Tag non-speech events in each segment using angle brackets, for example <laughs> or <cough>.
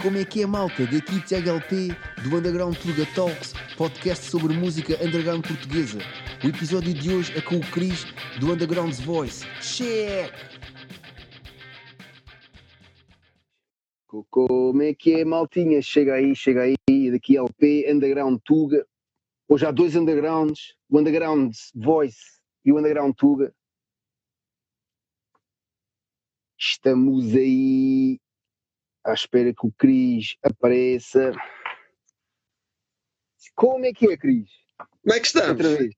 Como é que é, malta? Daqui Tiago LP, do Underground Tuga Talks, podcast sobre música underground portuguesa. O episódio de hoje é com o Cris, do Underground's Voice. Check! Como é que é, maltinha? Chega aí, chega aí, daqui LP, Underground Tuga. Hoje há dois undergrounds, o Underground's Voice e o Underground Tuga. Estamos aí à espera que o Cris apareça. Como é que é, Cris? Como é que estamos? Outra vez.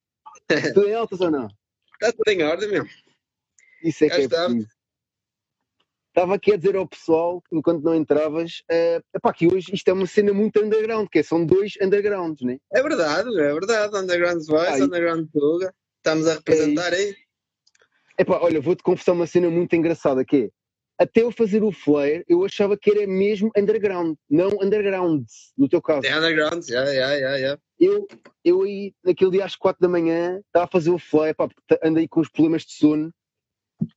Tudo em altas ou não? Está tudo em ordem, meu. Isso é Já que é estamos. preciso. Estava aqui a dizer ao pessoal, enquanto não entravas, eh, epá, que hoje isto é uma cena muito underground, que é, são dois undergrounds, né? É verdade, é verdade. Underground Voice, Ai. Underground Tuga. Estamos a representar aí. Epá, olha, vou-te confessar uma cena muito engraçada que é, até eu fazer o flare, eu achava que era mesmo underground, não underground, no teu caso. É Underground, já, já, já, já. Eu, eu aí, naquele dia às quatro da manhã, estava a fazer o flare, pá, porque andei com os problemas de sono.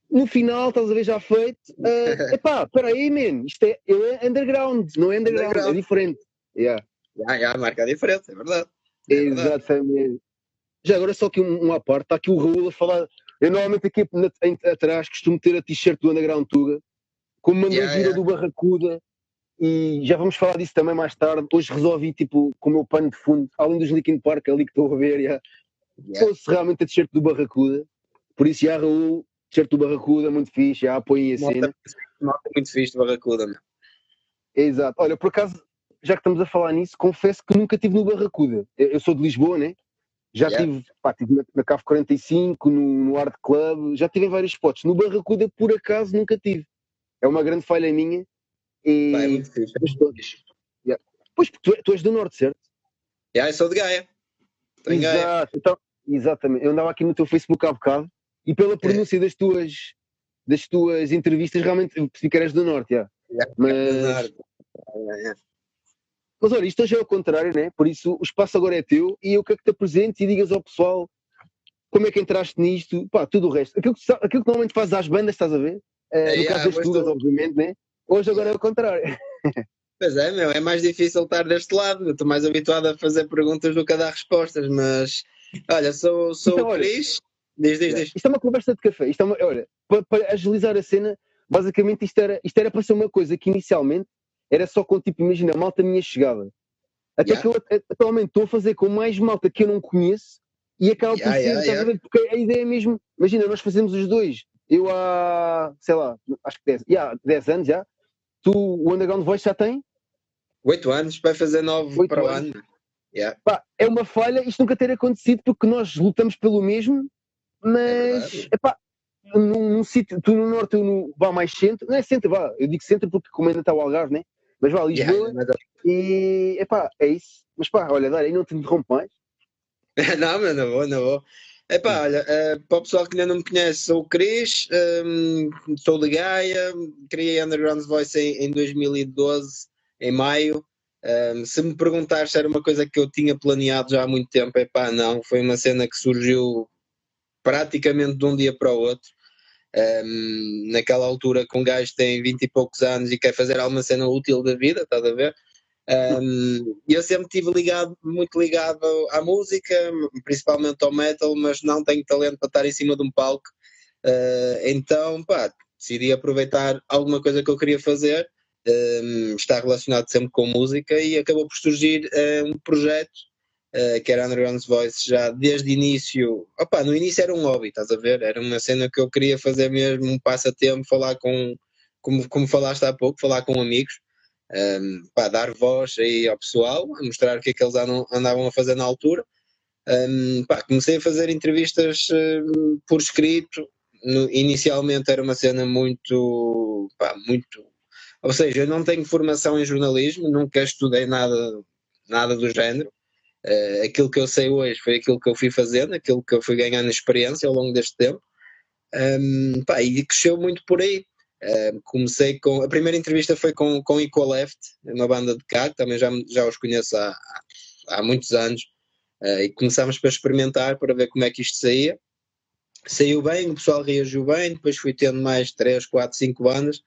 No final, estás a ver já feito, eh, <laughs> epá, espera aí, man, isto é, eu é underground, não é underground, Underground. é diferente. Yeah. Já, já, marca a diferença, é verdade. É verdade. Exatamente. Já agora só aqui um, um à parte, está aqui o Raul a falar. Eu normalmente aqui atrás costumo ter a t-shirt do Underground Tuga, como uma Yeah, yeah, yeah. do Barracuda, e já vamos falar disso também mais tarde. Hoje resolvi, tipo, com o meu pano de fundo, além dos Linkin Park ali que estou a ver, Yeah. fosse realmente a t-shirt do Barracuda. Por isso, já Raul, t-shirt do Barracuda, muito fixe, já apoiem a cena. Malta muito fixe de Barracuda, meu. Exato. Olha, por acaso, já que estamos a falar nisso, confesso que nunca estive no Barracuda. Eu, eu sou de Lisboa, né? Já Yeah. tive, pá, tive na, na Cave 45, no, no Art Club, já tive em vários spots. No Barracuda, por acaso, nunca tive. É uma grande falha minha. E... Pá, é muito fixe. é Mas tô- fixe. Pois, tu, tu és do Norte, certo? Já, eu sou de Gaia. Estou. Exato. Então, exatamente. Eu andava aqui no teu Facebook há bocado e pela pronúncia das tuas, das tuas entrevistas, realmente percebi que eras do Norte. Yeah. Mas, Já, já. Mas olha, isto hoje é ao contrário, né? Por isso o espaço agora é teu e eu quero que te apresentes e digas ao pessoal como é que entraste nisto, pá, tudo o resto. Aquilo que, aquilo que normalmente fazes às bandas, estás a ver? No É, caso yeah, das mas tugas, tu- obviamente, né? Hoje agora é o contrário. <laughs> Pois é, meu, é mais difícil estar deste lado. Eu Estou mais habituado a fazer perguntas do que a dar respostas, mas olha, sou, sou Então, o olha. Diz, diz, diz. Isto é uma conversa de café. Isto é uma, olha, para, para agilizar a cena, basicamente isto era, isto era para ser uma coisa que inicialmente era só com tipo, imagina, malta minha chegada. Até Yeah. que eu at- atualmente estou a fazer com mais malta que eu não conheço e acaba por Yeah, ser, yeah? Porque a ideia é mesmo, imagina, nós fazemos os dois. Eu há, sei lá, acho que 10, yeah, 10 anos já. Tu, o Underground Voice já tem? Oito anos, vai fazer nove Oito para o ano. Yeah. Pá, é uma falha isto nunca ter acontecido porque nós lutamos pelo mesmo, É mas verdade. epá, num, num sítio, tu no norte, eu no, vá mais centro, não é centro, vá, eu digo centro porque como ainda está o Algarve, né? Mas vá, Lisboa, Yeah, mas- e epá, é isso. Mas pá, olha, Dário, aí não te interrompo mais. <laughs> não, mas não vou, não vou. Epá, olha, eh, para o pessoal que ainda não me conhece, sou o Cris, ehm, sou de Gaia, criei Underground Voice em, em 2012, em maio. Ehm, se me perguntar se era uma coisa que eu tinha planeado já há muito tempo, epá, não, foi uma cena que surgiu praticamente de um dia para o outro. Ehm, naquela altura, com um gajo que tem 20 e poucos anos e quer fazer alguma cena útil da vida, estás a ver? Um, eu sempre estive ligado, muito ligado à música, principalmente ao metal, mas não tenho talento para estar em cima de um palco. Uh, então, pá, decidi aproveitar alguma coisa que eu queria fazer, um, está relacionado sempre com música, e acabou por surgir uh, um projeto uh, que era Underground's Voice já desde o início. Opa, no início era um hobby, estás a ver? Era uma cena que eu queria fazer mesmo, um passatempo, falar com, como, como falaste há pouco, falar com amigos um, dar voz aí ao pessoal, mostrar o que é que eles andavam a fazer na altura. Um, pá, comecei a fazer entrevistas um, por escrito. No- inicialmente era uma cena muito, pá, muito. Ou seja, eu não tenho formação em jornalismo, nunca estudei nada, nada do género. Uh, aquilo que eu sei hoje foi aquilo que eu fui fazendo, aquilo que eu fui ganhando experiência ao longo deste tempo. Um, pá, e cresceu muito por aí. Comecei com. A primeira entrevista foi com, com Equal Left, uma banda de cá, também já, já os conheço há, há muitos anos, uh, e começámos para experimentar, para ver como é que isto saía. Saiu bem, o pessoal reagiu bem, depois fui tendo mais 3, 4, 5 bandas,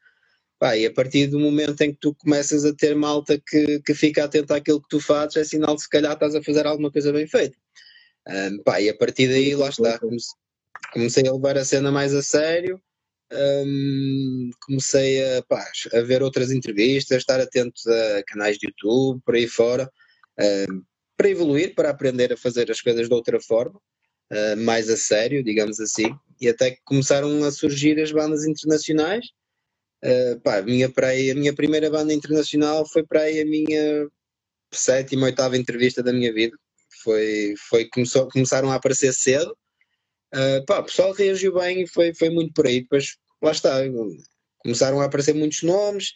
Pá, e a partir do momento em que tu começas a ter malta que, que fica atenta àquilo que tu fazes, é sinal de se calhar estás a fazer alguma coisa bem feita. Um, pá, e a partir daí, lá está, comecei a levar a cena mais a sério, um, comecei a, pá, a ver outras entrevistas, estar atento a canais de YouTube, por aí fora, um, para evoluir, para aprender a fazer as coisas de outra forma, uh, mais a sério, digamos assim, e até que começaram a surgir as bandas internacionais. Uh, pá, a, minha praia, a minha primeira banda internacional foi para aí a minha sétima, oitava entrevista da minha vida. Foi, foi começou, começaram a aparecer cedo Uh, pá, o pessoal reagiu bem e foi, foi muito por aí. Depois, lá está, começaram a aparecer muitos nomes,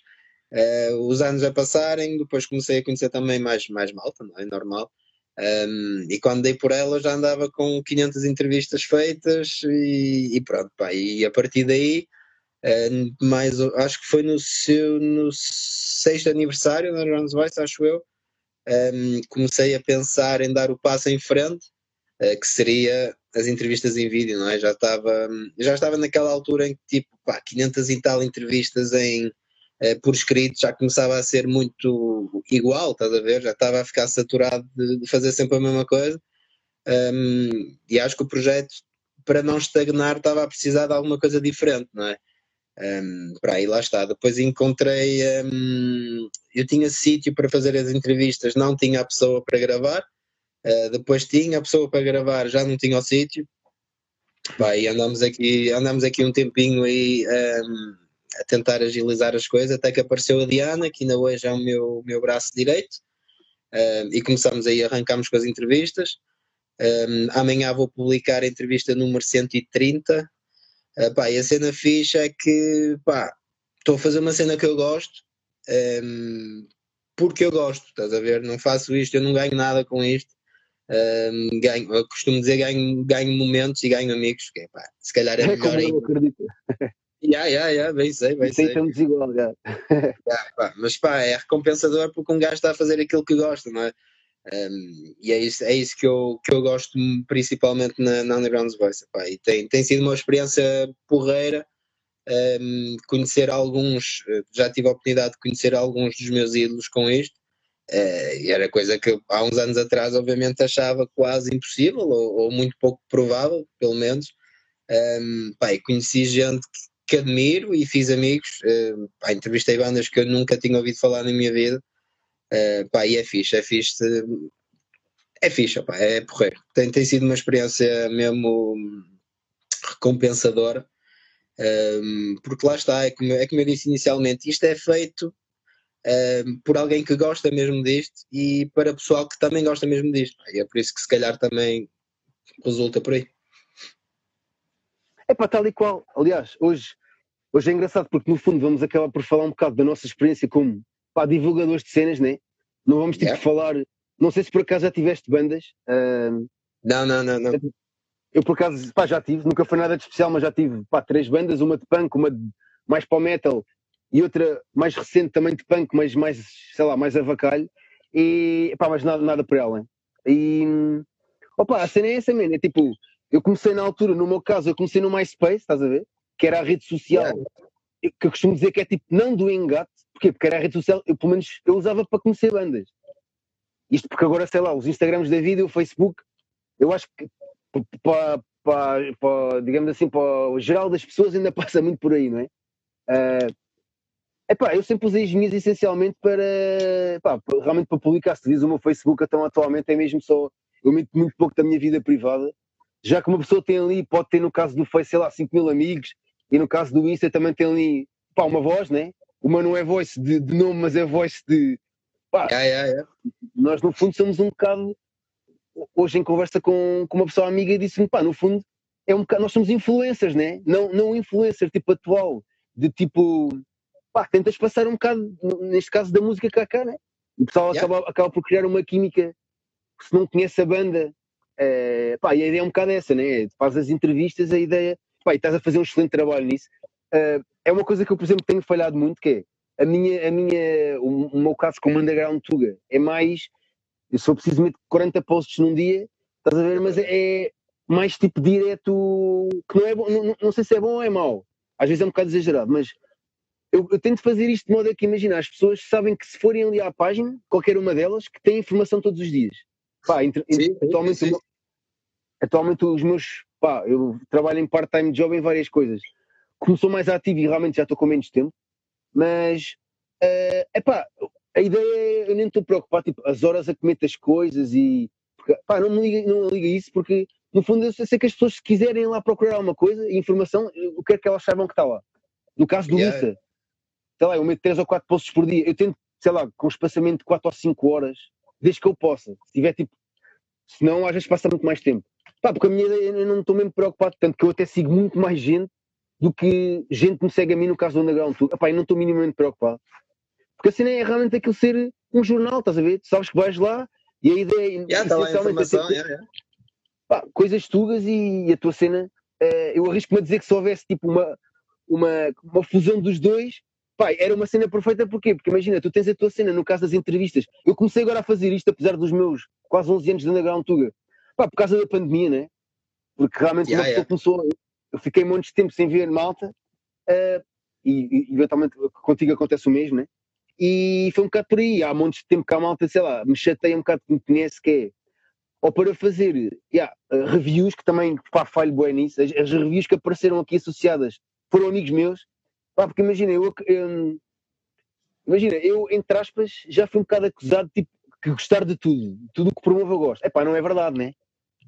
uh, os anos a passarem, depois comecei a conhecer também mais, mais malta, não é normal. Um, e quando dei por ela já andava com 500 entrevistas feitas e, e pronto, pá, e a partir daí, uh, mais, acho que foi no seu no sexto aniversário da Runs Voice, acho eu, um, comecei a pensar em dar o passo em frente, que seria as entrevistas em vídeo, não é? Já estava, já estava naquela altura em que tipo, pá, 500 e tal entrevistas em, eh, por escrito já começava a ser muito igual, estás a ver? Já estava a ficar saturado de, de fazer sempre a mesma coisa. Um, e acho que o projeto, para não estagnar, estava a precisar de alguma coisa diferente, não é? Um, para aí lá está. Depois encontrei, um, eu tinha sítio para fazer as entrevistas, não tinha a pessoa para gravar Uh, depois tinha a pessoa para gravar, já não tinha o sítio. e andamos aqui, andamos aqui um tempinho aí um, ehm, a tentar agilizar as coisas, até que apareceu a Diana, que ainda hoje é o meu, meu braço direito, um, ehm, e começamos aí, arrancamos com as entrevistas. Um, ehm, amanhã vou publicar a entrevista número 130. Uh, pá, e a cena fixa é que estou a fazer uma cena que eu gosto, porque eu gosto, estás a ver? Não faço isto, eu não ganho nada com isto. Um, ganho, eu costumo dizer ganho, ganho momentos e ganho amigos, que pá, se calhar é, é melhor aí. acredito. <laughs> Yeah, yeah, yeah, bem sei, bem sei. estamos igual, já. <laughs> yeah, pá, mas pá, é recompensador porque um gajo está a fazer aquilo que gosta, não é? Um, e é isso, é isso que, eu, que eu gosto principalmente na, na Underground Voice. Pá, e tem, tem sido uma experiência porreira um, conhecer alguns, já tive a oportunidade de conhecer alguns dos meus ídolos com isto Uh, e era coisa que há uns anos atrás, obviamente, achava quase impossível ou, ou muito pouco provável, pelo menos. Um, pá, conheci gente que, que, admiro e fiz amigos. Uh, pá, entrevistei bandas que eu nunca tinha ouvido falar na minha vida. Uh, pá, e é fixe, é fixe. É fixe, pá, é porreiro. Tem, tem sido uma experiência mesmo recompensadora. Um, porque lá está, é como, é como eu disse inicialmente, isto é feito por alguém que gosta mesmo disto e para pessoal que também gosta mesmo disto. E é por isso que se calhar também resulta por aí. É para tal e qual. Aliás, hoje, hoje é engraçado porque no fundo vamos acabar por falar um bocado da nossa experiência como pá, divulgadores de cenas, né? Não vamos tipo yeah. falar. Não sei se por acaso já tiveste bandas. Uh, não, não, não, não. Eu por acaso pá, já tive, nunca foi nada de especial, mas já tive pá, três bandas, uma de punk, uma de, mais para o metal e outra mais recente também de punk, mas mais, sei lá, mais avacalho. E pá, mas nada, nada por ela. E opa, a cena é essa, mesmo. É tipo, eu comecei na altura, no meu caso, eu comecei no MySpace, estás a ver? Que era a rede social, yeah. que eu costumo dizer que é tipo, não do engate, porquê? Porque era a rede social, eu pelo menos eu usava para conhecer bandas. Isto porque agora, sei lá, os Instagrams da vida, o Facebook, eu acho que para, para, para, digamos assim, para o geral das pessoas ainda <laughs> passa muito por aí, não é? Uh, Epá, eu sempre usei as minhas essencialmente para, epá, realmente para publicar. Se diz o meu Facebook, então atualmente é mesmo só, eu minto muito pouco da minha vida privada, já que uma pessoa tem ali, pode ter no caso do Face, sei lá, 5 mil amigos, e no caso do Insta também tem ali, pá, uma voz, né? Uma não é voice de, de nome, mas é voice de, pá, yeah, yeah, yeah. nós no fundo somos um bocado, hoje em conversa com, com uma pessoa amiga, disse-me, pá, no fundo, é um bocado, nós somos influencers, né? Não, não influencer tipo atual, de tipo pá, tentas passar um bocado, neste caso, da música cá cá, né? O pessoal yeah. acaba, acaba por criar uma química, se não conhece a banda, é, pá, e a ideia é um bocado essa, né? Faz as entrevistas, a ideia, pá, e estás a fazer um excelente trabalho nisso. Uh, é uma coisa que eu, por exemplo, tenho falhado muito, que é a minha, a minha, o, o meu caso como underground Tuga é mais, eu sou precisamente 40 posts num dia, estás a ver, mas é, é mais tipo direto, que não é bom, não, não sei se é bom ou é mau, às vezes é um bocado exagerado, mas eu, eu, tento fazer isto de modo a que, imagina, as pessoas sabem que se forem ali à página, qualquer uma delas, que tem informação todos os dias. Pá, sim, atualmente, sim, atualmente os meus, pá, eu trabalho em part-time job em várias coisas. Como sou mais ativo e realmente já estou com menos tempo, mas, é uh, pá, a ideia é, eu nem estou preocupado, tipo, as horas a comer as coisas e, porque, pá, não me liga, não me liga isso porque, no fundo, eu sei que as pessoas, se quiserem lá procurar alguma coisa, informação, eu quero que elas saibam que está lá. No caso do yeah. Lissa, sei lá, eu meto 3 ou 4 posts por dia, eu tento, sei lá, com um espaçamento de 4 ou 5 horas, desde que eu possa. Se tiver tipo, senão às vezes passa muito mais tempo. Pá, porque a minha ideia, eu não estou mesmo preocupado, tanto que eu até sigo muito mais gente do que gente me segue a mim no caso do Underground Tour. Epá, eu não estou minimamente preocupado. Porque assim é realmente aquilo ser um jornal, estás a ver? Tu sabes que vais lá e a ideia yeah, tá essencialmente é ter, yeah, yeah. Pá, coisas tugas e, e, a tua cena, uh, eu arrisco-me a dizer que se houvesse tipo uma, uma, uma fusão dos dois, Pai, era uma cena perfeita porquê? Porque imagina, tu tens a tua cena no caso das entrevistas. Eu comecei agora a fazer isto, apesar dos meus quase 11 anos de underground Tuga. Pá, por causa da pandemia, né? Porque realmente yeah, yeah. começou. Eu fiquei montes de tempo sem ver malta uh, e, e, eventualmente contigo acontece o mesmo, né? E foi um bocado por aí. Há montes de tempo que a malta, sei lá, me chateia um bocado que me conhece, que é ou para fazer yeah, reviews, que também pá, falho bem nisso, as, as reviews que apareceram aqui associadas foram amigos meus Pá, porque imagina, eu, eu, imagina, eu, entre aspas, já fui um bocado acusado tipo, que gostar de tudo, tudo o que promovo eu gosto. É pá, não é verdade, né?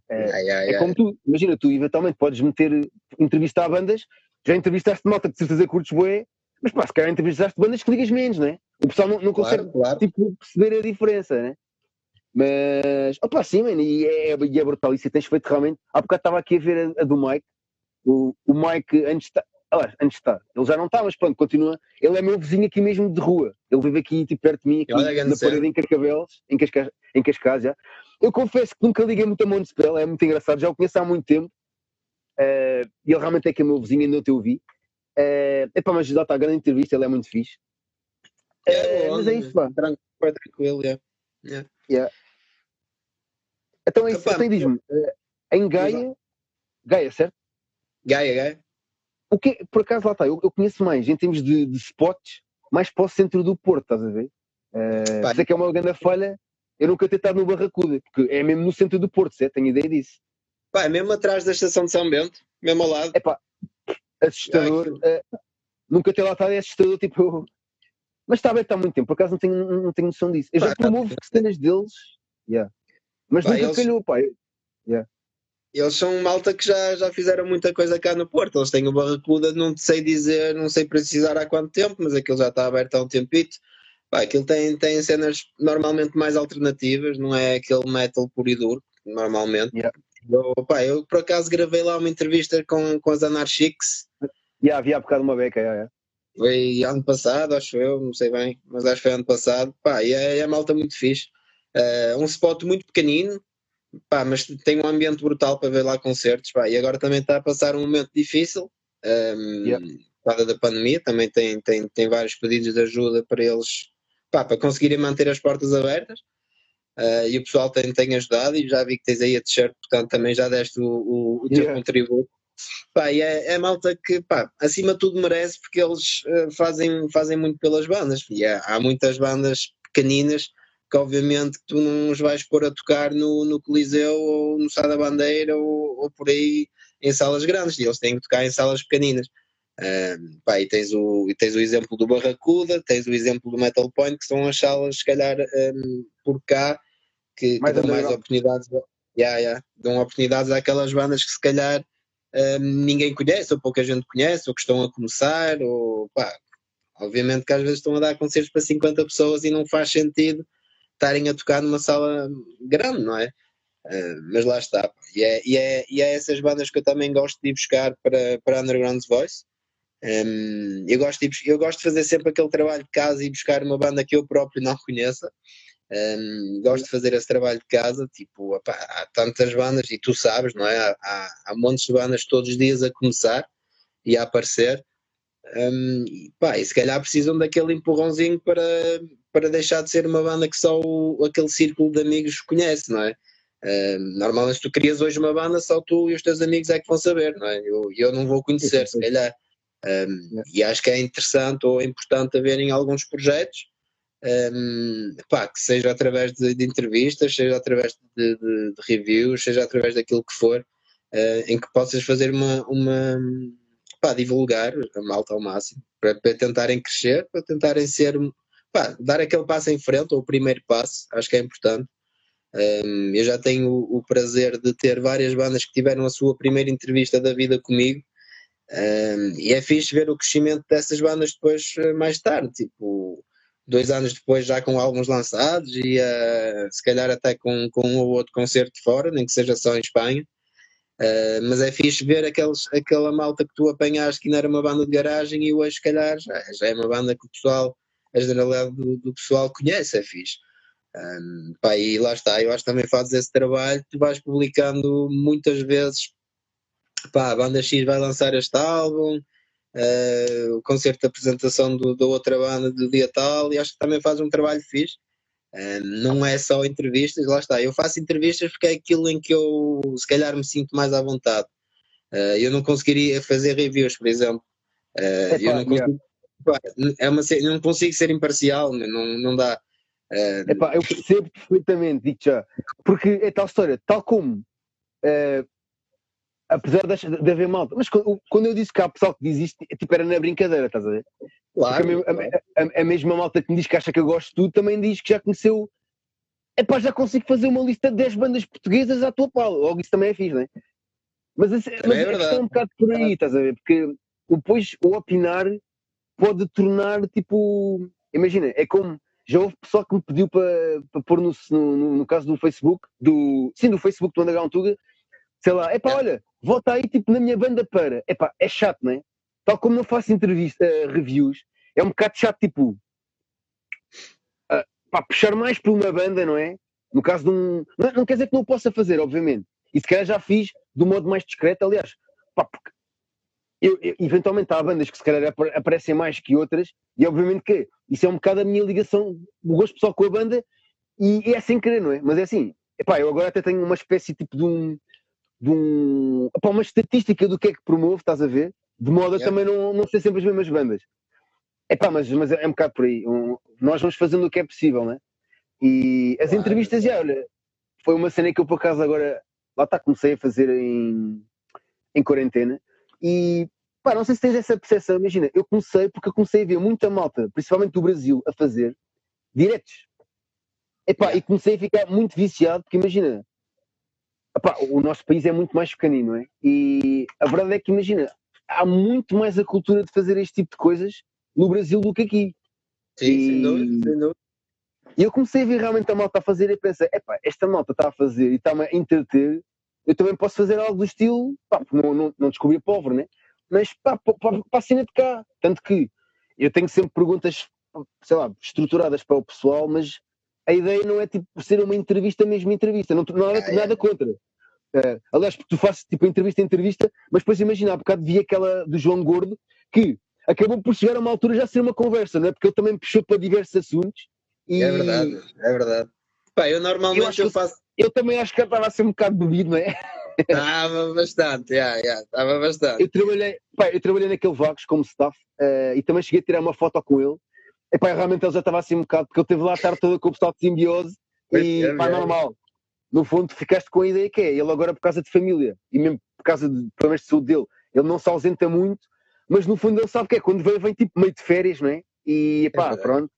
É, ai, ai, é como tu, imagina, tu eventualmente podes meter, entrevistar bandas, já entrevistaste malta que de certeza curtes bué, mas pá, se calhar entrevistaste bandas que ligas menos, né? O pessoal não, não consegue claro, claro. Tipo, perceber a diferença, né? Mas, opá, sim, mano, e é, e é brutal. Isso tens feito realmente. Há bocado estava aqui a ver a, a do Mike. O, o Mike, antes, Aliás, antes de estar. Ele já não está, mas pronto, continua. Ele é meu vizinho aqui mesmo de rua. Ele vive aqui tipo, perto de mim, aqui Olha, na parede em Carcavelos, em Cascais, em Cascais já. Eu confesso que nunca liguei muito a spell, é muito engraçado, já o conheço há muito tempo. Uh, e ele realmente é que é meu vizinho, ainda não te ouvi. Uh, epá, mas já está a grande entrevista, ele é muito fixe. É, uh, mas é isso, pá. Tranquilo, yeah. yeah. yeah. Então é isso, então diz-me, uh, em Gaia, Gaia, certo? Gaia, Gaia. O que, por acaso, lá está, eu, eu conheço mais em termos de, de, spots, mais para o centro do Porto, estás a ver? Uh, sei que é uma grande falha eu nunca ter estado no Barracuda, porque é mesmo no centro do Porto, certo? Tenho ideia disso. Pá, é mesmo atrás da estação de São Bento, mesmo ao lado. É pá, assustador. Uh, nunca ter lá estado é assustador, tipo. Mas está bem, está há muito tempo, por acaso não tenho, não tenho noção disso. Eu pá, já promovo tá... cenas deles, yeah. mas pá, nunca eles... calhou, pá. Yeah. Eles são malta que já, já fizeram muita coisa cá no Porto. Eles têm o Barracuda, não sei dizer, não sei precisar há quanto tempo, mas aquilo já está aberto há um tempito. Pá, aquilo tem, tem cenas normalmente mais alternativas, não é aquele metal puro e duro, normalmente. Yeah. Eu, pá, eu por acaso gravei lá uma entrevista com, com as Anarchics. Yeah, havia há bocado uma beca, yeah, yeah. Foi ano passado, acho eu, não sei bem, mas acho que foi ano passado. Pá, e é, é malta muito fixe. Uh, um spot muito pequenino, pá, mas tem um ambiente brutal para ver lá concertos, pá, e agora também está a passar um momento difícil, um, yeah. por causa da pandemia, também tem, tem, tem vários pedidos de ajuda para eles, pá, para conseguirem manter as portas abertas, uh, e o pessoal tem, tem ajudado, e já vi que tens aí a t-shirt, portanto também já deste o, o, o teu yeah. contributo. Pá, e é, é malta que, pá, acima de tudo merece porque eles uh, fazem, fazem muito pelas bandas. E há, há muitas bandas pequeninas que obviamente tu não os vais pôr a tocar no, no Coliseu ou no Sá da Bandeira ou, ou, por aí em salas grandes, e eles têm que tocar em salas pequeninas. Um, pá, e, tens o, e tens o exemplo do Barracuda, tens o exemplo do Metal Point, que são as salas, se calhar, um, por cá, que, que dão mais oportunidades, yeah, yeah, dão oportunidades àquelas bandas que se calhar um, ninguém conhece, ou pouca gente conhece, ou que estão a começar, ou pá, obviamente que às vezes estão a dar concertos para 50 pessoas e não faz sentido estarem a tocar numa sala grande, não é? Uh, mas lá está. E é, e, é, e é essas bandas que eu também gosto de ir buscar para, para Underground's Voice. Um, eu, gosto de, eu gosto de fazer sempre aquele trabalho de casa e buscar uma banda que eu próprio não conheça. Um, gosto de fazer esse trabalho de casa, tipo, opa, há tantas bandas, e tu sabes, não é? Há, há, montes de bandas todos os dias a começar e a aparecer. Um, e, pá, e se calhar precisam daquele empurrãozinho para, para deixar de ser uma banda que só o, aquele círculo de amigos conhece, não é? Uh, normalmente, se tu crias hoje uma banda, só tu e os teus amigos é que vão saber, não é? Eu, eu não vou conhecer, se calhar. Um, e acho que é interessante ou importante haverem alguns projetos um, pá, que seja através de, de, entrevistas, seja através de, de, de, reviews, seja através daquilo que for, uh, em que possas fazer uma, uma pá, divulgar a malta ao máximo, para, para tentarem crescer, para tentarem ser, pá, dar aquele passo em frente, ou o primeiro passo, acho que é importante. Um, eu já tenho o, o, prazer de ter várias bandas que tiveram a sua primeira entrevista da vida comigo, um, e é fixe ver o crescimento dessas bandas depois, eh, mais tarde, tipo, dois anos depois já com álbuns lançados e uh, se calhar até com, com um ou outro concerto fora, nem que seja só em Espanha. Uh, mas é fixe ver aqueles, aquela malta que tu apanhaste que não era uma banda de garagem e hoje, se calhar, já, já é uma banda que o pessoal, a generalidade do, do pessoal conhece, é fixe. Um, pá, e lá está, eu acho que também fazes esse trabalho, tu vais publicando muitas vezes, pá, a banda X vai lançar este álbum, uh, o concerto de apresentação do, da outra banda do dia tal, e acho que também faz um trabalho fixe. Uh, não é só entrevistas, lá está. Eu faço entrevistas porque é aquilo em que eu se calhar me sinto mais à vontade. Uh, eu não conseguiria fazer reviews, por exemplo. Uh, eu não consigo, é uma, não consigo ser imparcial, não, não dá. Uh, Epá, eu percebo perfeitamente, digo já, porque é tal história, tal como apesar de, de haver malta. Mas quando eu disse que há pessoal que diz isto, é tipo, era na brincadeira, estás a ver? Claro. A, a, a, mesma malta que me diz que acha que eu gosto de tudo também diz que já conheceu. É pá, já consigo fazer uma lista de 10 bandas portuguesas à tua pau. Logo, isso também é fixe, não é? Mas, mas é a questão é um bocado por aí, estás a ver? Porque depois o opinar pode tornar tipo. Imagina, é como. Já houve pessoal que me pediu para, para pôr no, no, no caso do Facebook, do, sim, do Facebook do Underground Tuga, sei lá, é pá, olha, volta aí tipo na minha banda para. É pá, é chato, não é? Tal como não faço entrevista, uh, reviews, é um bocado chato, tipo, uh, pá, puxar mais por uma banda, não é? No caso de um. Não, não, quer dizer que não possa fazer, obviamente. E se calhar já fiz do modo mais discreto, aliás, pá, porque eu, eu, eventualmente há bandas que se calhar aparecem mais que outras, e obviamente que isso é um bocado a minha ligação, o gosto pessoal com a banda, e, é sem querer, não é? Mas é assim, epá, eu agora até tenho uma espécie tipo de um de um, opa, uma estatística do que é que promove, estás a ver? De modo a yeah. também não, não ser sempre as mesmas bandas. Epá, mas, mas é um bocado por aí. Um, nós vamos fazendo o que é possível, né? E as claro. entrevistas, já, olha, foi uma cena que eu por acaso agora, lá está, comecei a fazer em, em quarentena. E pá, não sei se tens essa percepção, imagina, eu comecei porque eu comecei a ver muita malta, principalmente do Brasil, a fazer diretos. Epá, e comecei a ficar muito viciado, porque imagina, Epá, o nosso país é muito mais pequenino, não é? E a verdade é que, imagina, há muito mais a cultura de fazer este tipo de coisas no Brasil do que aqui. Sim, e... sem dúvida, sem dúvida. E eu comecei a ver realmente a malta a fazer e pensei, epá, esta malta está a fazer e está-me a entreter, eu também posso fazer algo do estilo, pá, não, não, não descobri a pobre, né? Mas pá, para, para a cena de cá. Tanto que eu tenho sempre perguntas, sei lá, estruturadas para o pessoal, mas a ideia não é tipo ser uma entrevista mesmo entrevista, não, não há nada, nada contra. Uh, aliás, porque tu fazes tipo entrevista entrevista, mas depois imagina, há bocado vi aquela do João Gordo que acabou por chegar a uma altura já ser uma conversa, não é? Porque ele também puxou para diversos assuntos. E... É verdade, é verdade. Pá, eu normalmente eu, eu faço. Eu também acho que estava a ser um bocado bebido, não é? <laughs> Estava bastante, yeah, yeah, estava bastante. Eu trabalhei, pá, eu trabalhei naquele Vagos como staff uh, e também cheguei a tirar uma foto com ele Epá, realmente ele já estava assim um bocado, porque ele teve lá a estar toda com o pessoal de simbiose e é, pá, é. normal. No fundo, ficaste com a ideia que é, ele agora por causa de família e mesmo por causa de problemas de saúde dele, ele não se ausenta muito, mas no fundo ele sabe que é, quando vem, vem tipo meio de férias, não é? E pá, é pronto,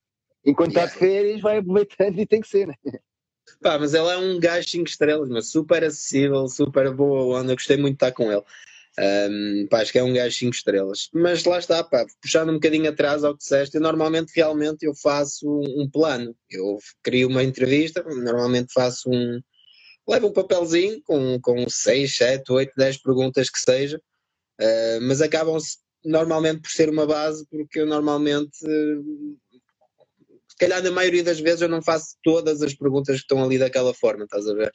enquanto está de férias vai aproveitando <laughs> e tem que ser, né? Pá, mas ele é um gajo 5 estrelas, mas super acessível, super boa onda, gostei muito de estar com ele. Um, pá, acho que é um gajo 5 estrelas. Mas lá está, pá, puxando um bocadinho atrás ao que disseste, eu normalmente realmente eu faço um plano. Eu crio uma entrevista, normalmente faço um. Levo um papelzinho com, com 6, 7, 8, 10 perguntas que seja, uh, mas acabam normalmente por ser uma base, porque eu normalmente, uh, se calhar na maioria das vezes, eu não faço todas as perguntas que estão ali daquela forma, estás a ver?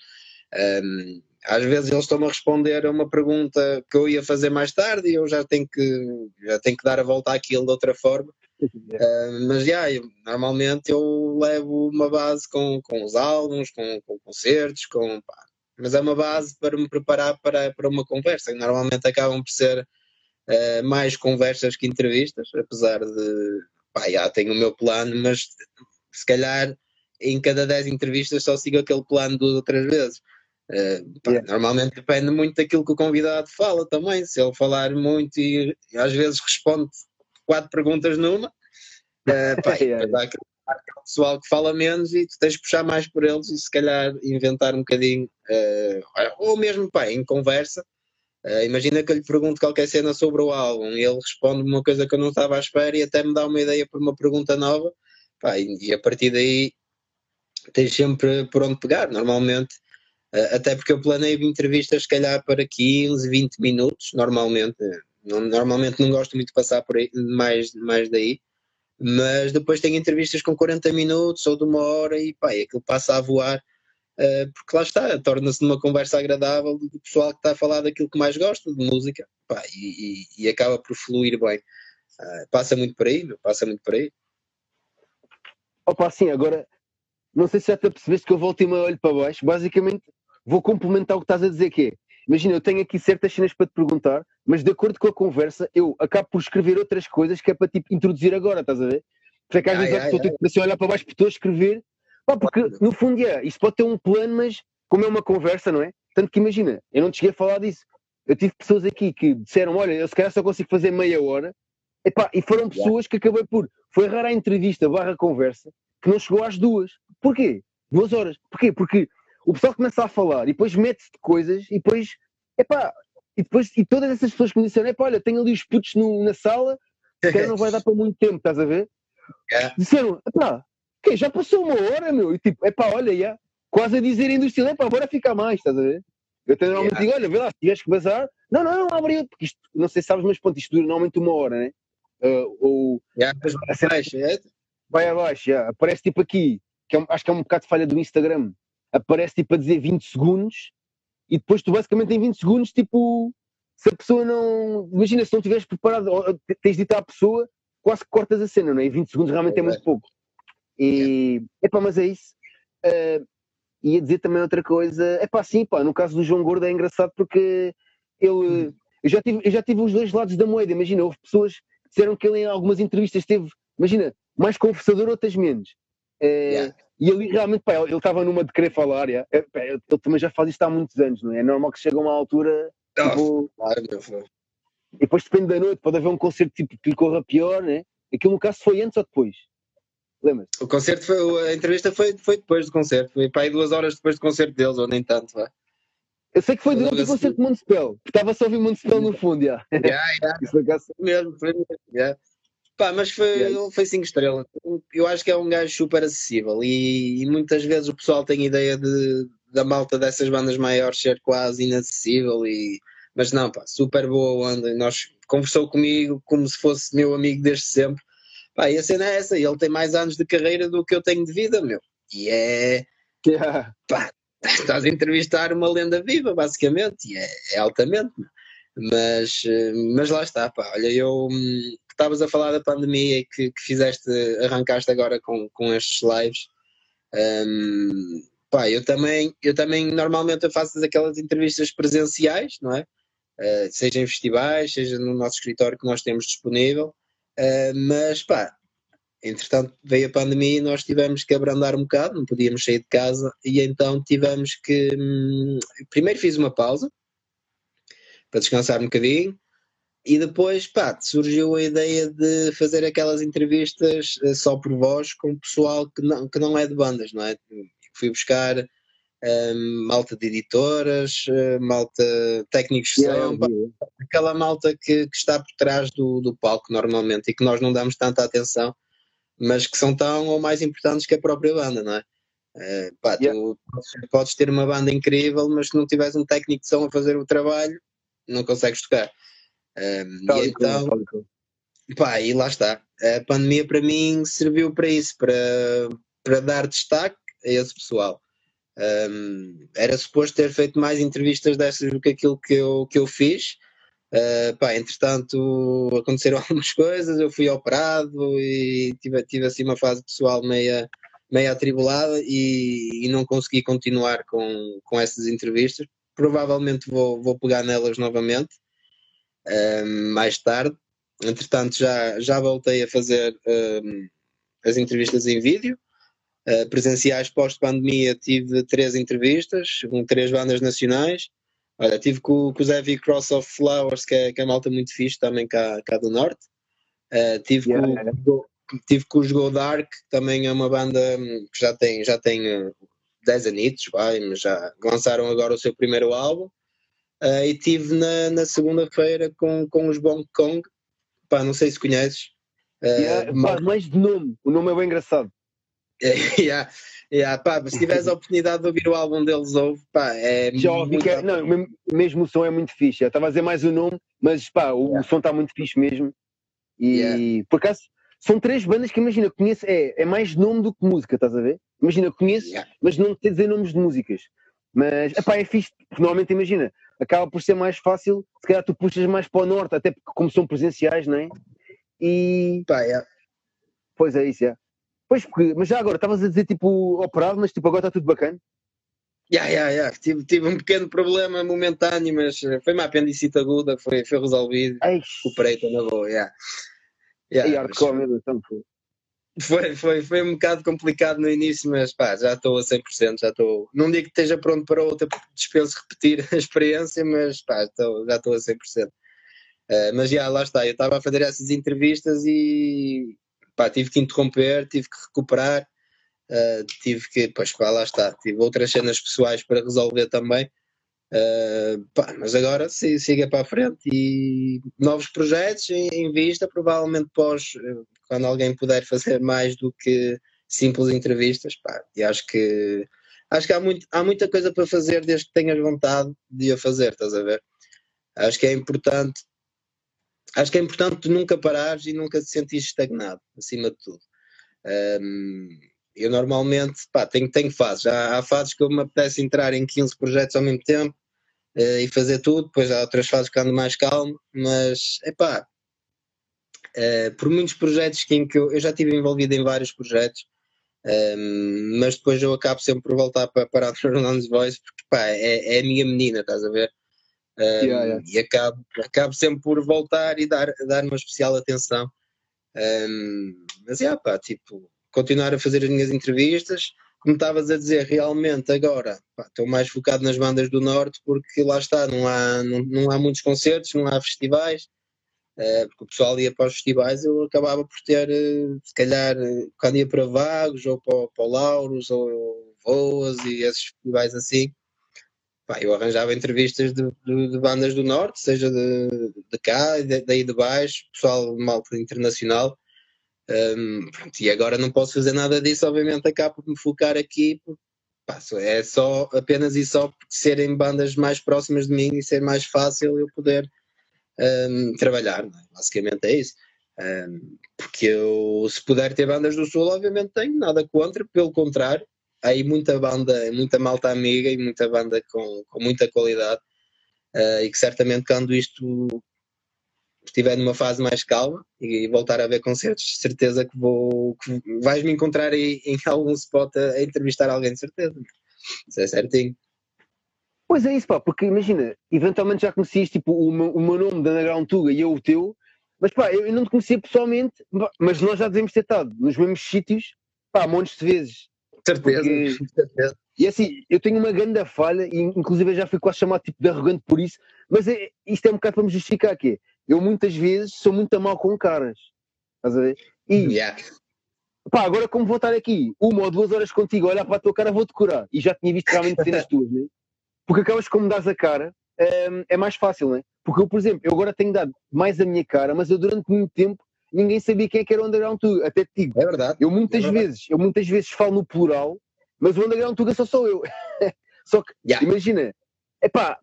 Um, às vezes eles estão a responder a uma pergunta que eu ia fazer mais tarde e eu já tenho que, já tenho que dar a volta àquilo de outra forma. <laughs> Uh, mas já, eu, normalmente eu levo uma base com, com os álbuns, com, com concertos, com, pá, mas é uma base para me preparar para, para uma conversa, que normalmente acabam por ser uh, mais conversas que entrevistas, apesar de, pá, já tenho o meu plano, mas se calhar em cada 10 entrevistas só sigo aquele plano duas ou três vezes. Uh, pá, yeah. Normalmente depende muito daquilo que o convidado fala também. Se ele falar muito e, às vezes responde quatro perguntas numa, uh, <laughs> pá, yeah. dá aquele, aquele pessoal que fala menos e tu tens de puxar mais por eles e se calhar inventar um bocadinho, uh, ou mesmo pá, em conversa. Uh, imagina que eu lhe pergunto qualquer cena sobre o álbum e ele responde uma coisa que eu não estava à espera e até me dá uma ideia para uma pergunta nova, pá, e, e a partir daí tens sempre por onde pegar, normalmente. Uh, até porque eu planeio entrevistas, se calhar, para 15, 20 minutos, normalmente. Não, normalmente não gosto muito de passar por aí, mais, mais daí, mas depois tenho entrevistas com 40 minutos ou de uma hora e pá, aquilo passa a voar, porque lá está, torna-se numa conversa agradável do pessoal que está a falar daquilo que mais gosta, de música, pá, e, e, e acaba por fluir bem. Uh, passa muito por aí, meu, passa muito por aí. Opa, sim, agora não sei se já te percebeste que eu volto e me olho para baixo. Basicamente, vou complementar o que estás a dizer, que é, imagina, eu tenho aqui certas cenas para te perguntar, mas de acordo com a conversa, eu acabo por escrever outras coisas que é para tipo introduzir agora, estás a ver? Porque é às vezes yeah, estou yeah. assim, a olhar para baixo para estou a escrever, pá, porque no fundo, yeah, isto pode ter um plano, mas como é uma conversa, não é? Tanto que imagina, eu não te cheguei a falar disso. Eu tive pessoas aqui que disseram, olha, eu se calhar só consigo fazer meia hora, Epá, e foram pessoas que acabei por. Foi rara a entrevista barra conversa que não chegou às duas. Porquê? Duas horas. Porquê? Porque o pessoal começa a falar e depois mete-se de coisas e depois, epá, e depois, e todas essas pessoas que me disseram, epá, olha, tenho ali os putos no, na sala, que não vai dar <laughs> para muito tempo, estás a ver? Disseram, epá, que já passou uma hora, meu, e tipo, epá, olha, já, quase a dizerem do estilo, epá, bora ficar mais, estás a ver? Eu até normalmente yeah. digo, olha, vê lá, se tiveres que bazar, não, não, não, abre porque isto, não sei se sabes, mas ponto, isto dura normalmente uma hora, né? Uh, ou, yeah, vai, abaixo, é? vai abaixo, yeah. aparece tipo aqui, que é, acho que é um bocado de falha do Instagram, aparece tipo a dizer 20 segundos e depois tu basicamente em 20 segundos, tipo, se a pessoa não. Imagina, se não estiveres preparado, tens de ir à pessoa, quase que cortas a cena, não é? E 20 segundos realmente é, é muito pouco. E. Epá, mas é isso. Uh, ia dizer também outra coisa. É pá, sim, pá, no caso do João Gordo é engraçado porque ele. Eu já, tive, eu já tive os dois lados da moeda. Imagina, houve pessoas que disseram que ele em algumas entrevistas teve, imagina, mais conversador, outras menos. Uh, yeah. E ali realmente, pá, ele estava numa de querer falar, yeah. é, pá, ele também já faz isto há muitos anos, não é? É normal que chega a uma altura. tipo, claro, e depois depende da noite, pode haver um concerto tipo, que lhe corra pior, né? Aquilo no caso foi antes ou depois? Lembras? O concerto foi, a entrevista foi, foi depois do concerto, foi para aí duas horas depois do concerto deles, ou nem tanto, vá. Eu sei que foi durante o concerto de Montespel, estava só a ouvir Montespel no fundo, já. <laughs> Yeah, yeah. <laughs> Isso mesmo, foi mesmo. Yeah. Pá, mas foi, yeah. foi cinco estrelas. Eu acho que é um gajo super acessível e, e muitas vezes o pessoal tem ideia de, da malta dessas bandas maiores ser quase inacessível e mas não, pá, super boa onda. Nós conversou comigo como se fosse meu amigo desde sempre. Pá, e a cena é essa, ele tem mais anos de carreira do que eu tenho de vida, meu. E é. Yeah. Pá, estás a entrevistar uma lenda viva, basicamente, e é, é altamente. Mas, mas lá está, pá. Olha, eu hum, estavas a falar da pandemia e que, que, fizeste, arrancaste agora com, com estes lives. Um, pá, eu também, eu também normalmente eu faço aquelas entrevistas presenciais, não é? Uh, seja em festivais, seja no nosso escritório que nós temos disponível, uh, mas pá, entretanto veio a pandemia e nós tivemos que abrandar um bocado, não podíamos sair de casa e então tivemos que. Hum, primeiro fiz uma pausa para descansar um bocadinho e depois pá, surgiu a ideia de fazer aquelas entrevistas uh, só por voz com pessoal que não, que não é de bandas, não é? Fui buscar um, malta de editoras, uh, malta técnicos de yeah, som, aquela malta que, que, está por trás do, do palco normalmente e que nós não damos tanta atenção, mas que são tão ou mais importantes que a própria banda, não é? Uh, pá, yeah. tu podes ter uma banda incrível, mas se não tiveres um técnico de som a fazer o trabalho, não consegues tocar. Um, e então, pá, e lá está. A pandemia para mim serviu para isso, para, para dar destaque a esse pessoal. Um, era suposto ter feito mais entrevistas dessas do que aquilo que eu, que eu fiz. Uh, pá, entretanto, aconteceram <laughs> algumas coisas, eu fui operado e tive, tive assim uma fase pessoal meia, meia atribulada e, e não consegui continuar com, com essas entrevistas. Provavelmente vou, vou pegar nelas novamente. mais tarde. Entretanto, já, já voltei a fazer as entrevistas em vídeo. Uh, presenciais pós-pandemia tive três entrevistas com três bandas nacionais. Olha, tive com, com o Zé Cross of Flowers, que é, que é malta muito fixe, também cá, cá do Norte. Uh, tive, yeah. com, tive com os Go Dark, que também é uma banda hum, que já tem, já tem 10 anitos, vai, mas já lançaram agora o seu primeiro álbum. Uh, e tive na, na segunda-feira com, com os Bong Kong, pá, não sei se conheces. Uh, yeah, mas... mais de nome, o nome é bem engraçado. <laughs> yeah, yeah, pá, se tiveres a <laughs> oportunidade de ouvir o álbum deles, ouve, pá, é Já ouvi que é, não, mesmo o som é muito fixe. Eu estava a dizer mais o nome, mas pá, o, yeah. som está muito fixe mesmo. E por acaso são três bandas que imagina, conheço, é, é mais nome do que música, estás a ver? Imagina, conheço, mas não sei dizer nomes de músicas. Mas, epá, é fixe, porque normalmente imagina, acaba por ser mais fácil, se calhar tu puxas mais para o norte, até porque como são presenciais, não é? E. Pá, é. Pois é, isso é. Pois, porque, mas já agora, estavas a dizer tipo operado, mas tipo agora está tudo bacana? Já, já, já. Tive, tive um pequeno problema momentâneo, mas eh, foi uma apendicite aguda, foi, foi resolvido. Recuperei, estou na boa, já. Yeah, e hardcore mesmo, então foi. Foi, foi, foi um bocado complicado no início, mas pá, já estou a 100%, já estou. Não digo que esteja pronto para outra, porque dispenso repetir <laughs> a experiência, mas pá, estou, já estou a 100%. Uh, eh, mas já, lá está, eu estava a fazer essas entrevistas e pá, tive que interromper, tive que recuperar, uh, tive que, pois pá, lá está, tive outras cenas pessoais para resolver também. Uh, pá, mas agora sim, siga para a frente e novos projetos em, em vista, provavelmente pós, quando alguém puder fazer mais do que simples entrevistas, pá, e acho que acho que há, muito, há muita coisa para fazer desde que tenhas vontade de a fazer, estás a ver? Acho que é importante, acho que é importante nunca parares e nunca te sentires estagnado, acima de tudo. Um, eu normalmente, pá, tenho, tenho fases, há, há fases que eu me apetece entrar em 15 projetos ao mesmo tempo uh, e fazer tudo, depois há outras fases que ando mais calmo, mas, é pá, Uh, por muitos projetos que, em que eu, eu, já estive envolvido em vários projetos, mas depois eu acabo sempre por voltar para, para a <laughs> Fernandes Voice porque pá, é, é, a minha menina, estás a ver? Yeah, yeah. E acabo, acabo sempre por voltar e dar, dar uma especial atenção. Um, mas é, yeah, pá, tipo, continuar a fazer as minhas entrevistas. Como estavas a dizer, realmente agora pá, estou mais focado nas bandas do Norte porque lá está, não há, não, não há muitos concertos, não há festivais. Uh, porque o pessoal ia para os festivais, eu acabava por ter, uh, se calhar, uh, quando ia para Vagos ou para, para Lauros ou Voas e esses festivais assim, pá, eu arranjava entrevistas de, de, de, bandas do Norte, seja de, de cá, de, daí de baixo, pessoal malta internacional. Um, pronto, e agora não posso fazer nada disso, obviamente acabo por me focar aqui, porque, pá, é só apenas e só por serem bandas mais próximas de mim e ser mais fácil eu poder um, trabalhar, é? basicamente é isso. Um, porque eu, se puder ter bandas do Sul, obviamente tenho nada contra, pelo contrário, há aí muita banda, muita malta amiga e muita banda com, com muita qualidade, uh, e que certamente quando isto estiver numa fase mais calma e voltar a ver concertos, certeza que vou que vais me encontrar aí em <laughs> algum spot a, a entrevistar alguém de certeza. Isso é certinho. Pois é isso, pá, porque imagina, eventualmente já conhecias tipo, o, meu, o meu nome da Underground Tuga e eu o teu, mas pá, eu, eu não te conhecia pessoalmente, mas nós já devemos ter estado nos mesmos sítios, pá, montes de vezes. Certeza, porque... certeza. E assim, eu tenho uma grande falha, e inclusive já fui quase chamado tipo de arrogante por isso, mas é, isto é um bocado para me justificar aqui. Eu muitas vezes sou muito mal com caras, estás a ver? E yeah. pá, agora como vou estar aqui uma ou duas horas contigo, olhar para a tua cara, vou-te curar. E já tinha visto realmente cenas tuas, né? Porque acabas como dás a cara, um, é mais fácil, não é? Porque eu, por exemplo, eu agora tenho dado mais a minha cara, mas eu durante muito tempo ninguém sabia quem é que era o Underground Tuga. Até te digo. É verdade. Eu muitas é vezes, eu muitas vezes falo no plural, mas o Underground Tuga só sou eu. <laughs> só que, yeah. imagina, é pá,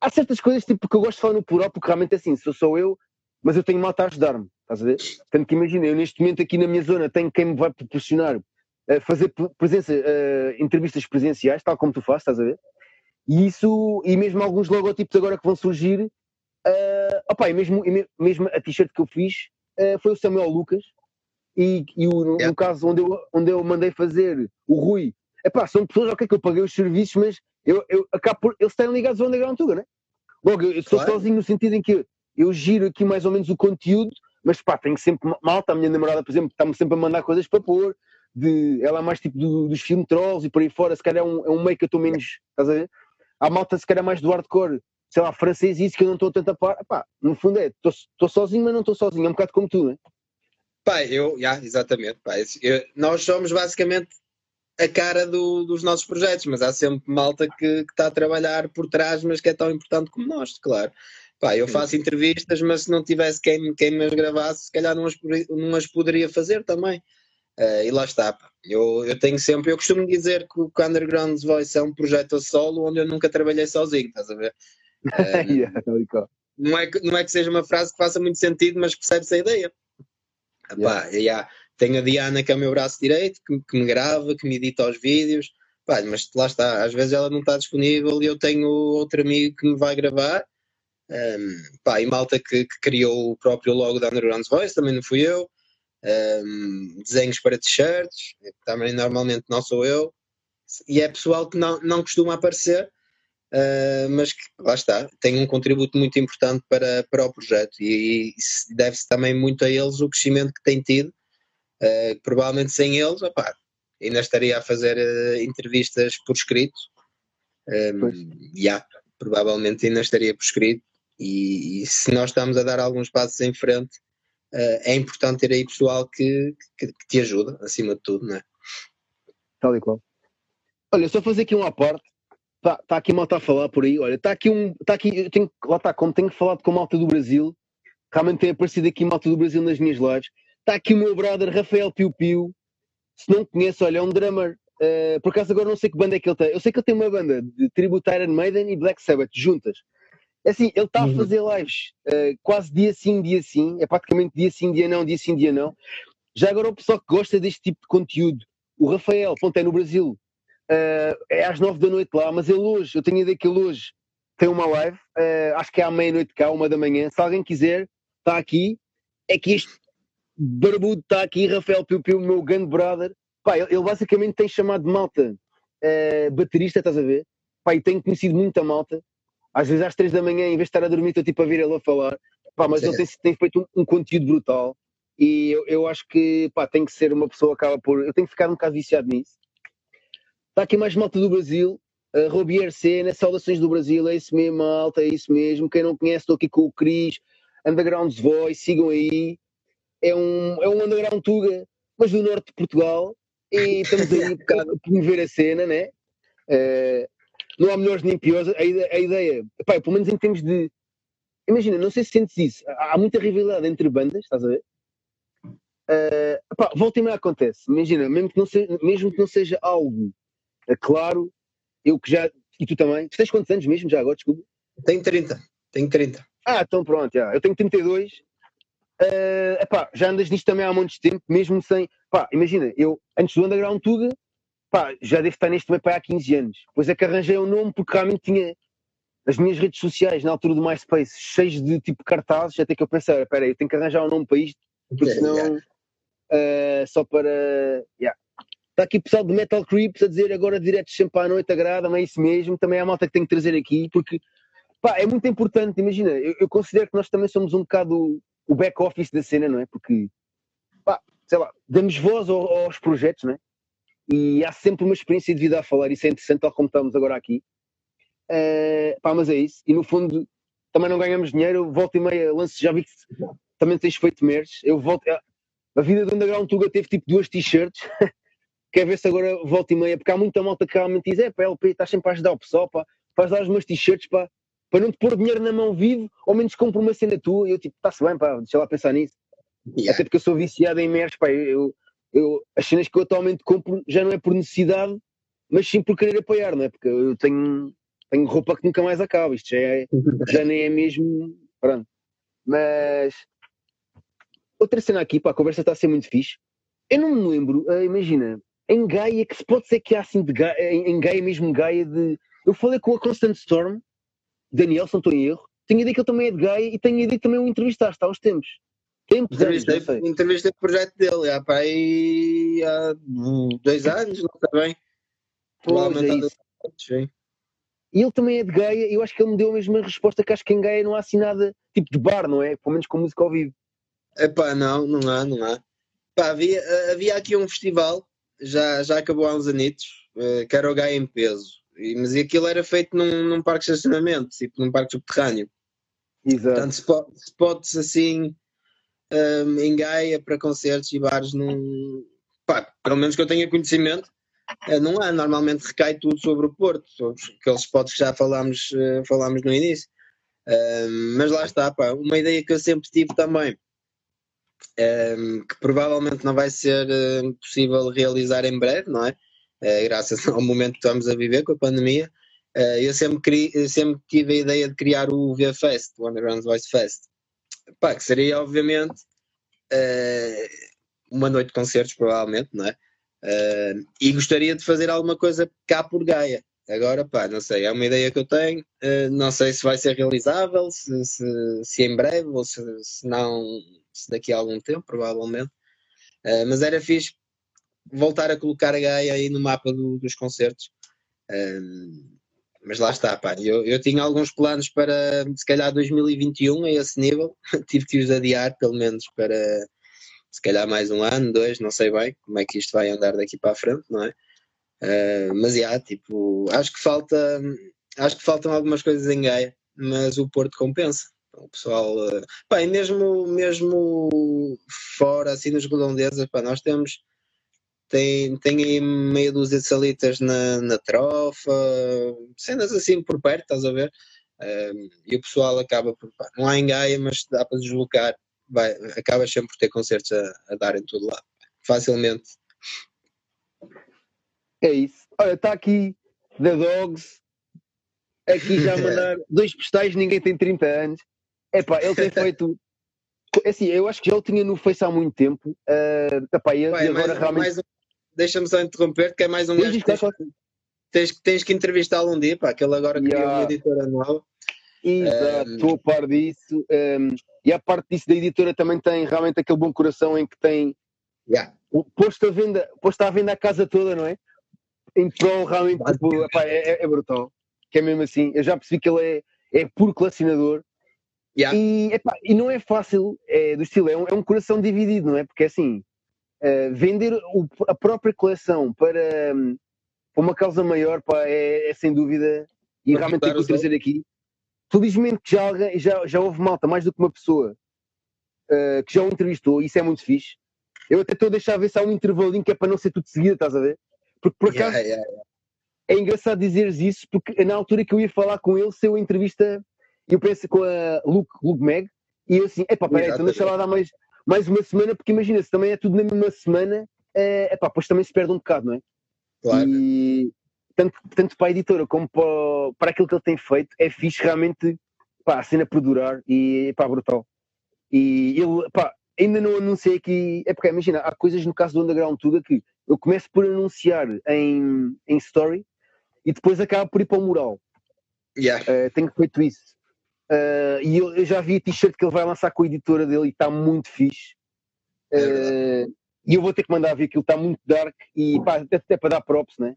há certas coisas tipo que eu gosto de falar no plural, porque realmente é assim, sou só eu, mas eu tenho malta a ajudar-me, estás a ver? Tanto que imagina, eu neste momento aqui na minha zona tenho quem me vai proporcionar uh, fazer presença, uh, entrevistas presenciais, tal como tu fazes, estás a ver? E isso, e mesmo alguns logotipos agora que vão surgir, uh, opa, e mesmo, e mesmo a t-shirt que eu fiz foi o Samuel Lucas, e, e o, no, yeah. no, caso onde eu, onde eu mandei fazer o Rui, epá, são pessoas okay, que eu paguei os serviços, mas eu, eu acabo por, eles estão ligados ao Underground Tuga, né? Logo, eu, sou claro. sozinho no sentido em que eu giro aqui mais ou menos o conteúdo, mas pá, tenho sempre malta, a minha namorada, por exemplo, está-me sempre a mandar coisas para pôr, de, ela é mais tipo do, dos filmes trolls e por aí fora, se calhar é um, é um meio que eu estou menos, estás a ver? Há malta se calhar mais do hardcore, sei lá, francês isso que eu não estou tanto a par, pá, no fundo é, estou sozinho, mas não estou sozinho, é um bocado como tu, não é? Pá, eu, yeah, exatamente, pá, eu, nós somos basicamente a cara do, dos nossos projetos, mas há sempre malta que, está a trabalhar por trás, mas que é tão importante como nós, claro. Pá, eu faço entrevistas, mas se não tivesse quem, quem me as gravasse, se calhar não as, não as poderia fazer também. Uh, e lá está. Pá. Eu, eu tenho sempre, eu costumo dizer que o Underground Voice é um projeto a solo onde eu nunca trabalhei sozinho, estás a ver? Uh, <laughs> yeah, não, é que, não é que seja uma frase que faça muito sentido, mas percebe-se a ideia. Yeah. Pá, yeah. Tenho a Diana, que é o meu braço direito, que, que me grava, que me edita os vídeos. Pá, mas lá está, às vezes ela não está disponível e eu tenho outro amigo que me vai gravar. Um, pá, e malta que, que, criou o próprio logo da Underground Voice, também não fui eu. Um, desenhos para t-shirts, também normalmente não sou eu. E é pessoal que não, não costuma aparecer, uh, mas que lá está, tem um contributo muito importante para, para o projeto e, e deve-se também muito a eles o crescimento que tem tido. Uh, provavelmente sem eles, opá, ainda estaria a fazer uh, entrevistas por escrito. Um, yeah, provavelmente ainda estaria por escrito e, e, se nós estamos a dar alguns passos em frente, é importante ter aí pessoal que, que, que, te ajuda, acima de tudo, não é? Tal e qual. Olha, só fazer aqui uma parte. Está tá aqui malta a falar por aí. Olha, está aqui um. Tá aqui, tenho, lá está, como tenho falado com malta do Brasil, realmente tem aparecido aqui malta do Brasil nas minhas lives. Está aqui o meu brother Rafael Piu Piu. Se não conhece, olha, é um drummer. Uh, por acaso agora não sei que banda é que ele tem. Eu sei que ele tem uma banda de tributo Iron Maiden e Black Sabbath juntas. É assim, ele está a uhum. fazer lives uh, quase dia sim, dia sim, é praticamente dia sim, dia não, dia sim, dia não. Já agora o pessoal que gosta deste tipo de conteúdo, o Rafael, ponto é no Brasil, uh, é às nove da noite lá, mas ele hoje, eu tenho ideia que ele hoje tem uma live, uh, acho que é à meia-noite cá, uma da manhã. Se alguém quiser, está aqui. É que este barbudo está aqui, Rafael Piu Piu, meu grande brother. Pá, ele, ele basicamente tem chamado de malta baterista, estás a ver? Pá, e tenho conhecido muita malta às vezes às três da manhã, em vez de estar a dormir, estou tipo a vir ele a falar. Pá, mas ele tem, tem feito um, um, conteúdo brutal e eu, eu acho que pá, tem que ser uma pessoa que acaba por. Eu tenho que ficar um bocado viciado nisso. Está aqui mais malta do Brasil. Uh, Robier Cena, Saudações do Brasil, é isso mesmo, malta, é isso mesmo. Quem não conhece, estou aqui com o Cris, Underground Voice, sigam aí. É um, é um underground Tuga, mas do norte de Portugal. E estamos aí um bocado a promover a cena, né? Uh, não há melhores nem piores. A a ideia pá, pelo menos em termos de. Imagina, não sei se sentes isso. Há muita rivalidade entre bandas, estás a ver? Uh, pá, volta e meia acontece. Imagina, mesmo que não seja, mesmo que não seja algo uh, claro, eu que já. E tu também? Tu tens quantos anos mesmo já agora? Desculpa. Tenho 30. Tenho 30. Ah, então pronto, já. eu tenho 32. Uh, epá, já andas nisto também há muitos tempo, mesmo sem. Pá, imagina, eu antes do Underground Tuga pá, já devo estar neste meio há 15 anos. Depois é que arranjei um nome porque realmente tinha as minhas redes sociais na altura do MySpace cheias de tipo cartazes, até que eu pensei, espera eu tenho que arranjar um nome para isto, porque senão yeah. uh, só para. Yeah. Está aqui pessoal do Metal Creeps a dizer agora direto sempre à noite, agrada-me, é isso mesmo. Também a malta que tenho que trazer aqui, porque pá, é muito importante. Imagina, eu, eu considero que nós também somos um bocado o back-office da cena, não é? Porque, pá, sei lá, damos voz aos, aos projetos, não é? e há sempre uma experiência de vida a falar, isso é interessante, tal como estamos agora aqui. Uh, pá, mas é isso, e no fundo também não ganhamos dinheiro, volta e meia, lance, já vi que também tens feito merch, eu volto, a vida do Underground Tuga teve tipo duas t-shirts, <laughs> quer ver se agora volta e meia, porque há muita malta que realmente diz, é pá, LP, estás sempre a ajudar o pessoal, pá, faz dar umas t-shirts, pá, para não te pôr dinheiro na mão vivo, ao menos compra uma cena tua, e eu tipo, está-se bem, pá, deixa lá pensar nisso. Yeah. Até porque eu sou viciado em merch, pá, eu, eu, as cenas que eu atualmente compro já não é por necessidade, mas sim por querer apoiar, não é? Porque eu tenho, tenho roupa que nunca mais acaba, isto já, é, já nem é mesmo. Pronto. Mas outra cena aqui, pá, a conversa está a ser muito fixe. Eu não me lembro, uh, imagina, em Gaia, que se pode ser que há assim de Gaia, em, em Gaia mesmo Gaia de. Eu falei com a Constant Storm, Daniel, se não estou em erro, tenho a ideia que ele também é de Gaia e tenho a ideia que também o entrevistaste há uns tempos. Tempos entrevistei, anos, entrevistei o projeto dele há, pá, aí, há dois anos, não está bem. É E ele também é de Gaia, e eu acho que ele me deu a mesma resposta que acho que em Gaia não há assim nada tipo de bar, não é? Pelo menos com música ao vivo. Epá, não, não há, não há. Pá, havia, havia aqui um festival, já, já acabou há uns anitos, eh, que era o Gaia em peso. E, mas aquilo era feito num, num parque de estacionamento, tipo num parque subterrâneo. Exato. Portanto, spots, spots assim um, em Gaia para concertos e bares, num, pá, pelo menos que eu tenha conhecimento, uh, não há. Normalmente recai tudo sobre o Porto, sobre aqueles spots que já falámos, uh, falámos no início. Um, mas lá está, pá, uma ideia que eu sempre tive também, um, que provavelmente não vai ser uh, possível realizar em breve, não é? graças <laughs> ao momento que estamos a viver com a pandemia, Uh, eu, sempre queria, eu sempre tive a ideia de criar o V-Fest, o Underground Voice Fest. Pá, que seria, obviamente, uh, uma noite de concertos, provavelmente, não é? Uh, e gostaria de fazer alguma coisa cá por Gaia. Agora, pá, não sei, é uma ideia que eu tenho, não sei se vai ser realizável, se, se, se em breve ou se, se, não, daqui a algum tempo, provavelmente. mas era fixe voltar a colocar a Gaia aí no mapa do, dos concertos mas lá está, pá, eu, eu tinha alguns planos para se calhar 2021 a esse nível, <laughs> tive que os adiar pelo menos para se calhar mais um ano, dois, não sei bem como é que isto vai andar daqui para a frente, não é? Uh, mas já, tipo, acho que falta, acho que faltam algumas coisas em Gaia, mas o Porto compensa. O pessoal, uh, pá, e mesmo, mesmo fora, assim nas redondezas, pá, nós temos tem, tem aí meia dúzia de salitas na, na trofa, cenas assim por perto, estás a ver? Um, e o pessoal acaba por. Pá, não há em Gaia, mas dá para deslocar, vai, acaba sempre por ter concertos a, a dar em todo lado, facilmente. É isso. Olha, está aqui The Dogs, aqui já <laughs> mandar dois postais, ninguém tem 30 anos. É pá, ele tem feito. <laughs> É assim, eu acho que já o tinha no Face há muito tempo. Uh, epá, e, Vai, agora mais, realmente. Mais deixa-me só interromper, que é mais um gajo que tens, tens, tens, que entrevistá-lo um dia, pá, que ele agora criou yeah. uma editora nova. Exato, estou um, a par disso. Um, e a parte disso da editora também tem realmente aquele bom coração em que tem yeah. posto, a venda, posto à venda a casa toda, não é? Em prol realmente tipo, epá, é, é, é, brutal. Que é mesmo assim. Eu já percebi que ele é, é puro colecionador. Yeah. E, epá, e não é fácil, é, do estilo, é um, é um coração dividido, não é? Porque assim, Uh, vender o, a própria coleção para, um, para, uma causa maior pá, é, é sem dúvida, e Para realmente tenho que trazer aqui. Felizmente que já, já, já houve malta, mais do que uma pessoa, uh, que já o entrevistou, e isso é muito fixe. Eu até estou a deixar ver se há um intervalinho que é para não ser tudo seguido, estás a ver? Porque por acaso yeah, yeah. é engraçado dizeres isso, porque na altura que eu ia falar com ele, se eu entrevista, eu penso com a Luke, Luke Meg, e eu assim, epá, peraí, então deixa lá dar mais, mais uma semana, porque imagina, se também é tudo na mesma semana, é, epá, depois também se perde um bocado, não é? Claro. E tanto, tanto para a editora como para, para aquilo que ele tem feito, é fixe realmente pá, a cena por durar e pá, brutal. E ele, pá, ainda não anunciei aqui, é porque imagina, há coisas no caso do Underground Tuga que eu começo por anunciar em, em story e depois acabo por ir para o mural. Yeah. Uh, tenho feito isso. Uh, e eu, eu, já vi a t-shirt que ele vai lançar com a editora dele e está muito fixe. Uh, e eu vou ter que mandar ver aquilo, está muito dark e pá, até para dar props, né?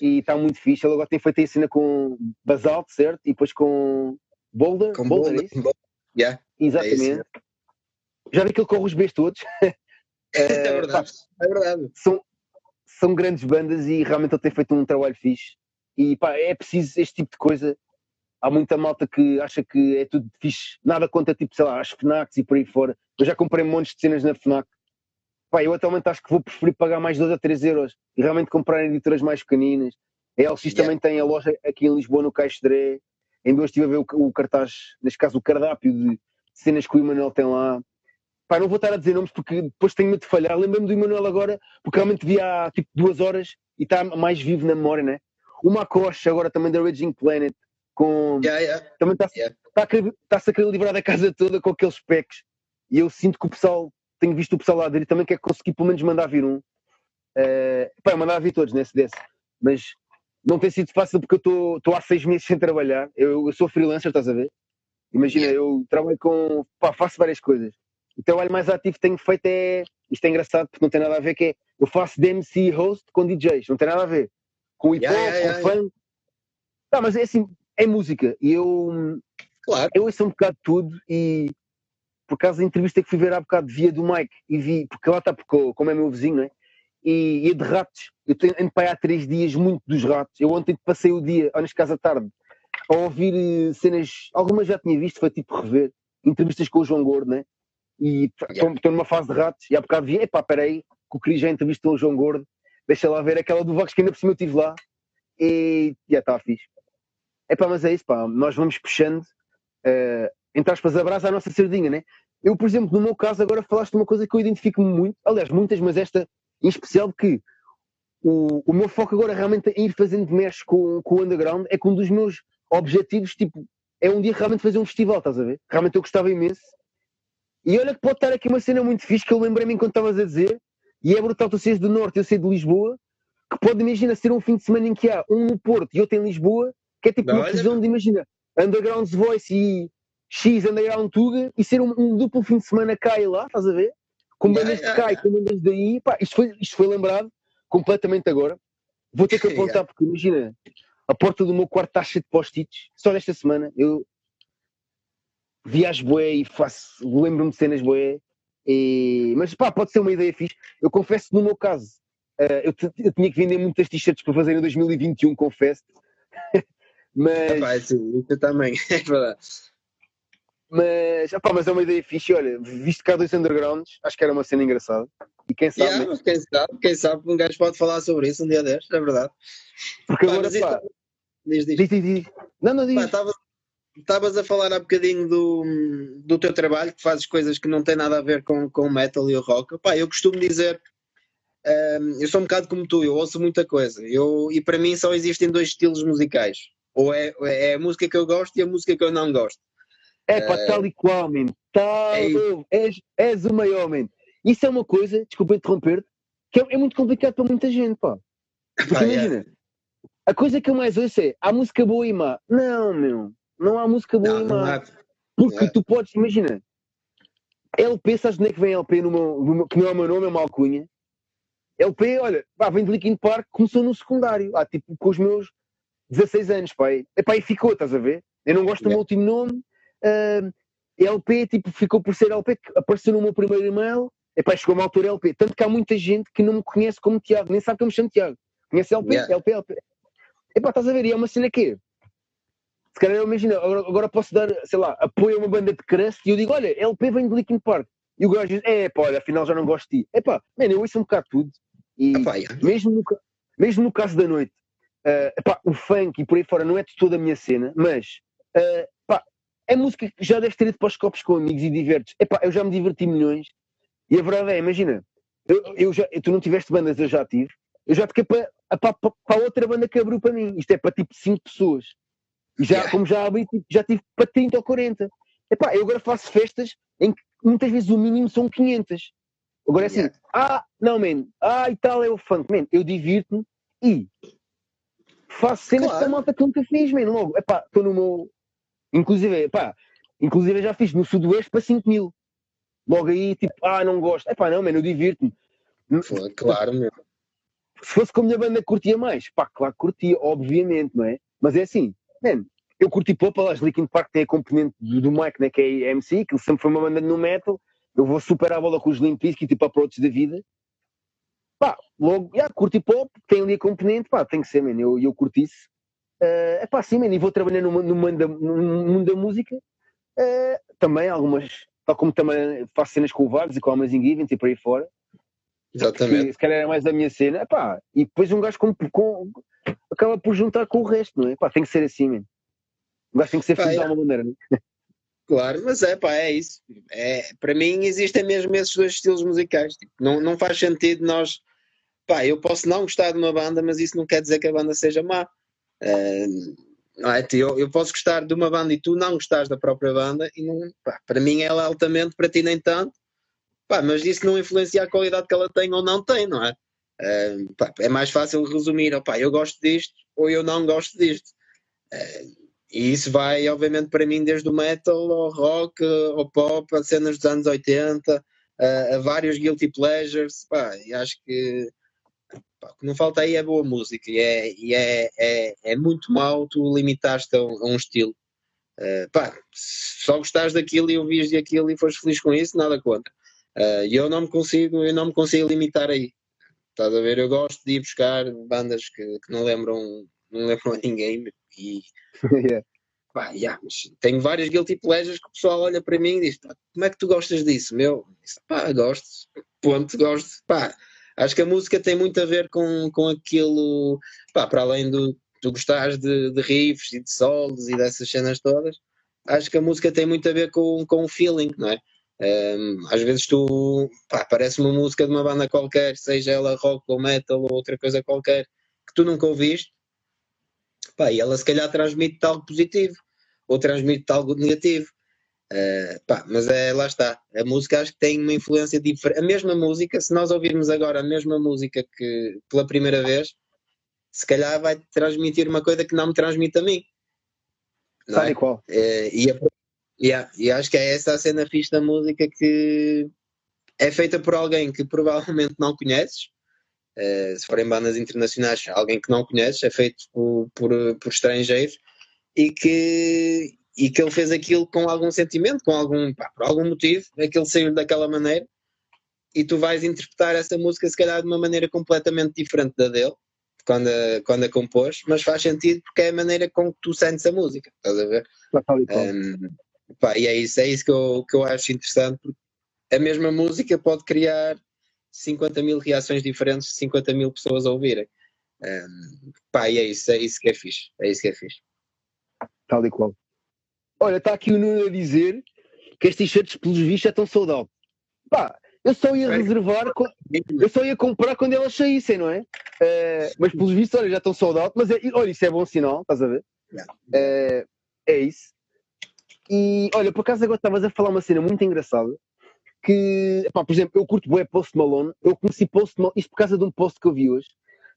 E está muito fixe. Ele agora tem feito a cena com Basalt, certo? E depois com Boulder. Com Boulder, Boulder. É yeah, Exatamente. É já vi que ele corre os Bs todos. <laughs> é verdade. Pá, é verdade. São, são grandes bandas e realmente ele tem feito um trabalho fixe. E pá, é preciso este tipo de coisa há muita malta que acha que é tudo fixe, nada contra, tipo, sei lá, as FNACs e por aí fora. Eu já comprei montes de cenas na FNAC. Pá, eu atualmente acho que vou preferir pagar mais 2 a 3 euros e realmente comprar em editoras mais pequeninas. A LX yeah. também tem a loja aqui em Lisboa, no Caixo de Em dois estive a ver o, o, cartaz, neste caso o cardápio de cenas que o Emanuel tem lá. Pá, não vou estar a dizer nomes porque depois tenho medo de falhar. Lembro-me do Emanuel agora, porque realmente vi há tipo duas horas e está mais vivo na memória, né? O Macoche, agora também da Raging Planet com. Yeah, yeah. Também está-se yeah. tá a, tá a querer livrar da casa toda com aqueles packs. E eu sinto que o pessoal, tenho visto o pessoal lá dele também quer conseguir pelo menos mandar vir um. Uh, pá, mandar vir todos nesse desse. Mas não tem sido fácil porque eu estou há seis meses sem trabalhar. Eu, eu, sou freelancer, estás a ver? Imagina, eu trabalho com. Pá, faço várias coisas. O trabalho mais ativo que tenho feito é. Isto é engraçado porque não tem nada a ver, que é. Eu faço DMC host com DJs, não tem nada a ver. Com hip hop, yeah, yeah, com funk, Tá, mas é assim, é música. E eu, Claro. eu ouço um bocado de tudo e por acaso a entrevista que fui ver há bocado via do Mike e vi, porque lá está, porque, como é meu vizinho, não é? E, e é de ratos. Eu tenho ando para há três dias muito dos ratos. Eu ontem passei o dia, ou neste caso à tarde, a ouvir eh, cenas, algumas já tinha visto, foi tipo rever, entrevistas com o João Gordo, né? E estou Yeah. numa fase de ratos, e há bocado vi, epá, peraí, que o Cris já entrevistou o João Gordo, deixa lá ver aquela do Vox que ainda por cima eu estive lá, e já está fixe. Epá, mas é isso, pá, nós vamos puxando, uh, entre aspas, a brasa nossa sardinha, né? Eu, por exemplo, no meu caso, agora falaste de uma coisa que eu identifico-me muito, aliás, muitas, mas esta em especial, que o, o meu foco agora realmente é ir fazendo mesh com, com o underground, é que um dos meus objetivos, tipo, é um dia realmente fazer um festival, estás a ver? Realmente eu gostava imenso. E olha que pode estar aqui uma cena muito fixe que eu lembrei-me enquanto estavas a dizer, e é brutal, tu seres do Norte, eu sei de Lisboa, que pode, imagina, ser um fim de semana em que há um no Porto e outro em Lisboa, que é tipo uma Olha. fusão de, imagina, Underground Voice e X Underground Tuga, e ser um, um duplo fim de semana cá e lá, estás a ver? Com Yeah, bandas de yeah, cá e com bandas daí, pá, isto foi, isto foi lembrado completamente agora. Vou ter que <laughs> apontar, porque imagina, a porta do meu quarto está cheia de post-its, só desta semana, eu viajo boé e faço, lembro-me de cenas boé, e... mas pá, pode ser uma ideia fixe. Eu confesso que no meu caso, eh, eu, eu tinha que vender muitas t-shirts para fazer em 2021, confesso. <laughs> mas, Epá, assim, isso também, <laughs> é verdade. mas, opá, mas é uma ideia fixe. Olha, visto cá dois undergrounds, acho que era uma cena engraçada. E quem sabe, Yeah, né? quem sabe, quem sabe um gajo pode falar sobre isso um dia destes, é verdade. porque Pá, agora, pá, Diz, diz. diz, diz, diz. Não, não diz. Estavas a falar há bocadinho do, do teu trabalho, que fazes coisas que não têm nada a ver com, com o metal e o rock. Pá, eu costumo dizer, hum, eu sou um bocado como tu, eu ouço muita coisa. Eu, e para mim só existem dois estilos musicais. Ou é, é a música que eu gosto e a música que eu não gosto. É pá, tal e qual, man. Tal, É és, és o maior, man. Isso é uma coisa, desculpa interromper, que é, é muito complicado para muita gente, pá. Porque yeah. imagina, a coisa que eu mais ouço é há música boa e má. Não, meu, não há música boa Não, e má. Porque é. tu podes, imagina, LP, sabes de onde é que vem LP no meu, no meu- que não é o meu nome, é uma alcunha. LP, olha, pá, vem de Linkin Park, começou no secundário, há tipo com os meus 16 anos, pá. E, epá, e ficou, estás a ver? Eu não gosto do meu último nome. ah, LP, tipo, ficou por ser LP, que apareceu no meu primeiro e-mail. Epá, chegou uma altura LP. Tanto que há muita gente que não me conhece como Tiago, nem sabe que eu me chamo Tiago. Conhece LP, Yeah. LP, LP. Epá, estás a ver? E é uma cena que se calhar eu imagino, agora, agora posso dar, sei lá, apoio a uma banda de crust e eu digo, olha, LP vem de Linkin Park. E o gajo diz, é pá, olha, afinal já não gosto de ti. É pá, mano, eu ouço um bocado tudo. E Ah, pá, yeah. mesmo, no, mesmo no caso da noite, eh, epá, o funk e por aí fora não é de toda a minha cena, mas eh, pá, é música que já deves ter ido para os copos com amigos e divertes. Epá, eu já me diverti milhões. E a verdade é, imagina, eu, eu já, tu não tiveste bandas, eu já tive. Eu já toquei para, para, para outra banda que abriu para mim. Isto é para tipo 5 pessoas. E já, como já abri, tipo, já tive para 30 ou 40. Epá, eu agora faço festas em que muitas vezes o mínimo são 500. Agora é assim, Yeah. ah, não, man, ah, e tal é o funk, man, eu divirto-me e faço cenas Claro. a malta que nunca fiz, man, logo, epá, estou no meu, inclusive, epá, inclusive já fiz no Sudoeste para 5 mil. Logo aí, tipo, ah, não gosto, epá, não, man, eu divirto-me. Claro, meu. Se fosse com a minha banda curtia mais, pá, claro que curtia, obviamente, não é? Mas é assim, man, eu curti pouco, aliás, Linkin Park tem a componente do, do Mike, né, que é a MC, que sempre foi uma banda no metal, eu vou super à bola com os Limp Bizkit, tipo approach da vida. Pá, logo, yeah, curti pop, tem ali a componente, pá, tem que ser, man, eu, eu curti isso. é pá, sim, man, e vou trabalhar no, no, mundo, da, no mundo da música, eh, também algumas, tal como também faço cenas com o Vagos e com a Amazing Events e por aí fora Exatamente. que se calhar era mais a minha cena, epá, e depois um gajo com, com- acaba por juntar com o resto, não é? Epá, tem que ser assim, mesmo. O gajo tem que ser Pá, feliz de é. alguma maneira, não é? <laughs> Claro, mas é pá, é isso. É, para mim existem mesmo esses dois estilos musicais. Tipo, não, não faz sentido nós. Pá, eu posso não gostar de uma banda, mas isso não quer dizer que a banda seja má. Eh, não é? eu, eu posso gostar de uma banda e tu não gostares da própria banda, e não, pá, para mim ela é altamente, para ti nem tanto. Pá, mas isso não influencia a qualidade que ela tem ou não tem, não é? Eh, pá, é mais fácil resumir, pá, eu gosto disto ou eu não gosto disto. Eh, e isso vai, obviamente, para mim, desde o metal ao rock, ao pop, a cenas dos anos 80, a, a vários guilty pleasures. Pá, e acho que Pá, o que não falta aí é boa música e é, e é, é, é muito mau tu limitaste a um, a um estilo. Uh, pá, só gostares daquilo e ouvires aquilo e fores feliz com isso, nada contra. Uh, e eu não me consigo, eu não me consigo limitar aí. Estás a ver? Eu gosto de ir buscar bandas que, que não lembram, não lembram a ninguém e <laughs> yeah. pá, yeah, mas tenho várias guilty pleasures que o pessoal olha para mim e diz: como é que tu gostas disso? Meu, Diz, pá, gosto, ponto, gosto, pá. Acho que a música tem muito a ver com, com aquilo, pá, para além do tu gostares de, de riffs e de solos e dessas cenas todas, acho que a música tem muito a ver com, com o feeling, não é? Um, às vezes tu, pá, parece uma música de uma banda qualquer, seja ela rock ou metal ou outra coisa qualquer, que tu nunca ouviste, pá, e ela se calhar transmite algo positivo ou transmite algo negativo. Uh, pá, mas é, lá está, a música acho que tem uma influência diferente. A mesma música, se nós ouvirmos agora a mesma música que pela primeira vez, se calhar vai transmitir uma coisa que não me transmite a mim. Não é? qual? É, e, a- yeah, e acho que é essa a cena fixe da música que é feita por alguém que provavelmente não conheces. Eh, se forem bandas internacionais, alguém que não conheces, é feito por, por, por estrangeiros e que, e que ele fez aquilo com algum sentimento, com algum, pá, por algum motivo, aquele saiu daquela maneira e tu vais interpretar essa música se calhar de uma maneira completamente diferente da dele quando a, quando a compôs, mas faz sentido porque é a maneira com que tu sentes a música, estás a ver? E. Um, pá, e é isso, é isso que eu, que eu acho interessante, porque a mesma música pode criar 50 mil reações diferentes, 50 mil pessoas a ouvirem. Um, pá, e é isso, é isso que é fixe, é isso que é fixe. Tal e qual. Olha, está aqui o Nuno a dizer que estes t-shirts, pelos vistos, já estão sold out. Pá, eu só ia reservar, eu só ia comprar quando elas saíssem, não é? Eh, mas pelos vistos, olha, já estão sold out. Mas é- olha, isso é bom sinal, estás a ver? Eh, é isso. E olha, por acaso agora estavas a falar uma cena muito engraçada. Que, pá, por exemplo, eu curto bué Post Malone. Eu conheci Post Malone, isto por causa de um post que eu vi hoje.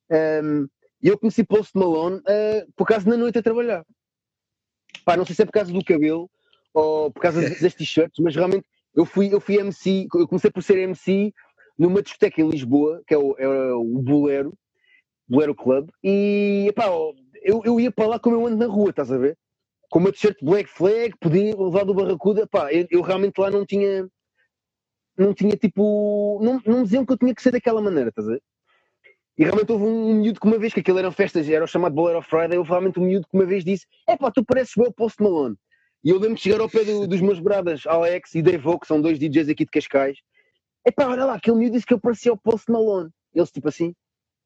Ehm, E eu conheci Post Malone eh, por acaso na noite a trabalhar. Pá, não sei se é por causa do cabelo ou por causa <laughs> das t-shirts, mas realmente eu fui, eu fui MC, eu comecei por ser MC numa discoteca em Lisboa, que é o, é o Bolero, Bolero Club, e epá, eu, eu ia para lá como eu ando na rua, estás a ver? Com uma t-shirt Black Flag, podia levar do Barracuda, pá, eu, eu realmente lá não tinha, não tinha tipo, não, não me diziam que eu tinha que ser daquela maneira, estás a ver? E realmente houve um miúdo que uma vez, que aquilo eram festas, era o chamado Bolero Friday, houve realmente um miúdo que uma vez disse: É pá, tu pareces o Post Malone. E eu lembro de chegar ao pé do- dos meus bradas, Alex e Dave O, que são dois DJs aqui de Cascais. É pá, olha lá, aquele miúdo disse que eu parecia o Post Malone. Eles tipo assim: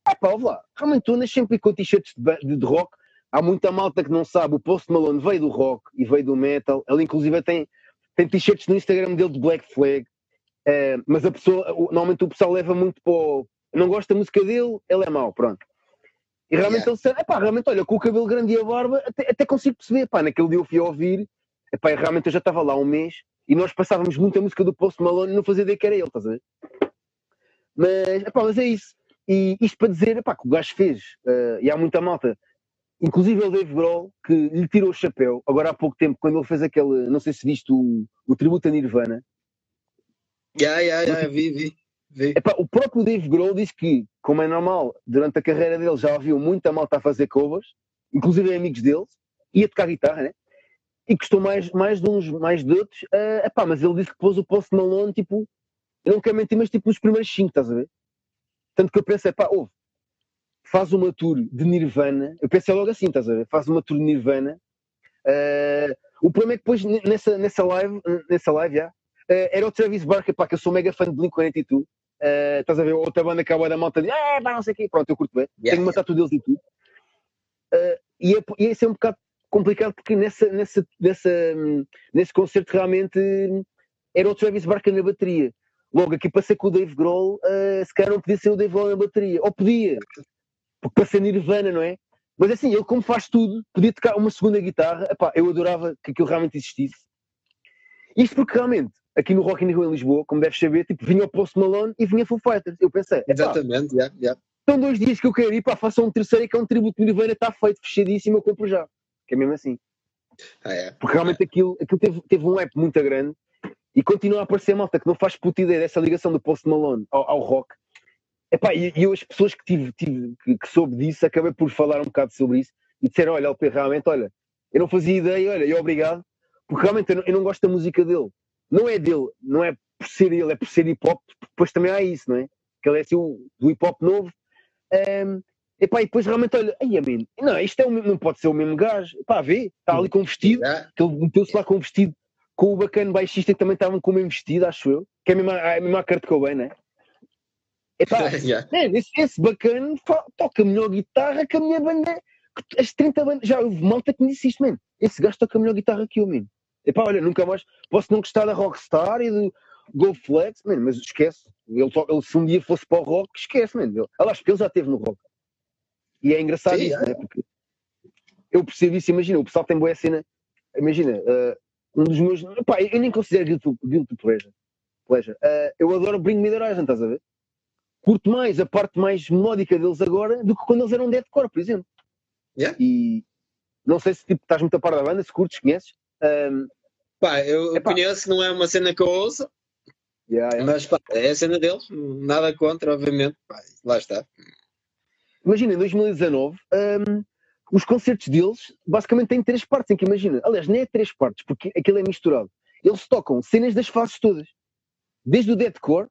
É pá, ouve lá, realmente tu andas sempre com t-shirts de, de- de rock. Há muita malta que não sabe, o Post Malone veio do rock e veio do metal. Ele inclusive tem, tem t-shirts no Instagram dele de Black Flag. Eh, mas a pessoa, normalmente o pessoal leva muito para o. Não gosta da música dele, ele é mau, pronto. E realmente Yeah. ele epá, realmente, olha, com o cabelo grande e a barba, até, até consigo perceber, pá, naquele dia eu fui ouvir, epá, e realmente eu já estava lá um mês, e nós passávamos muita música do Post Malone e não fazia ideia que era ele, estás a ver? Mas, epá, mas é isso. E isto para dizer, epá, que o gajo fez, eh, e há muita malta, inclusive o Dave Grohl, que lhe tirou o chapéu, agora há pouco tempo, quando ele fez aquele, não sei se viste o, o tributo a Nirvana, Yeah, yeah, yeah, vi, vi. Epá, o próprio Dave Grohl diz que, como é normal, durante a carreira dele já ouviu muita malta a fazer covers, inclusive amigos deles, e a tocar guitarra, né? E gostou mais, mais de uns, mais de outros. eh, epá, mas ele disse que pôs o Post Malone, tipo, eu não quero mentir, mas tipo nos primeiros cinco, estás a ver? Tanto que eu pensei, pá, ouve, faz uma tour de Nirvana, eu pensei logo assim, estás a ver? Faz uma tour de Nirvana. eh, o problema é que depois nessa, nessa live, nessa live, já, eh, era o Travis Barker, pá, que eu sou mega fã de Blink-182, Uh, estás a ver outra banda que acaba da malta de ah, não sei o quê, pronto, eu curto bem, Yeah, tenho uma tatu deles e tudo. Uh, e, é, e esse é um bocado complicado porque nessa, nessa, nessa, nesse concerto realmente hum, era o Travis Barker na bateria. Logo aqui passei com o Dave Grohl, uh, se calhar não podia ser o Dave Grohl na bateria, ou podia, porque para ser Nirvana, não é? Mas assim, ele como faz tudo, podia tocar uma segunda guitarra, epá, eu adorava que aquilo realmente existisse. Isto porque realmente, aqui no Rock in Rio em Lisboa, como deves saber, tipo, vinha o Post Malone e vinha Foo Fighters. Eu pensei, Exatamente, yeah, yeah. são dois dias que eu quero ir, pá, façam um terceiro que é um tributo de Nirvana, está feito, fechadíssimo, eu compro já. Que é mesmo assim. Ah, é. Porque realmente aquilo, aquilo teve, teve um app muito grande e continua a aparecer malta que não faz puta ideia dessa ligação do Post Malone ao, ao rock. Epá, e, e eu, as pessoas que, tive, tive que, que soube disso, acabei por falar um bocado sobre isso e disseram: Olha, LP, realmente, olha, eu não fazia ideia, olha, e obrigado, porque realmente eu não, eu não gosto da música dele. Não é dele, não é por ser ele, é por ser hip hop, depois também há isso, não é? Que ele é assim o, do hip hop novo. Um, epá, e depois realmente olha, ai, man, não, isto é o, mesmo- não pode ser o mesmo gajo. Pá, vê, está ali com vestido, Yeah. que ele meteu-se lá com vestido, com o bacana baixista que também estavam com o mesmo vestido, acho eu, que é a mesma, a mesma Kurt Cobain, não é? Epá, <laughs> Yeah. Man, esse, esse bacana toca melhor guitarra que a minha banda. que As 30 bandas. Já houve malta que me disse isto, man. Esse gajo toca melhor guitarra que eu, man. Epá, olha, nunca mais. Posso não gostar da Rockstar e do Go Flex, man, mas esquece. Ele, ele, se um dia fosse para o rock, esquece, man. Ele, aliás, porque ele já esteve no rock. E é engraçado Sim, isso, é. né? Porque eu percebo isso, imagina, o pessoal tem boa cena. Imagina, eh, um dos meus. Pá, eu nem considero guilty, guilty pleasure. pleasure. Eh, eu adoro Bring Me the Horizon, estás a ver? Curto mais a parte mais melódica deles agora do que quando eles eram deadcore, por exemplo. Yeah. E não sei se tipo, estás muito a par da banda, se curtes, conheces. Ahm, Pá, eu Epá. conheço, não é uma cena que eu ouço, yeah, yeah. mas pá, é a cena deles, nada contra, obviamente. Pá, lá está. Imagina, em 2019, ahm, os concertos deles basicamente têm três partes, em que imagina, aliás, nem é três partes, porque aquilo é misturado. Eles tocam cenas das fases todas, desde o deathcore,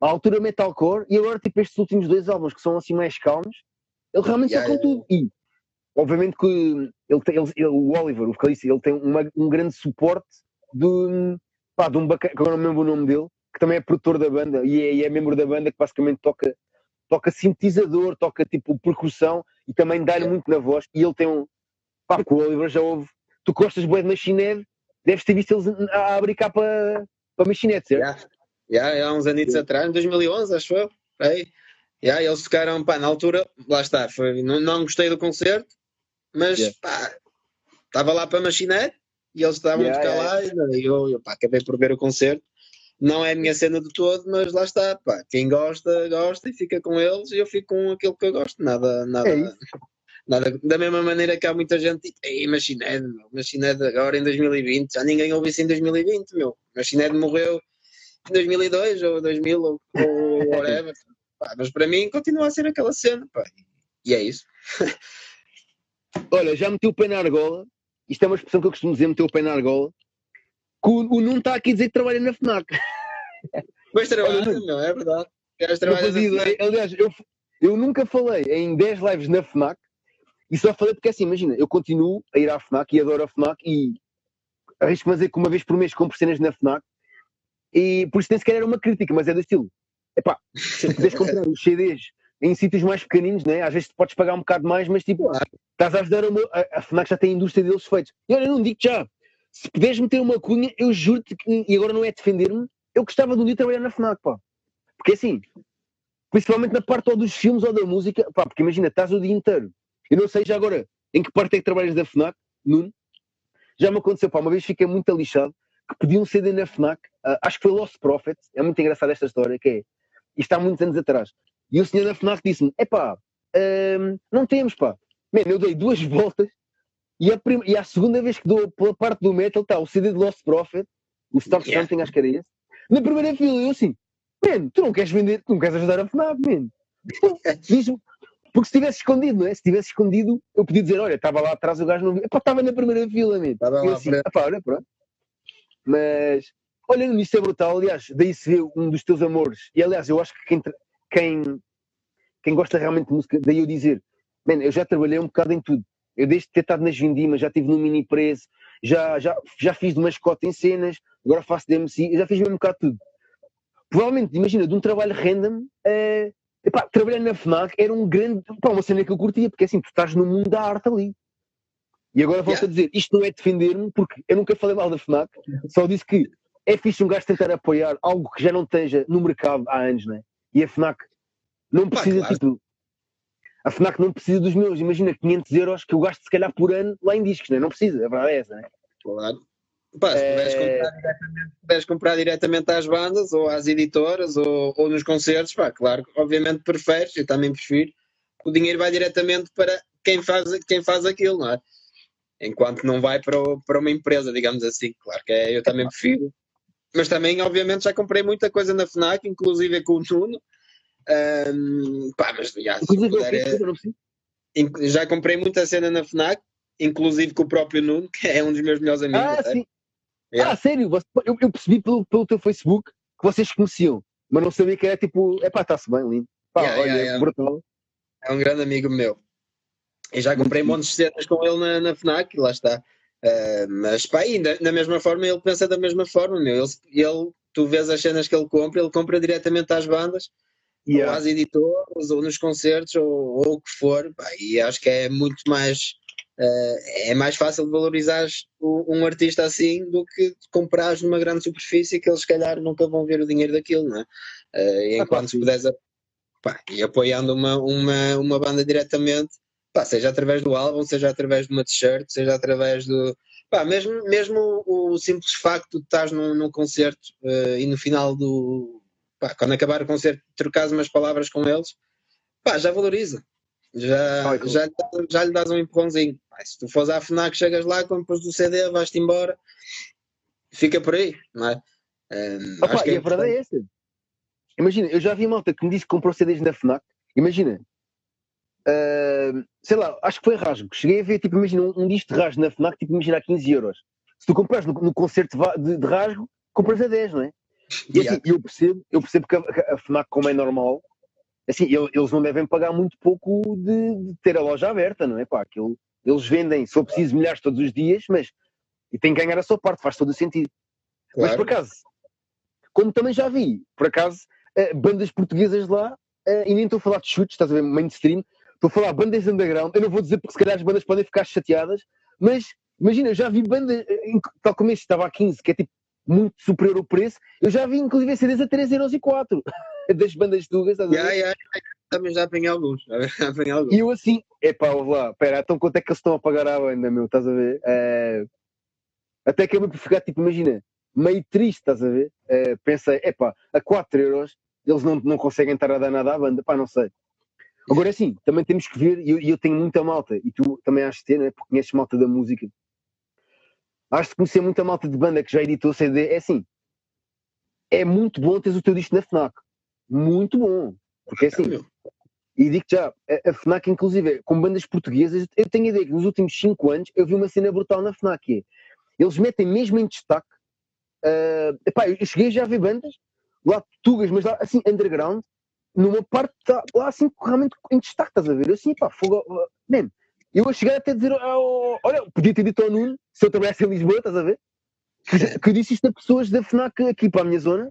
à altura metalcore, e agora tipo estes últimos dois álbuns que são assim mais calmos, eles realmente Yeah, tocam yeah, tudo. E, obviamente que ele tem, ele- ele- o Oliver, o vocalista, ele tem uma- um grande suporte de, pá, de um bacana, que agora não me lembro o nome dele, que também é produtor da banda, e é, e é membro da banda que basicamente toca toca sintetizador, toca tipo percussão e também dá-lhe muito na voz. E ele tem um. Pá, porque o Oliver já ouve. Tu gostas bué de Machine Head, deves ter visto eles a abrir cá para para Machine Head, certo? Yeah. Yeah, há uns anitos atrás, em 2011, acho eu. Aí. Yeah, eles tocaram, pá, na altura, lá está, foi, não, não gostei do concerto, mas Yeah. pá, estava lá para machinar e eles estavam Yeah, a tocar yeah, lá e eu, eu pá, acabei por ver o concerto. Não é a minha cena de todo, mas lá está, pá, quem gosta, gosta e fica com eles e eu fico com aquilo que eu gosto, nada, nada, É nada, da mesma maneira que há muita gente, tipo, ei, Machined, meu, Machined agora em 2020, já ninguém ouve isso em 2020, meu, Machined morreu em 2002 ou 2000 ou, ou <laughs> whatever, pá, mas para mim continua a ser aquela cena, pá, e é isso. <laughs> Olha, já meti o pé na argola. Isto é uma expressão que eu costumo dizer, meter o pé na argola. Que o, o Nuno está aqui a dizer que trabalha na FNAC. Mas trabalha, meu, é verdade. Não ideia. Aliás, eu, eu nunca falei em 10 lives na FNAC e só falei porque assim, imagina, eu continuo a ir à FNAC e adoro a FNAC e arrisco-me a dizer que uma vez por mês compro cenas na FNAC e por isso nem sequer era uma crítica, mas é do estilo. Epá, se puderes comprar os CDs em sítios mais pequeninos, né? às vezes tu podes pagar um bocado mais, mas tipo, Claro. estás a ajudar meu- a, a FNAC já tem a indústria deles feitos. E olha, não digo já, se puderes meter uma cunha, eu juro-te que, e agora não é defender-me, eu gostava de um dia trabalhar na FNAC, pá. Porque assim, principalmente na parte ou dos filmes ou da música, pá, porque imagina, estás o dia inteiro. Eu não sei já agora em que parte é que trabalhas da FNAC, Nuno. Já me aconteceu, pá, uma vez fiquei muito lixado que pedi um CD na FNAC, ah, acho que foi Lost Prophet, é muito engraçada esta história, que é, isto há muitos anos atrás. E o senhor da FNAC disse-me, epá, hum, não temos, pá. Man, eu dei duas <laughs> voltas e a, prim- e a segunda vez que dou pela parte do metal está o CD de Lost Prophet, o Start Yeah. Something, acho que era esse. Na primeira fila, eu assim, man, tu não queres vender, tu não queres ajudar a FNAC, man. <laughs> Diz-me, porque se tivesse escondido, não é? Se tivesse escondido, eu podia dizer, olha, estava lá atrás, o gajo não viu. Epá, estava na primeira fila, man. Estava eu lá assim, epá, olha, pronto. Mas, olha, isto é brutal, aliás, daí se vê um dos teus amores. E aliás, eu acho que quem, quem, quem gosta realmente de música, daí eu dizer, man, eu já trabalhei um bocado em tudo. Eu desde ter estado nas vindimas, já estive no mini preço, já, já, já fiz de mascote em cenas, agora faço de MC, já fiz mesmo um bocado tudo. Provavelmente, imagina, de um trabalho random, eh, epá, trabalhar na FNAC era um grande, pá, uma cena que eu curtia, porque assim, tu estás no mundo da arte ali. E agora volto Yeah. a dizer, isto não é defender-me, porque eu nunca falei mal da FNAC, só disse que é fixe um gajo tentar apoiar algo que já não esteja no mercado há anos, né? E a FNAC não Pá, precisa, claro. tipo, a FNAC não precisa dos meus, imagina 500 euros que eu gasto se calhar por ano lá em discos, né? Não precisa, a verdade é essa, né? Claro. Pá, se É. puderes, comprar diretamente, puderes comprar diretamente às bandas ou às editoras ou, ou nos concertos, pá, claro, obviamente preferes, eu também prefiro, o dinheiro vai diretamente para quem faz, quem faz aquilo, não é? Enquanto não vai para, o- para uma empresa, digamos assim, claro que é, eu também prefiro. Mas também, obviamente, já comprei muita coisa na FNAC, inclusive com o Nuno, Um, pá, mas já, puder, é- já comprei muita cena na FNAC, inclusive com o próprio Nuno, que é um dos meus melhores amigos. Ah, até. sim. Yeah. Ah, sério? Eu, eu percebi pelo, pelo teu Facebook que vocês conheciam, mas não sabia que era tipo, é pá, está-se bem, lindo. Pá, Yeah, olha, yeah, brutal. É um grande amigo meu. E já comprei montes de cenas com ele na, na FNAC, e lá está. Ah, mas pá, ainda na mesma forma, ele pensa da mesma forma, meu. Ele, ele- tu vês as cenas que ele compra, ele compra diretamente às bandas, ou Yeah. às editoras, ou nos concertos, ou, ou o que for. pá, e acho que é muito mais. ah, é mais fácil valorizar um artista assim do que comprares numa grande superfície que eles se calhar nunca vão ver o dinheiro daquilo, não é? Ah, Ah, enquanto claro, se puderes pá, e apoiando uma, uma, uma banda diretamente, pá, seja através do álbum, seja através de uma t-shirt, seja através do. Pá, mesmo, mesmo o simples facto de estás num, num concerto eh, e no final do. Pá, quando acabar o concerto, trocares umas palavras com eles, pá, já valoriza. Já, Ai, já, já lhe dás um empurrãozinho. Pá, se tu fores à FNAC, chegas lá, compras o CD, vais-te embora, fica por aí, não é? Eh, Opa, que e é a verdade é essa. Imagina, eu já vi malta que me disse que comprou CDs na FNAC. Imagina, sei lá, acho que foi rasgo. Cheguei a ver, tipo, imagina, um, um disco de rasgo na FNAC, tipo, imagina a 15 euros. Se tu compras no, no concerto de, de- rasgo, compras a 10, não é? E assim, Yeah. eu percebo, eu percebo que a, a FNAC, como é normal, assim, ele- eles não devem pagar muito pouco de, de ter a loja aberta, não é? Pá, aquilo, eles vendem, se for preciso, milhares todos os dias, mas e tem que ganhar a sua parte, faz todo o sentido. Mas Claro. por acaso, como também já vi, por acaso, eh, bandas portuguesas lá, eh, e nem estou a falar de chutes, estás a ver, mainstream, estou a falar bandas underground. Eu não vou dizer porque se calhar as bandas podem ficar chateadas, mas imagina, eu já vi bandas, eh, tal como este estava a 15, que é tipo muito superior ao preço, eu já vi inclusive CDs a 3,04€ <laughs> das bandas tugas? Yeah, yeah. Também já apanhei alguns. Já apanhei alguns. E eu assim, epá, ouve lá, pera, então quanto é que eles estão a pagar à banda, meu, estás a ver? Eh, até que eu por ficar, tipo, imagina, meio triste, estás a ver? Eh, pensei, epá, a 4 euros eles não, não conseguem estar a dar nada à banda, pá, não sei. Agora assim, também temos que ver, e eu, eu tenho muita malta, e tu também has de ter, né? Porque conheces malta da música. Has de conhecer muita malta de banda que já editou CD, é assim, é muito bom teres o teu disco na FNAC. Muito bom. Porque é assim, e digo já, a, a FNAC, inclusive, com bandas portuguesas, eu tenho a ideia que nos últimos 5 anos eu vi uma cena brutal na FNAC. que é, eles metem mesmo em destaque. ah, epá, eu cheguei já a ver bandas, lá tugas, mas lá assim, underground, numa parte tá, lá assim, realmente em destaque, estás a ver? Eu assim, pá, fogo. Man, eu a chegar até a dizer, olha, podia ter dito ao Nuno, se eu trabalhasse em Lisboa, estás a ver? Que, que eu disse isto a pessoas da FNAC aqui para a minha zona.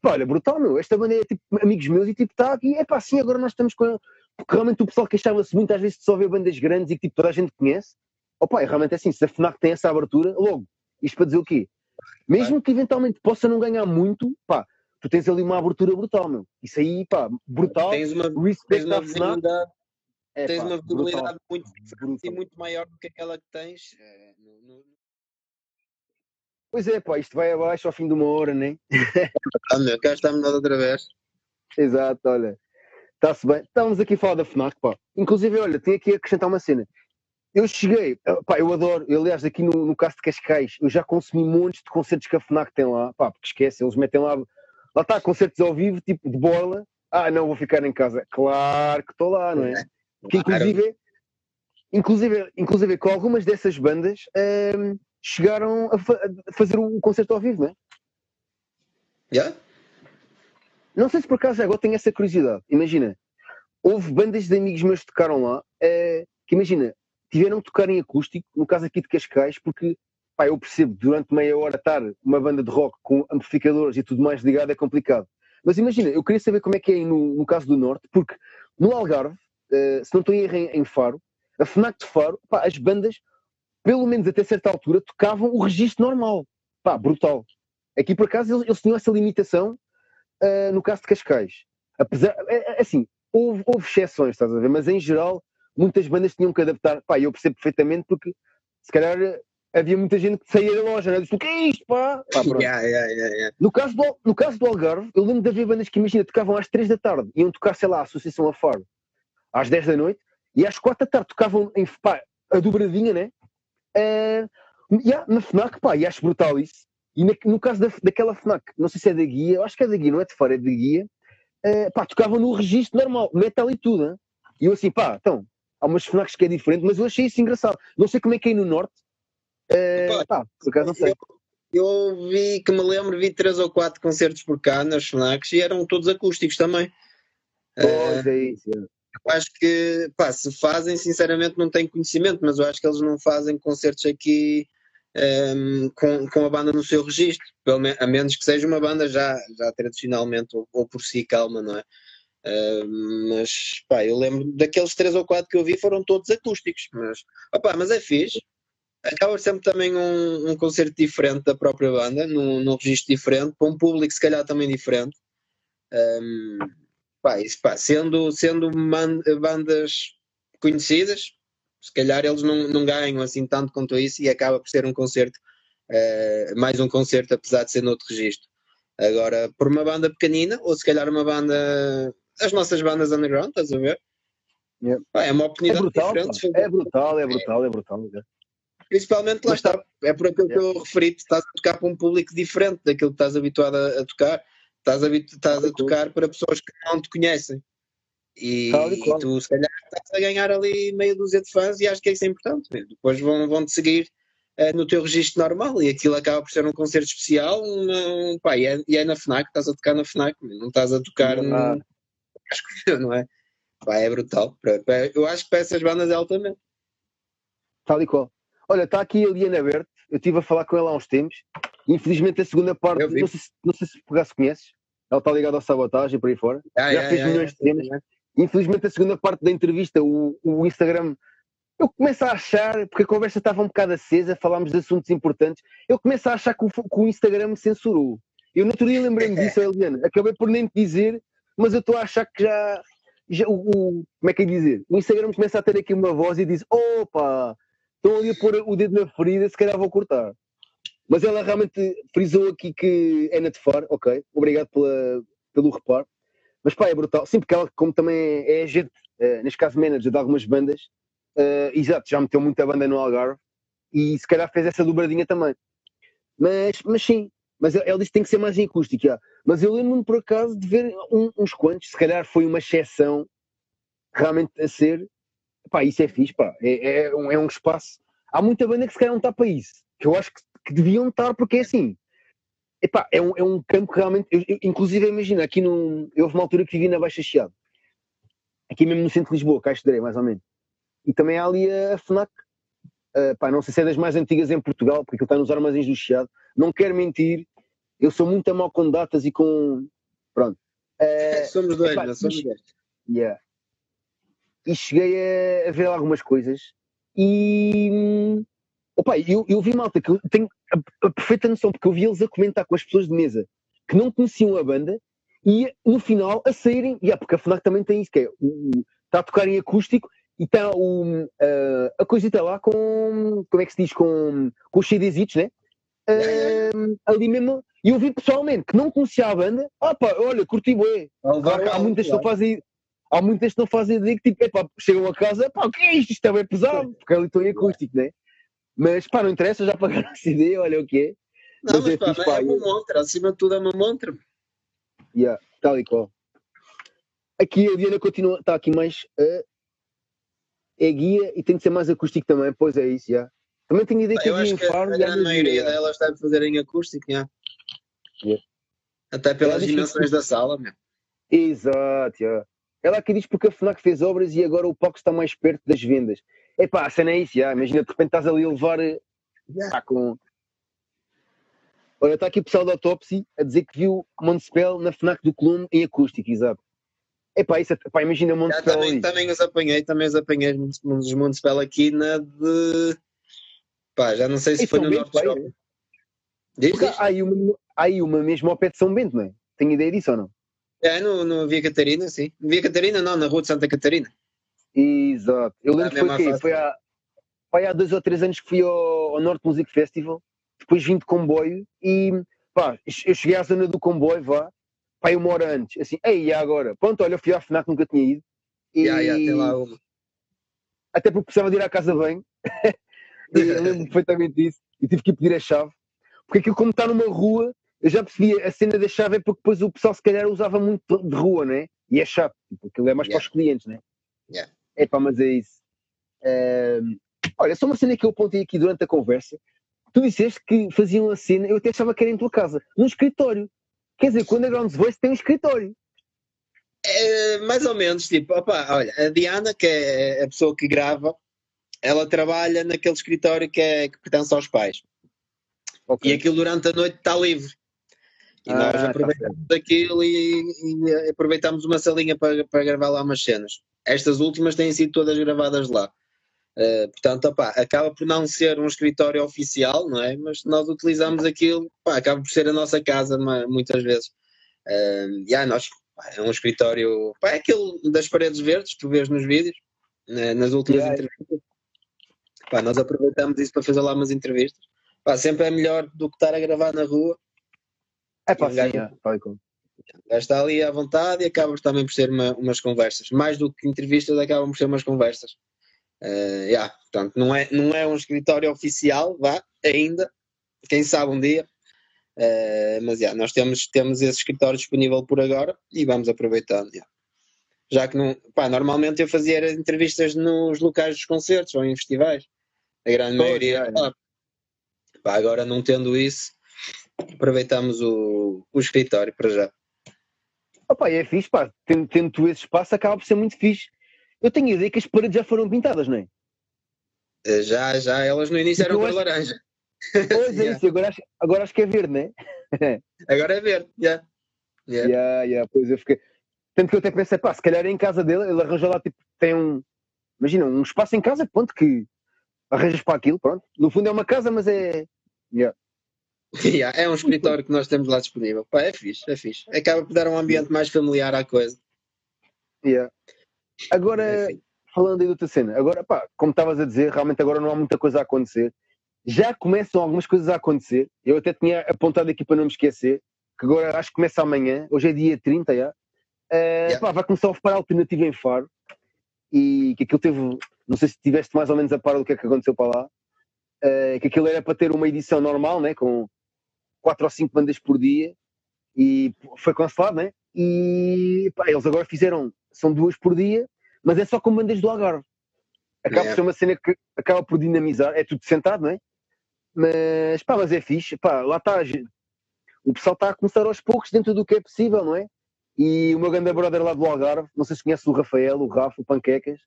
Pá, olha, brutal, meu. Esta banda é tipo amigos meus e tipo está aqui. É pá, sim, agora nós estamos com. Porque realmente o pessoal queixava-se muito às vezes de só ver bandas grandes e que tipo, toda a gente conhece. Opa, é realmente assim, se a FNAC tem essa abertura, logo, isto para dizer o quê? Mesmo que eventualmente possa não ganhar muito, pá, tu tens ali uma abertura brutal, meu. Isso aí, pá, brutal. Tens uma, tens uma visibilidade, É, tens pá, uma visibilidade muito e muito maior do que aquela que tens. eh, no- no- Pois é, pá, isto vai abaixo ao fim de uma hora, né? Ah, meu, cá está mudado outra vez. Exato, olha. Está-se bem. Estávamos aqui a falar da FNAC, pá. Inclusive, olha, tenho aqui a acrescentar uma cena. Eu cheguei, ah, pá, eu adoro, eu, aliás, aqui no, no caso de Cascais, eu já consumi montes de concertos que a FNAC tem lá, pá, porque esquece, eles metem lá, lá está, concertos ao vivo, tipo de borla. Ah, não, vou ficar em casa. Claro que estou lá, não é? Porque inclusive, inclusive, inclusive com algumas dessas bandas ahm, chegaram a, fa- a fazer o concerto ao vivo, não é? Yeah? Não sei se por acaso agora tenho essa curiosidade. Imagina, houve bandas de amigos meus que tocaram lá, eh, que imagina, tiveram que tocar em acústico, no caso aqui de Cascais, porque pá, eu percebo, durante meia hora estar uma banda de rock com amplificadores e tudo mais ligado é complicado. Mas imagina, eu queria saber como é que é no, no caso do Norte, porque no Algarve, eh, se não estou em erro em, em Faro, a FNAC de Faro, pá, as bandas, pelo menos até certa altura, tocavam o registro normal. Pá, brutal. Aqui por acaso eles, eles tinham essa limitação Uh, no caso de Cascais. Apesar, é- é assim, houve, houve exceções, estás a ver? Mas em geral, muitas bandas tinham que adaptar. Pá, eu percebo perfeitamente porque se calhar havia muita gente que saía da loja, né? Disse, o que é isto, pá? Pá. <laughs> Yeah, yeah, yeah. No caso, do, no caso do Algarve, eu lembro de haver bandas que, imagina, tocavam às 3 da tarde, iam tocar, sei lá, a Associação a Faro, às 10 da noite, e às 4 da tarde tocavam em, pá, a dobradinha, né? Uh, na FNAC, pá, e acho brutal isso. E na- no caso da, daquela FNAC, não sei se é da guia, eu acho que é da guia, não é de fora, é da guia, uh, pá, tocavam no registro normal, metal e tudo. Hein? E eu assim, pá, então, há umas FNACs que é diferente, mas eu achei isso engraçado. Não sei como é que é no Norte. Uh, pá, acaso não sei. Eu, eu, vi, que me lembro, vi três ou quatro concertos por cá nas FNACs e eram todos acústicos também. Pois é isso. É. Eu acho que, pá, se fazem, sinceramente não tenho conhecimento, mas eu acho que eles não fazem concertos aqui um, com, com a banda no seu registro, me, a menos que seja uma banda já, já tradicionalmente ou, ou por si calma, não é? Uh, mas pá, eu lembro daqueles três ou quatro que eu vi foram todos acústicos, mas, opa, mas é fixe. Acaba sempre também um, um concerto diferente da própria banda, num, num registro diferente, para um público se calhar também diferente. Um, pá, isso, pá, sendo, sendo bandas conhecidas, se calhar eles não, não ganham assim tanto quanto isso e acaba por ser um concerto, uh, mais um concerto, apesar de ser noutro registro. Agora, por uma banda pequenina, ou se calhar uma banda, as nossas bandas underground, estás a ver? Yeah. Pá, é uma oportunidade é brutal, diferente. É brutal, é brutal, é brutal. É. Principalmente lá está, é por aquilo que eu referi, estás a tocar para um público diferente daquilo que estás habituado a, tocar, estás, a, estás a tocar para pessoas que não te conhecem. E, e, tu, se calhar, estás a ganhar ali meia dúzia de fãs e acho que isso é importante. Depois vão, vão te seguir uh, no teu registro normal e aquilo acaba por ser um concerto especial. Uma, pá, e, é, e é na FNAC, estás a tocar na FNAC, não estás a tocar não, no. Não é? Pá, é brutal. Eu acho que para essas bandas é altamente. Tal e qual. Olha, está aqui a Liana Aberto. Eu estive a falar com ela há uns tempos. Infelizmente, a segunda parte, não sei, se, não sei se pegar se conheces. Ela está ligada ao sabotagem por aí fora. Ah, Já é, fez é, milhões de temas. Infelizmente, a segunda parte da entrevista, o, o Instagram, eu começo a achar, porque a conversa estava um bocado acesa, falámos de assuntos importantes, eu começo a achar que o, que o Instagram me censurou. Eu no outro dia lembrei-me disso, <laughs> Eliana. Acabei por nem te dizer, mas eu estou a achar que já. já o, o, como é que é dizer? O Instagram começa a ter aqui uma voz e diz: opa, estão ali a pôr o dedo na ferida, se calhar vou cortar. Mas ela realmente frisou aqui que é na de fora, ok. Obrigado pela, pelo reparo. Mas pá, é brutal. Sim, porque ela, como também é agente, uh, neste caso manager de algumas bandas, uh, exato, já meteu muita banda no Algarve e se calhar fez essa dobradinha também. Mas, mas sim, mas ela disse que tem que ser mais em acústica. Já. Mas eu lembro-me por acaso de ver um, uns quantos, se calhar foi uma exceção realmente a ser. Pá, isso é fixe, pá. É, é, um, é um espaço. Há muita banda que se calhar não está para isso. Que eu acho que, que deviam estar, porque é assim Epá, é, um, é um campo que realmente. Eu, eu, inclusive, imagina, aqui no. Eu houve uma altura que vivi na Baixa Chiado. Aqui mesmo no centro de Lisboa, Caixa de Areia, mais ou menos. E também há ali a FNAC. Uh, pá, não sei se é das mais antigas em Portugal, porque aquilo está nos armazéns do Chiado. Não quero mentir, eu sou muito a mal com datas e com. Pronto. Uh, <laughs> somos dois, epá, somos dois. Yeah. E cheguei a, a ver algumas coisas e Opa, eu, eu vi malta que eu tenho a, a, perfeita noção, porque eu vi eles a comentar com as pessoas de mesa que não conheciam a banda e no final a saírem, yeah, porque a FNAC também tem isso, que é está a tocar em acústico e está uh, a coisita lá com como é que se diz? Com, com os CDzitos, né? Uh, ali mesmo, e eu vi pessoalmente que não conhecia a banda, ah pá, olha, curti bué. Há, há muitas que fazem há muitas que não fazem ideia que tipo, epá, chegam a casa, pá, o que é isto? Isto é bem pesado, porque ali estou em acústico, né? Mas pá, não interessa, já pagaram a CD, olha o que é. Não, mas, mas é pá, fixe, pá, é uma montra, acima de tudo é uma montra. Yeah, tal e qual. Aqui a Diana continua, está aqui mais. Uh, é guia e tem que ser mais acústico também, pois é isso, já. Yeah. Também tenho ideia que eu acho que Faro, a grande maioria yeah. delas deve fazer em acústico, yeah. yeah. Até pelas dimensões da sala, meu. Exato, yeah. Ela aqui diz porque a FNAC fez obras e agora o palco está mais perto das vendas. Epá, a cena é isso, já. imagina de repente estás ali a levar. Tá com... Olha, está aqui o pessoal da Autopsy a dizer que viu Montespel na FNAC do Columbo em acústico, exato. Epá, isso, epá, imagina Montespel também, ali. também os apanhei, também os apanhei os Montespel aqui na de... Pá, já não sei se foi no Norte diz. Há, aí uma, há aí uma mesmo ao pé de São Bento, não é? Tenho ideia disso ou não? É, no, no Via Catarina, sim. Via Catarina não, na Rua de Santa Catarina. Exato. Eu lembro que foi, quê? foi, há, foi há dois ou três anos que fui ao, ao Norte Music Festival, depois vim de comboio e pá, eu cheguei à zona do comboio, vá, pá, uma hora antes, assim, ei, e agora? Pronto, olha, eu fui à FNAC, nunca tinha ido. E... Yeah, yeah, tem lá uma. Até porque precisava de ir à casa bem. <laughs> eu lembro <laughs> perfeitamente disso. E tive que ir pedir a chave. Porque aquilo, como está numa rua, eu já percebi a cena da chave é porque depois o pessoal se calhar usava muito de rua, né? E é chato, tipo, aquilo é mais Yeah. para os clientes, né? Yeah. É pá, mas é isso. Ahm, olha, só uma cena que eu apontei aqui durante a conversa. Tu disseste que faziam a cena, eu até achava que era em tua casa, num escritório. Quer dizer, quando a Ground Voice tem um escritório. É, mais ou menos, tipo, opá, olha, a Diana, que é a pessoa que grava, ela trabalha naquele escritório que, é, que pertence aos pais. Ok. E aquilo durante a noite está livre. E Ah, nós tá aproveitamos aquilo e, e aproveitamos uma salinha para, para gravar lá umas cenas. Estas últimas têm sido todas gravadas lá. Uh, portanto, opá, acaba por não ser um escritório oficial, não é? Mas nós utilizamos aquilo, pá, acaba por ser a nossa casa muitas vezes. Uh, yeah, nós, pá, é um escritório, pá, é aquele das paredes verdes que tu vês nos vídeos, né, nas últimas Yeah. entrevistas. Pá, nós aproveitamos isso para fazer lá umas entrevistas. Pá, sempre é melhor do que estar a gravar na rua. É pá, Um sim, é, gajo está ali à vontade e acaba também por ser uma- umas conversas. Mais do que entrevistas, acabam por ser umas conversas. Eh, yeah, portanto, não é, não é um escritório oficial, vá, ainda. Quem sabe um dia. Eh, mas yeah, nós temos, temos esse escritório disponível por agora e vamos aproveitando. yeah. Já que não. Pá, normalmente eu fazia entrevistas nos locais dos concertos ou em festivais. A grande Pois, maioria. yeah. lá. Pá, agora não tendo isso, aproveitamos o, o escritório para já. Opa, é fixe, pá. Tendo, tendo esse espaço, acaba por ser muito fixe. Eu tenho a ideia que as paredes já foram pintadas, não é? Eh, Já, já, elas no início eram cor acho- laranja. Pois é Yeah. <laughs> isso, agora acho, agora acho que é verde, não é? <laughs> Agora é verde. Yeah. Yeah. Yeah, yeah, pois eu fiquei. Tanto que eu até pensei, pá, se calhar é em casa dele, ele arranja lá, tipo, tem um. Imagina, um espaço em casa, ponto, que arranjas para aquilo, pronto. No fundo é uma casa, mas é. Yeah. Yeah, É um escritório que nós temos lá disponível. Pá, é fixe, é fixe. Acaba por dar um ambiente mais familiar à coisa. Yeah. Agora, É falando aí de outra cena, agora, pá, como estavas a dizer, realmente agora não há muita coisa a acontecer. Já começam algumas coisas a acontecer. Eu até tinha apontado aqui para não me esquecer, que agora acho que começa amanhã, hoje é dia 30, já. Eh, Yeah. pá, vai começar o Faro Alternativo em Faro. E que aquilo teve, não sei se estiveste mais ou menos a par do que é que aconteceu para lá, eh, que aquilo era para ter uma edição normal, né, com quatro ou cinco bandas por dia, e foi cancelado, né? E pá, eles agora fizeram, são duas por dia, mas é só com bandas do Algarve. Acaba por Yeah. ser uma cena que acaba por dinamizar, é tudo sentado, não é? Mas pá, mas é fixe, pá, lá está. O pessoal está a começar aos poucos dentro do que é possível, não é? E o meu grande brother lá do Algarve, não sei se conhece o Rafael, o Rafa, o Panquecas,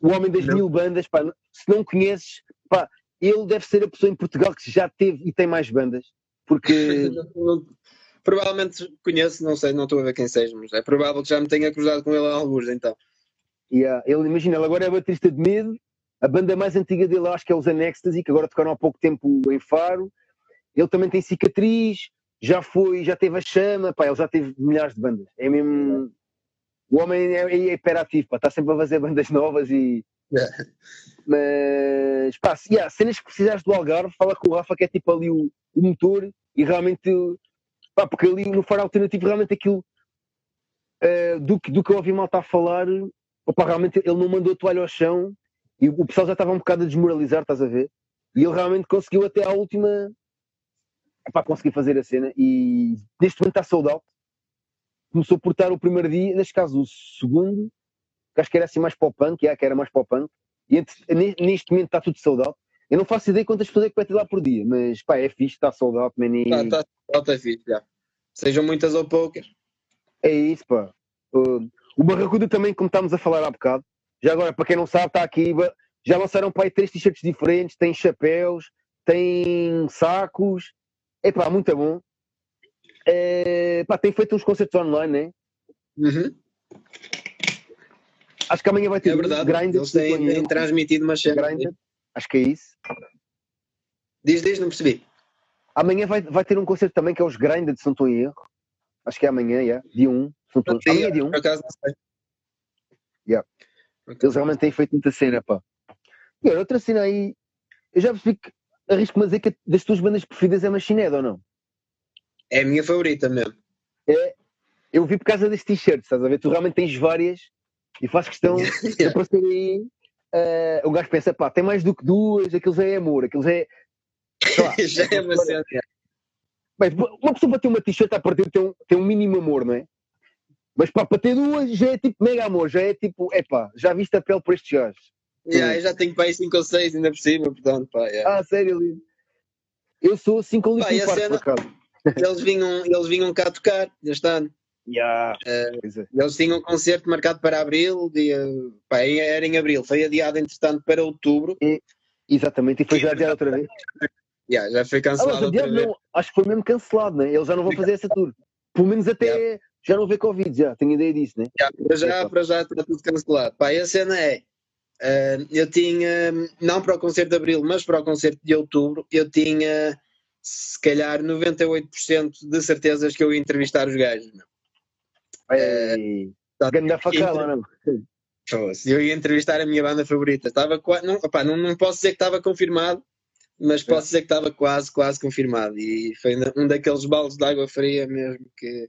o homem das Não. mil bandas, pá, se não conheces, pá, ele deve ser a pessoa em Portugal que já teve e tem mais bandas, porque <laughs> provavelmente conheço, não sei, não estou a ver quem seja, mas é provável que já me tenha cruzado com ele alguns, então. Yeah, ele, imagina, ele agora é baterista de medo. A banda mais antiga dele acho que é os Anextasi, que agora tocaram há pouco tempo em Faro. Ele também tem cicatriz, já foi, já teve a chama, pá, ele já teve milhares de bandas. É mesmo. O homem é, é hiperativo, pá, está sempre a fazer <laughs> bandas novas e. Yeah. Mas, pá, se, yeah, cenas que precisares do Algarve, fala com o Rafa, que é tipo ali o, o motor e realmente. Pá, porque ali no Faro Alternativo, realmente aquilo. eh, do, que, do que eu ouvi mal estar a falar, opa, realmente ele não mandou a toalha ao chão e o pessoal já estava um bocado a desmoralizar, estás a ver? E ele realmente conseguiu até à última para conseguir fazer a cena e neste momento está sold out. Começou por estar o primeiro dia, neste caso o segundo, acho que era assim mais para o punk, yeah, que era mais para o punk, e neste momento está tudo sold out. Eu não faço ideia quantas pessoas é que vai ter lá por dia, mas pá, é fixe, está sold out, man, e Está tá, tá, tá fixe, já. Sejam muitas ou poucas. é isso, pá. Uh, o Barracuda também, como estávamos a falar há bocado, já agora, para quem não sabe, está aqui, já lançaram para aí três t-shirts diferentes, tem chapéus, tem sacos, é pá, muito bom. É, pá, tem feito uns concertos online, né? Uhum. Acho que amanhã vai ter É verdade. Grindr, Eles têm, têm transmitido uma cena. Acho que é isso. Diz, diz, não percebi. Amanhã vai, vai ter um concerto também que é os Grindr, se não estou em erro. Acho que é amanhã, yeah, dia 1. Se não estou- Amanhã é dia 1. Por acaso não sei. Yeah. Eles realmente têm feito muita cena, pá. E olha, outra cena aí, eu já percebi que arrisco-me a dizer que das tuas bandas preferidas é Machine Head ou não? É a minha favorita mesmo. Eu vi por causa desse t-shirt, estás a ver? Tu realmente tens várias e faz questão <laughs> de aparecer aí. eh, o gajo pensa, pá, tem mais do que duas, aquilo já é amor, aquilo já é. lá, <laughs> Já é uma cena. Bem, uma pessoa para ter uma t-shirt à partida tem um, tem um mínimo amor, não é? Mas pá, para ter duas já é tipo mega amor, já é tipo, epá, já viste a pele por estes gajos. Yeah, eu já tenho para aí 5 ou 6 ainda por cima, portanto, pá, yeah. Ah, sério, lindo. Eu sou assim com Pá, e a Linkin Park, cena- por acaso. <laughs> Eles vinham, eles vinham cá tocar este ano. Yeah. É. Eles tinham um concerto marcado para abril, dia, pá, era em abril, foi adiado entretanto para outubro. Exatamente, e foi já adiado outra vez. Yeah, já foi Ah, cancelado mas vez. não, acho que foi mesmo cancelado, né? Eles já não vão fazer essa tour. Pelo menos até já não vê Covid, já, tenho ideia disso, né? Já, para já, para já está tudo cancelado. Pá, e a cena é, eh, eu tinha, não para o concerto de abril, mas para o concerto de outubro, eu tinha se calhar 98% de certezas que eu ia entrevistar os gajos. meu. Tá- Ganda facada, não? Fosse. Eu ia entrevistar a minha banda favorita. Estava qua- não, opá, não, não posso dizer que estava confirmado, mas posso dizer que estava quase, quase confirmado. E foi um- um daqueles baldes de água fria mesmo que.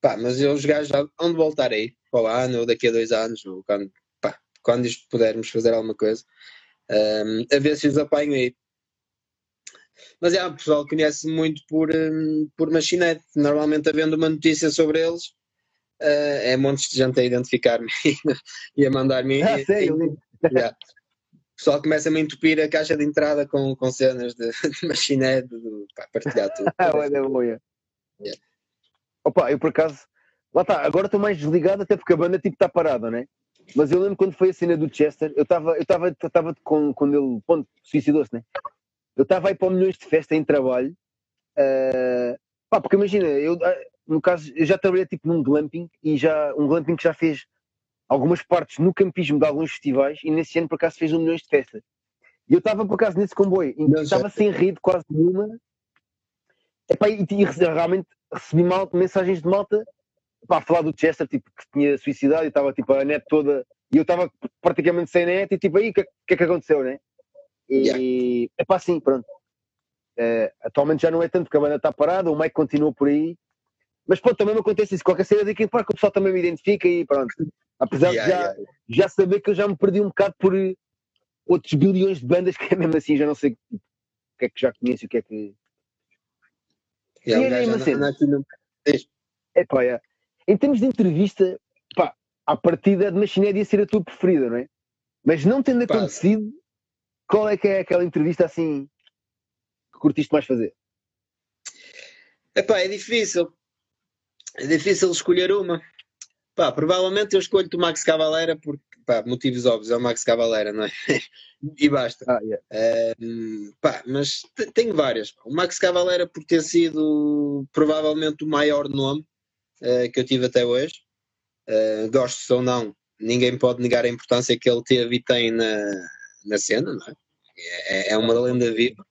Pá, mas eu, os gajos já vão de voltar aí, para o ano, ou daqui a dois anos, ou quando, pá, quando isto pudermos fazer alguma coisa, ahm, a ver se os apanho aí. Mas é, o pessoal conhece muito por, hum, por machinete. Normalmente, havendo uma notícia sobre eles, é montes de gente a identificar-me <laughs> e a mandar-me. Ah, lindo. Yeah. O pessoal começa-me a entupir a caixa de entrada com, com cenas de, <laughs> de machinete, de, pá, partilhar tudo. <laughs> Ah, olha, boia. Yeah. Opa, eu por acaso, lá está, agora estou mais desligado até porque a banda tipo está parada, né? Mas eu lembro quando foi a cena do Chester, eu estava eu estava eu estava com, quando ele, ponto, suicidou-se, né? Eu estava aí para o milhões de festa em trabalho, ah, pá, porque imagina, eu, ah, no caso, eu já trabalhei tipo num glamping e já, um glamping que já fez algumas partes no campismo de alguns festivais e nesse ano por acaso fez um milhões de festa. E eu estava por acaso nesse comboio, estava sem rede quase nenhuma, Epá, e, e realmente recebi mal, mensagens de malta para falar do Chester, tipo, que tinha suicidado e estava tipo a net toda, e eu estava praticamente sem net e tipo, aí o que, é- que é que aconteceu, né? E é pá, sim, pronto. Eh, atualmente já não é tanto porque a banda está parada, o Mike continua por aí, mas pronto, também me acontece isso, qualquer cena daqui para que o pessoal também me identifica e pronto. Apesar Yeah, de já, yeah. já saber que eu já me perdi um bocado por eh, outros bilhões de bandas que é mesmo assim, já não sei o que é que já conheço o que é que. Yeah, E o gajo aí, anda- Marcelo? anda aqui no- É pá, é. Em termos de entrevista, pá, à partida de Machiné ia ser a tua preferida, não é? Mas não tendo Pá, acontecido, qual é que é aquela entrevista assim que curtiste mais fazer? Epá, é difícil. É difícil escolher uma. Pá, provavelmente eu escolho o Max Cavalera porque, pá, motivos óbvios, é o Max Cavalera, não é? <laughs> e basta. Ah, yeah. Hum, pá, mas te- tenho várias. O Max Cavalera por ter sido provavelmente o maior nome eh, que eu tive até hoje. Eh, gosto ou não, ninguém pode negar a importância que ele teve e tem na, na cena, não é? É, é uma lenda viva.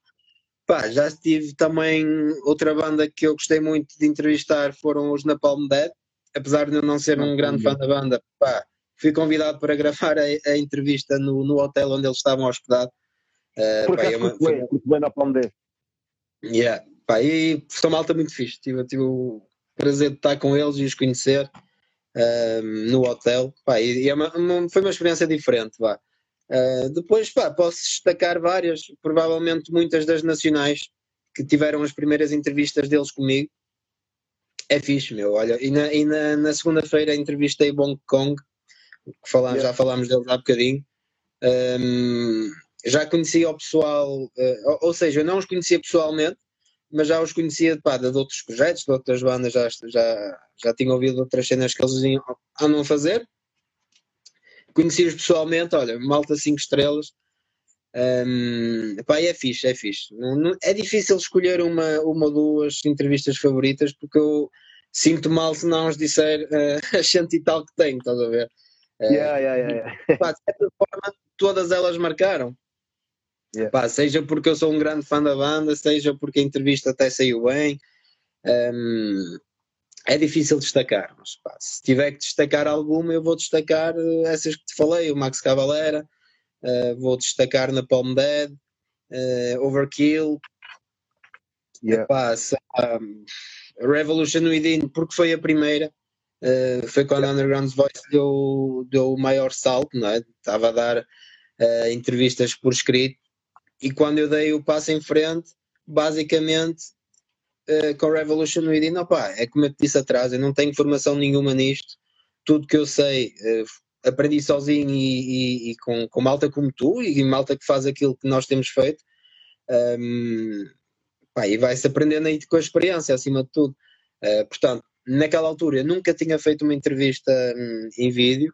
Pá, já tive também outra banda que eu gostei muito de entrevistar foram os Napalm Dead, apesar de eu não ser um Napalm grande fã da banda, pá, fui convidado para gravar a, a entrevista no, no hotel onde eles estavam hospedados. Eh, Por pá, acaso é uma- curto bem, curto bem na Palm 10. Yeah. Pá, e são malta muito fixe. Tive, tive o prazer de estar com eles e os conhecer ahm, no hotel. Pá, e, e é uma- uma- foi uma experiência diferente. Vá. Ah, depois, pá, posso destacar várias, provavelmente muitas das nacionais que tiveram as primeiras entrevistas deles comigo. É fixe, meu. Olha, e na, e na, na segunda-feira entrevistei Bong Kong, que falámos, Yeah. já falámos deles há bocadinho. Ahm, já conhecia o pessoal, eh, ou, ou seja, eu não os conhecia pessoalmente, mas já os conhecia pá, de outros projetos, de outras bandas, já, já, já tinha ouvido outras cenas que eles iam- andam a fazer. Conheci-os pessoalmente, olha, malta 5 estrelas. Ahm, pá, é fixe, é fixe. Não- não- é difícil escolher uma, uma ou duas entrevistas favoritas porque eu sinto mal se não os disser <laughs> eh, as cento e tal que tenho, estás a ver? Eh, Yeah, yeah, yeah, yeah. pá, de certa forma, todas elas marcaram. Yeah. Pá, seja porque eu sou um grande fã da banda, seja porque a entrevista até saiu bem. Hum, é difícil destacar, mas pá, se tiver que destacar alguma, eu vou destacar eh, essas que te falei, o Max Cavalera, eh, vou destacar na Palm Dead, eh, Overkill, Yeah. Pá, se- um, Revolution Within, porque foi a primeira, uh, foi quando a Underground Voice deu, deu o maior salto, não é? estava a dar uh, entrevistas por escrito, e quando eu dei o passo em frente, basicamente uh, com Revolution Within, opa, é como eu te disse atrás, eu não tenho formação nenhuma nisto, tudo que eu sei uh, aprendi sozinho e, e, e, com, com malta como tu e malta que faz aquilo que nós temos feito. Um, pá, e vai-se aprendendo aí com a experiência, acima de tudo. Uh, portanto, naquela altura eu nunca tinha feito uma entrevista um, em vídeo,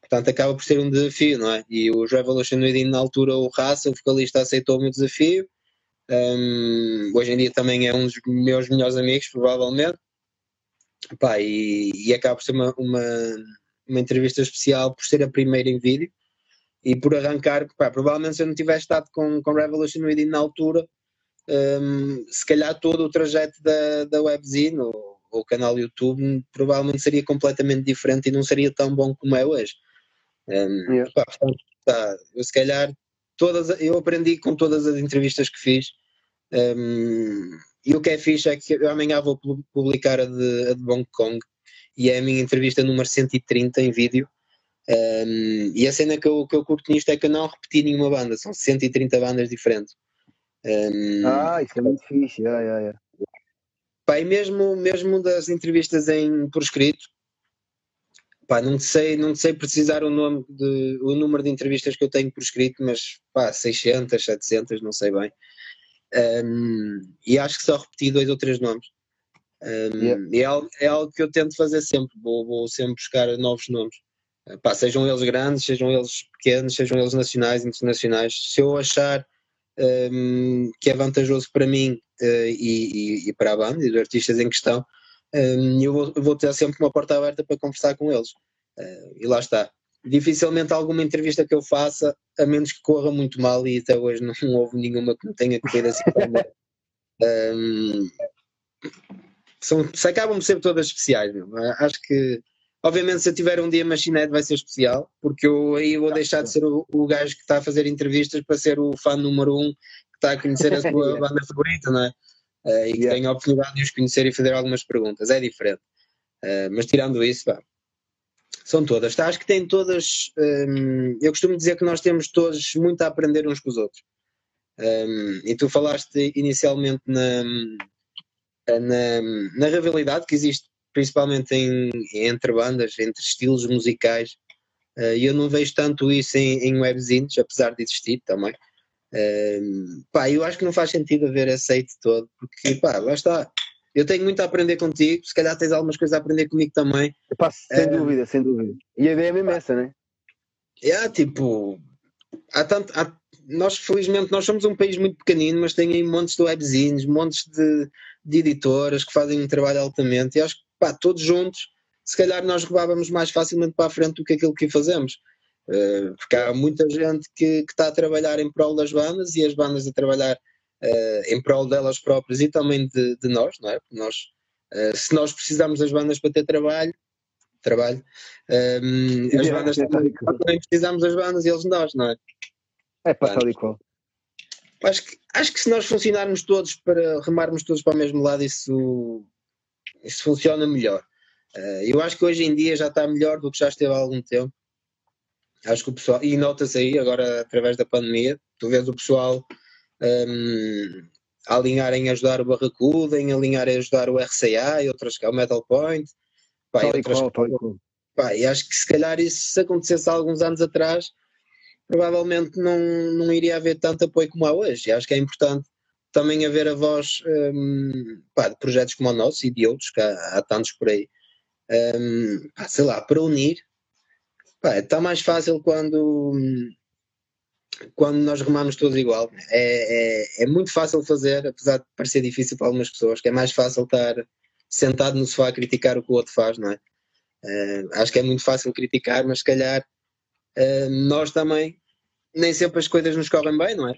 portanto acaba por ser um desafio, não é? E o Revolution Within, na altura, o Raça, o vocalista, aceitou o meu desafio. Um, hoje em dia também é um dos meus melhores amigos, provavelmente. Pá, e, e acaba por ser uma, uma, uma, entrevista especial por ser a primeira em vídeo e por arrancar, pá, provavelmente se eu não tivesse estado com, com Revolution Within na altura, um, se calhar todo o trajeto da, da webzine ou, o canal YouTube provavelmente seria completamente diferente e não seria tão bom como é hoje. Um, yeah. pá, portanto, tá, eu se calhar todas, eu aprendi com todas as entrevistas que fiz. Um, e o que é fixe é que eu amanhã vou publicar a de, a de Hong Kong e é a minha entrevista número 130 em vídeo. Um, e a cena que eu, que eu curto nisto é que eu não repeti nenhuma banda, são 130 bandas diferentes. Um, ah, isso é muito fixe, yeah, yeah, yeah. Pá, e mesmo, mesmo das entrevistas em, por escrito, pá, não sei, não sei precisar o, nome de, o número de entrevistas que eu tenho por escrito, mas pá, 600, 700, não sei bem. Um, e acho que só repeti dois ou três nomes. Um, yeah. É algo, é algo que eu tento fazer sempre, vou, vou sempre buscar novos nomes. Pá, sejam eles grandes, sejam eles pequenos, sejam eles nacionais, internacionais. Se eu achar um, que é vantajoso para mim uh, e, e, e, para a banda e os artistas em questão, um, eu vou, vou, ter sempre uma porta aberta para conversar com eles. Uh, e lá está. Dificilmente alguma entrevista que eu faça, a menos que corra muito mal, e até hoje não houve nenhuma que me tenha corrido assim um, são, se acabam ser todas especiais, meu. acho que Obviamente, se eu tiver um dia Machined vai ser especial, porque eu aí vou deixar de ser o, o gajo que está a fazer entrevistas para ser o fã número um que está a conhecer a <laughs> sua banda favorita, não é? Uh, e que yeah. tem a oportunidade de os conhecer e fazer algumas perguntas. É diferente. Uh, mas tirando isso, pá, são todas. Tá? Acho que têm todas. Um, eu costumo dizer que nós temos todos muito a aprender uns com os outros. Um, e tu falaste inicialmente na, na, na rivalidade que existe principalmente em, entre bandas, entre estilos musicais. Uh, eu não vejo tanto isso em, em webzines, apesar de existir também. Uh, pá, eu acho que não faz sentido haver aceite todo, porque pá, lá está. Eu tenho muito a aprender contigo, se calhar tens algumas coisas a aprender comigo também. Epá, sem uh, dúvida, sem dúvida. E a ideia é mesmo essa, né? É, tipo, há tanto, há, nós felizmente nós somos um país muito pequenino, mas tem aí montes de webzines, montes de, de editoras que fazem um trabalho altamente, e acho que pá, todos juntos, se calhar nós roubávamos mais facilmente para a frente do que aquilo que fazemos. Uh, porque há muita gente que, que, está a trabalhar em prol das bandas e as bandas a trabalhar em prol delas próprias e também de, de nós, não é? Porque nós, uh, se nós precisamos das bandas para ter trabalho, trabalho, um, as é, bandas é, também, também, precisamos das bandas e eles nós, não é? É para tal e qual. Acho que, acho que se nós funcionarmos todos para remarmos todos para o mesmo lado, isso isso funciona melhor. Eu acho que hoje em dia já está melhor do que já esteve há algum tempo. Acho que o pessoal, e nota-se aí agora através da pandemia, tu vês o pessoal um, a alinhar em ajudar o Barracuda, em alinhar em ajudar o RCA e outras, o Metal Point. Pá, e, outras, pá, e acho que se calhar isso se acontecesse há alguns anos atrás, provavelmente não, não iria haver tanto apoio como há hoje. E acho que é importante também haver a voz um, pá, de projetos como o nosso e de outros, que há, há tantos por aí, um, pá, sei lá, para unir, pá, está mais fácil quando, quando nós remamos todos igual. É, é, é, muito fácil fazer, apesar de parecer difícil para algumas pessoas, que é mais fácil estar sentado no sofá a criticar o que o outro faz, não é? Uh, acho que é muito fácil criticar, mas se calhar uh, nós também nem sempre as coisas nos correm bem, não é?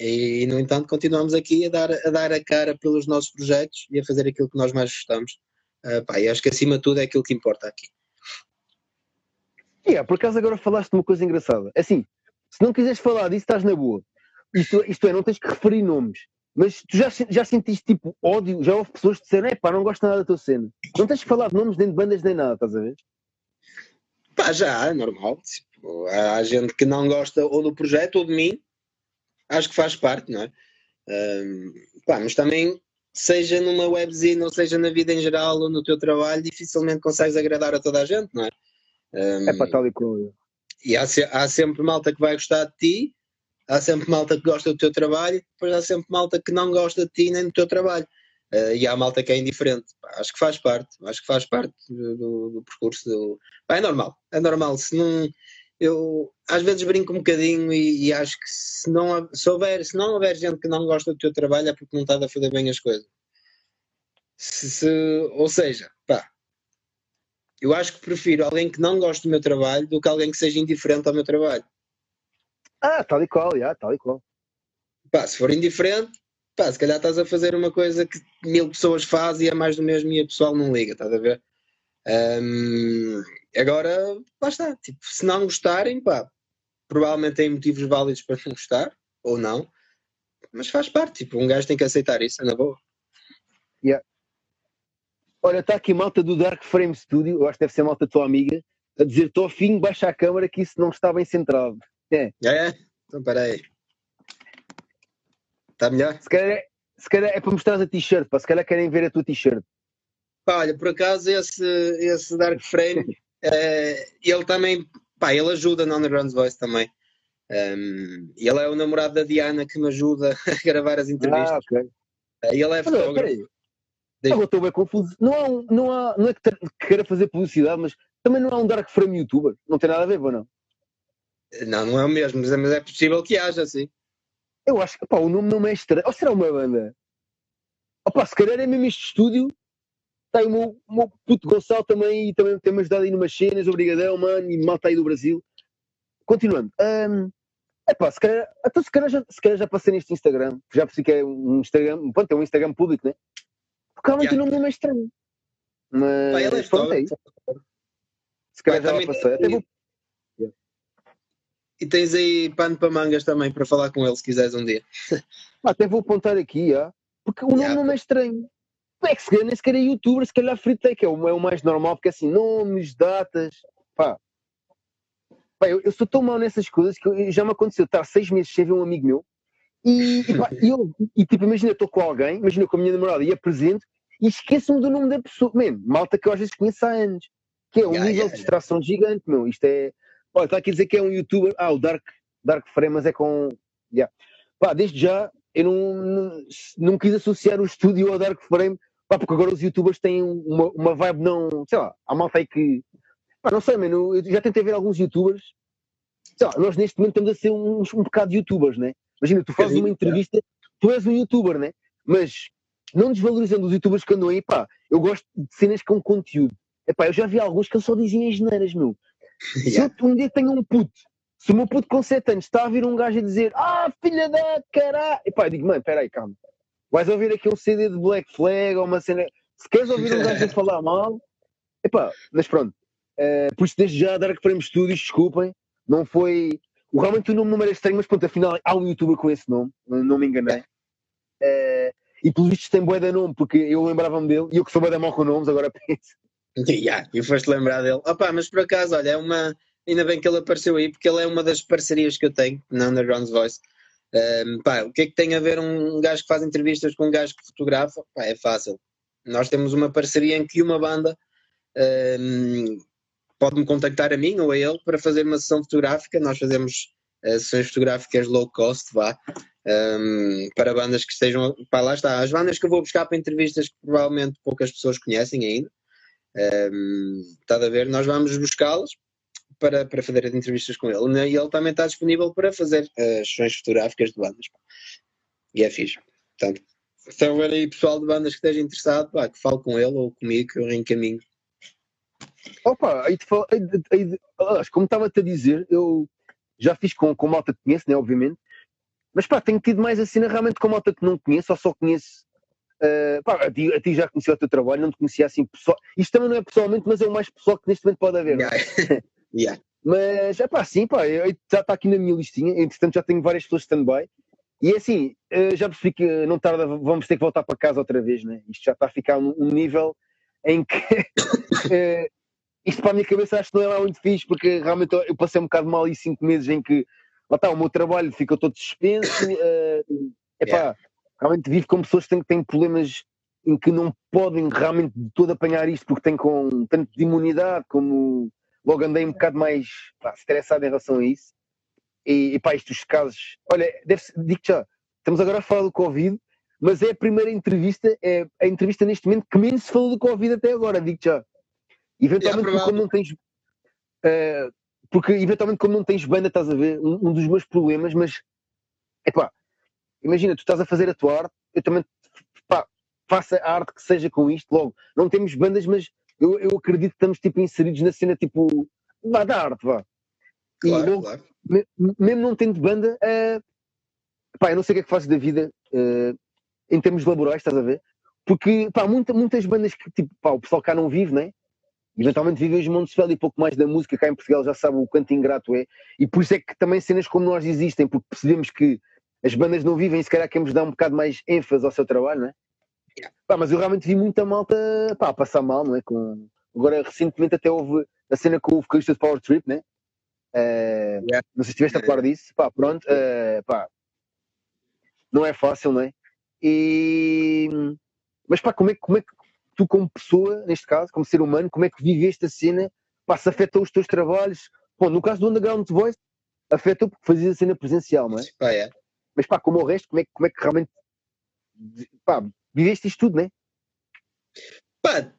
E, no entanto, continuamos aqui a dar, a dar a cara pelos nossos projetos e a fazer aquilo que nós mais gostamos. Uh, pá, e acho que acima de tudo é aquilo que importa aqui. Yeah, por acaso agora falaste de uma coisa engraçada. É assim, se não quiseres falar disso, estás na boa. Isto, isto é, não tens que referir nomes. Mas tu já, já sentiste tipo ódio? Já houve pessoas que disseram, é pá, não gosto nada da tua cena. Não tens que falar de nomes nem de bandas nem nada, estás a ver? Pá, já, é normal. Tipo, há gente que não gosta ou do projeto ou de mim, acho que faz parte, não é? Um, pá, mas também, seja numa webzine, ou seja na vida em geral, ou no teu trabalho, dificilmente consegues agradar a toda a gente, não é? Um, É para tal e qual. E há, se- há sempre malta que vai gostar de ti, há sempre malta que gosta do teu trabalho, depois há sempre malta que não gosta de ti nem do teu trabalho. Uh, e há malta que é indiferente. Acho que faz parte, acho que faz parte do, do- percurso. Do... Pá, é normal, é normal. Se não, eu às vezes brinco um bocadinho e, e acho que se não, se, houver, se não houver gente que não gosta do teu trabalho é porque não está a fazer bem as coisas. Se- se- ou seja, eu acho que prefiro alguém que não goste do meu trabalho do que alguém que seja indiferente ao meu trabalho. Ah, tal e qual, já, tal e qual. Pá, se for indiferente, pá, se calhar estás a fazer uma coisa que mil pessoas fazem e é mais do mesmo e a pessoal não liga, estás a ver? Ahm, agora, lá está. Tipo, se não gostarem, pá, provavelmente têm motivos válidos para não gostar, ou não, mas faz parte. Tipo, um gajo tem que aceitar isso, é na boa. Olha, está aqui malta do Dark Frame Studio, eu acho que deve ser malta tua amiga, a dizer: estou afim, baixa a câmara que isso não está bem centrado. É, É? Então, peraí. Está melhor? se calhar é, se calhar é para mostrar a t-shirt, se calhar querem ver a tua t-shirt. Pá, olha, por acaso esse, esse Dark Frame, <laughs> eh, ele também, pá, ele ajuda no Underground Voice também. Um, ele é o namorado da Diana que me ajuda <laughs> a gravar as entrevistas. Ah, ok. Eh, ele é fotógrafo. Diz. Agora estou bem confuso. Não há, um, não há, não é que, queira fazer publicidade, mas também não há um Dark Frame youtuber. Não tem nada a ver, ou não? Não, não é o mesmo, mas é, mas é possível que haja, sim. Eu acho que pá, o nome não é estranho. Ou será uma banda? Opa, se calhar é mesmo este estúdio. Está aí o meu, o meu puto Gonçalo também, e também tem-me ajudado aí numas cenas, obrigadão, mano, e malta aí do Brasil. Continuando. Hum, epá, se calhar, então se calhar, já, se calhar já passei neste Instagram, já percebi que é um Instagram, pronto, é um Instagram público, né? Porque Yeah. o nome não é estranho. Mas Pá, ele é pronto, é isso. Se calhar já passei. Até vou E tens aí pano para mangas também para falar com ele se quiseres um dia. <laughs> Até vou apontar aqui, ah, porque o nome Yeah. não é estranho. Não é que se calhar, nem sequer é youtuber, se calhar free take é o, é o mais normal, porque assim, nomes, datas, pá. Pá, eu, eu sou tão mal nessas coisas que eu- já me aconteceu estar seis meses sem ver um amigo meu e, e, pá, e eu, e tipo, imagina, estou com alguém, imagina com a minha namorada e apresento e esqueço-me do nome da pessoa, mesmo, malta que eu às vezes conheço há anos, que é um Yeah, nível yeah, de distração gigante, meu. Isto é. Olha, está aqui a dizer que é um youtuber, ah, o Dark, Dark Frame, mas é com. Yeah. Pá, desde já, eu não, não, não quis associar o estúdio ao Dark Frame, pá, porque agora os youtubers têm uma, uma vibe não. Sei lá, há malta aí que. Pá, não sei, mano, eu já tentei ver alguns youtubers. Sei lá, nós neste momento estamos a ser uns, um bocado youtubers, né? Imagina, tu fazes uma Bocadinho, entrevista, tu és um youtuber, né? Mas não desvalorizando os youtubers que andam aí, pá, eu gosto de cenas com conteúdo. Epá, eu já vi alguns que só dizem as geneiras, meu. <laughs> Se eu um dia tenho um puto, se o meu puto com 7 anos está a vir um gajo a dizer Ah, filha da caralho! Epá, eu digo, mano, peraí, calma. Vais ouvir aqui um CD de Black Flag ou uma cena. Se queres ouvir um gajo a falar mal, epá, mas pronto. Eh, por isso, desde já, Dark Frame Studios, desculpem, não foi. O, realmente o nome não era estranho, mas pronto, afinal há um youtuber com esse nome, não me enganei. Eh, e pelos vistos tem de nome, porque eu lembrava-me dele, e eu que sou bué da com nomes, agora <laughs> penso. Yeah, e foste lembrar dele. Opa, mas por acaso, olha, é uma. Ainda bem que ele apareceu aí, porque ele é uma das parcerias que eu tenho na Underground Voice. Um, pá, o que é que tem a ver um gajo que faz entrevistas com um gajo que fotografa? Pá, é fácil. Nós temos uma parceria em que uma banda um, pode-me contactar a mim ou a ele para fazer uma sessão fotográfica. Nós fazemos uh, sessões fotográficas low cost, vá, um, para bandas que estejam. Pá, lá está. As bandas que eu vou buscar para entrevistas que provavelmente poucas pessoas conhecem ainda. Um, está a ver? Nós vamos buscá-las para, para fazer as entrevistas com ele. E ele também está disponível para fazer as sessões fotográficas de bandas. pá. E é fixe. Portanto, se houver aí pessoal de bandas que esteja interessado, pá, que fale com ele ou comigo, que eu reencaminho. Opa, aí te falo, aí aí aliás, como estava-te a dizer, eu já fiz com, com malta que conheço, né, obviamente, mas pá, tenho tido mais a cena realmente com malta que não conheço, ou só conheço. eh, pá, a ti, a ti já conhecia o teu trabalho, não te conhecia assim pessoal. Isto também não é pessoalmente, mas é o mais pessoal que neste momento pode haver. é? Yeah. <laughs> Yeah. Mas é pá, sim, pá, eu- já está aqui na minha listinha, entretanto já tenho várias pessoas stand-by. E é assim, eh, já percebi que não tarda, vamos ter que voltar para casa outra vez, né? Isto já está a ficar num um nível em que <laughs> eh, isto para a minha cabeça acho que não é lá muito fixe, porque realmente eu eu passei um bocado mal aí cinco meses em que lá está, o meu trabalho ficou todo suspenso. eh, <coughs> epá, Yeah. realmente vive com pessoas que têm, têm problemas em que não podem realmente de todo apanhar isto porque têm com tanto de imunidade como logo andei um bocado mais pá, estressado em relação a isso. E, e pá, estes casos, olha, digo já, estamos agora a falar do Covid, mas é a primeira entrevista, é a entrevista neste momento que menos se falou do Covid até agora, digo já. Eventualmente, é como não tens. Uh, porque eventualmente, como não tens banda, estás a ver, um, um dos meus problemas, mas é pá, imagina, tu estás a fazer a tua arte, eu também pá, faço a arte que seja com isto, logo, não temos bandas, mas eu, eu acredito que estamos tipo inseridos na cena tipo vá da arte, vá. Claro, e claro. Me, mesmo não tendo banda, uh, pá, eu não sei o que é que fazes da vida uh, em termos laborais, estás a ver? Porque pá, muita, muitas bandas que tipo, pá, o pessoal cá não vive, né? Eventualmente vivem em Montesfeld e pouco mais da música cá em Portugal já sabe o quanto ingrato é. E por isso é que também cenas como nós existem, porque percebemos que as bandas não vivem e se calhar queremos dar um bocado mais ênfase ao seu trabalho, né? Yeah. Pá, mas eu realmente vi muita malta pá, a passar mal, não é? Com... Agora, recentemente até houve a cena com o vocalista de Power Trip, né? Uh, yeah. Não sei se estiveste a falar disso. Pá, pronto, uh, pá, não é fácil, não é? E... Mas pá, como é, como é tu, como pessoa, neste caso, como ser humano, como é que viveste a cena? Pá, se afetou os teus trabalhos? Bom, no caso do Underground Voice, afetou porque fazias a cena presencial, não é? Ah, é. Mas pá, como o resto, como é, como é que realmente pá, viveste isto tudo, não é? Pá,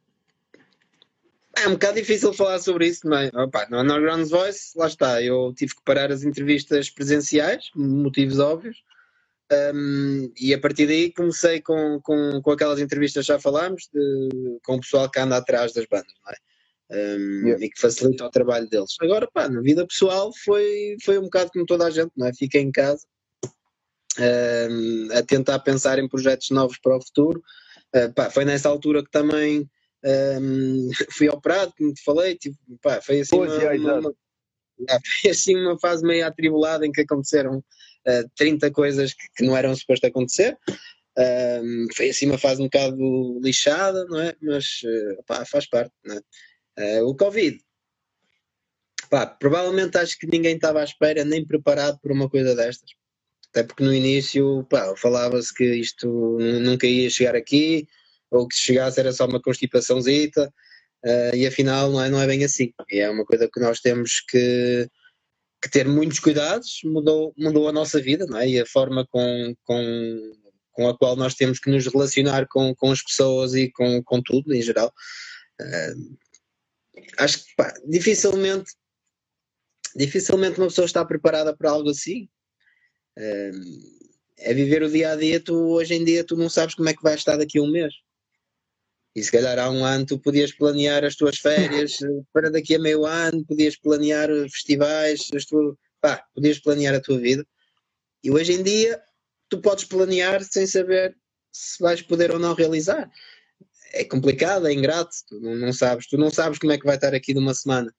é um bocado difícil falar sobre isso, é? Opa, no Underground Voice, lá está, eu tive que parar as entrevistas presenciais, motivos óbvios, um, e a partir daí comecei com, com, com aquelas entrevistas que já falámos, de, com o pessoal que anda atrás das bandas, não é? Um, yeah. E que facilita o trabalho deles. Agora, pá, na vida pessoal foi, foi um bocado como toda a gente, não é? Fiquei em casa um, a tentar pensar em projetos novos para o futuro. Uh, pá, foi nessa altura que também um, <laughs> fui operado, como te falei, tipo, pá, foi assim pois, uma, é, uma, uma, <laughs> foi assim uma fase meio atribulada em que aconteceram uh, 30 coisas que, que, não eram supostas acontecer. Um, foi assim uma fase um bocado lixada, não é? Mas uh, pá, faz parte, é? Uh, o Covid, pá, provavelmente acho que ninguém estava à espera nem preparado por uma coisa destas. Até porque no início falava-se que isto nunca ia chegar aqui, ou que se chegasse era só uma constipaçãozita, uh, e afinal não é, não é bem assim. E é uma coisa que nós temos que, que ter muitos cuidados, mudou, mudou a nossa vida, não é? E a forma com, com, com a qual nós temos que nos relacionar com, com as pessoas e com, com tudo em geral. Uh, acho que pá, dificilmente dificilmente uma pessoa está preparada para algo assim é viver o dia a dia, tu hoje em dia tu não sabes como é que vai estar daqui a um mês. E se calhar há um ano tu podias planear as tuas férias <laughs> para daqui a meio ano, podias planear festivais, as tuas, pá, podias planear a tua vida. E hoje em dia tu podes planear sem saber se vais poder ou não realizar. É complicado, é ingrato, tu não, não sabes, tu não sabes como é que vai estar aqui de uma semana.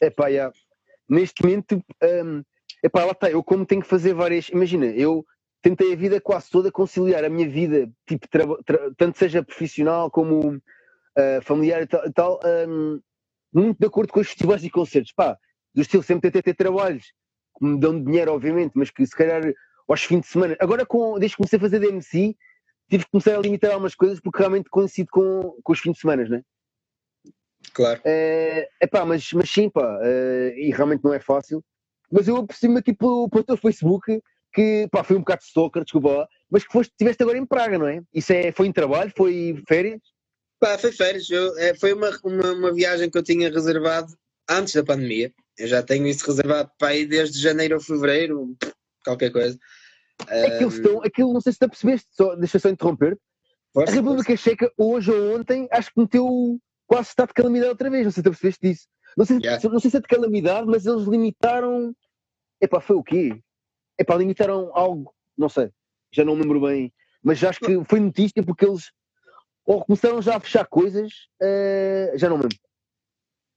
É pá, yeah. neste momento um, Epá, lá está, eu como tenho que fazer várias. Imagina, eu tentei a vida quase toda conciliar a minha vida, tipo, tanto seja profissional como uh, familiar e tal, e tal um, muito de acordo com os festivais e concertos. Pá, do estilo sempre tentei ter trabalhos que me dão dinheiro, obviamente, mas que se calhar aos fins de semana. Agora, com, desde que comecei a fazer DMC, tive que começar a limitar algumas coisas porque realmente coincido com, com os fins de semana, né? Claro. É uh, pá, mas, mas sim, pá, uh, e realmente não é fácil mas eu aproximo aqui pelo, pelo teu Facebook que pá, foi um bocado de stalker, desculpa lá, mas que foste, estiveste agora em Praga, não é? Isso é, foi em trabalho? Foi férias? Pá, foi férias. Eu, é, foi uma, uma, uma, viagem que eu tinha reservado antes da pandemia. Eu já tenho isso reservado para ir desde janeiro ou fevereiro, qualquer coisa. Aquilo, um... estão, aquilo não sei se tu percebeste, só, deixa só interromper. Força, a República força. Checa, hoje ou ontem, acho que meteu quase estado de calamidade outra vez. Não sei se tu percebeste disso. Não sei, yeah. não sei se é de calamidade, mas eles limitaram Epá, foi o quê? Epá, limitaram algo, não sei, já não me lembro bem, mas acho que foi notícia porque eles ou começaram já a fechar coisas, uh, já não me lembro.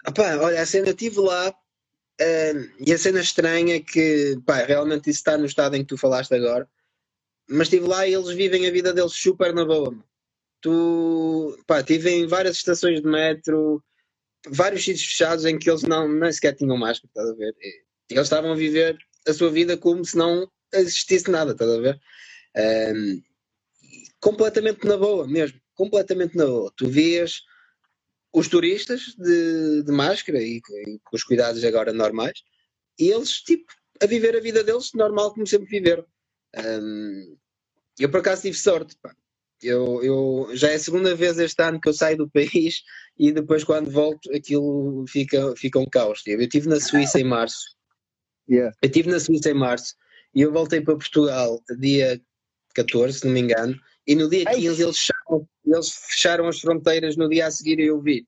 Epá, olha, a cena, estive lá uh, e a cena estranha é que, pá, realmente isso está no estado em que tu falaste agora, mas estive lá e eles vivem a vida deles super na boa. Tu, pá, estive em várias estações de metro, vários sítios fechados em que eles não, nem sequer tinham máscara, estás a ver? eles estavam a viver a sua vida como se não existisse nada, estás a ver? Um, completamente na boa mesmo, completamente na boa. Tu vias os turistas de, de máscara e, e, com os cuidados agora normais, e eles, tipo, a viver a vida deles normal como sempre viveram. Um, eu, por acaso, tive sorte. Pá. Eu, eu, já é a segunda vez este ano que eu saio do país e depois, quando volto, aquilo fica, fica um caos. Eu estive na Suíça em março. Yeah. Eu estive na Suíça em março e eu voltei para Portugal dia 14, se não me engano, e no dia 15 eles fecharam, eles fecharam as fronteiras no dia a seguir eu vi.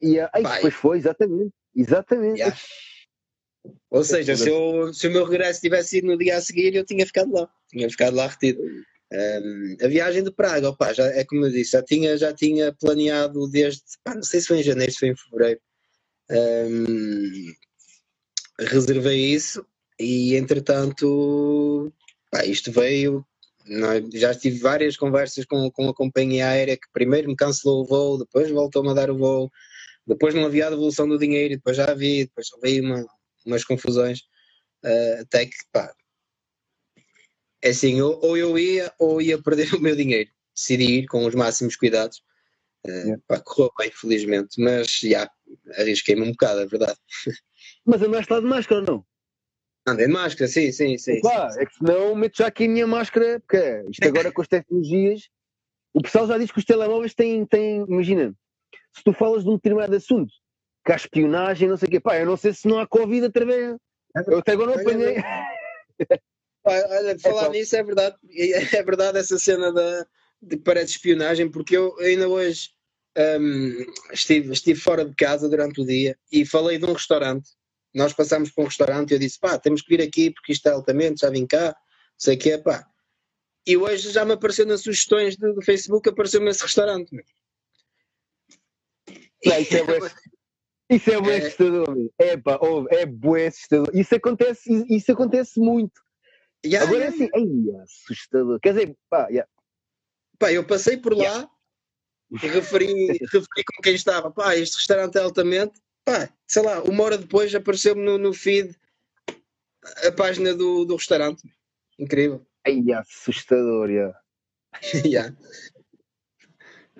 E aí, depois foi, exatamente. Exatamente. Yeah. Ou seja, se, eu, se o meu regresso tivesse sido no dia a seguir, eu tinha ficado lá. Tinha ficado lá retido. Um, a viagem de Praga, opa, já, é como eu disse, já tinha, já tinha planeado desde, pá, não sei se foi em janeiro, se foi em fevereiro. Um, reservei isso e entretanto pá, isto veio é? já tive várias conversas com, com a companhia aérea que primeiro me cancelou o voo, depois voltou-me a dar o voo, depois não havia a devolução do dinheiro, depois já havia, depois veio uma, umas confusões, uh, até que pá, é assim, ou, ou, eu ia ou ia perder <laughs> o meu dinheiro, decidi ir com os máximos cuidados, uh, yeah. pá, correu bem, felizmente, mas já, arrisquei-me um bocado, é verdade. <laughs> Mas andaste lá de máscara ou não? Andei de máscara, sim, sim, sim. Opa, sim, É que senão meto já aqui a minha máscara, porque é, isto agora com as tecnologias, o pessoal já diz que os telemóveis têm, têm, imagina, se tu falas de um determinado assunto, que há espionagem, não sei o quê, pá, eu não sei se não há Covid através. Eu até agora não apanhei. <laughs> Olha, falar é, nisso é verdade, é verdade essa cena da, de que parece espionagem, porque eu ainda hoje um, estive, estive fora de casa durante o dia e falei de um restaurante nós passámos por um restaurante e eu disse, pá, temos que vir aqui porque isto é altamente, já vim cá, sei que é, pá. E hoje já me apareceu nas sugestões do, do Facebook, apareceu-me esse restaurante. Não, isso é bem, isso é bem é, assustador, é, pá, oh, é bem assustador. Isso acontece, isso acontece muito. Yeah, Agora é assim, ai, assustador. Quer dizer, pá, yeah. pá eu passei por lá yeah. referi, referi com quem estava, pá, este restaurante é altamente, pá, sei lá, uma hora depois apareceu-me no, no feed a página do, do restaurante. Incrível. Ai, assustador, yeah. yeah.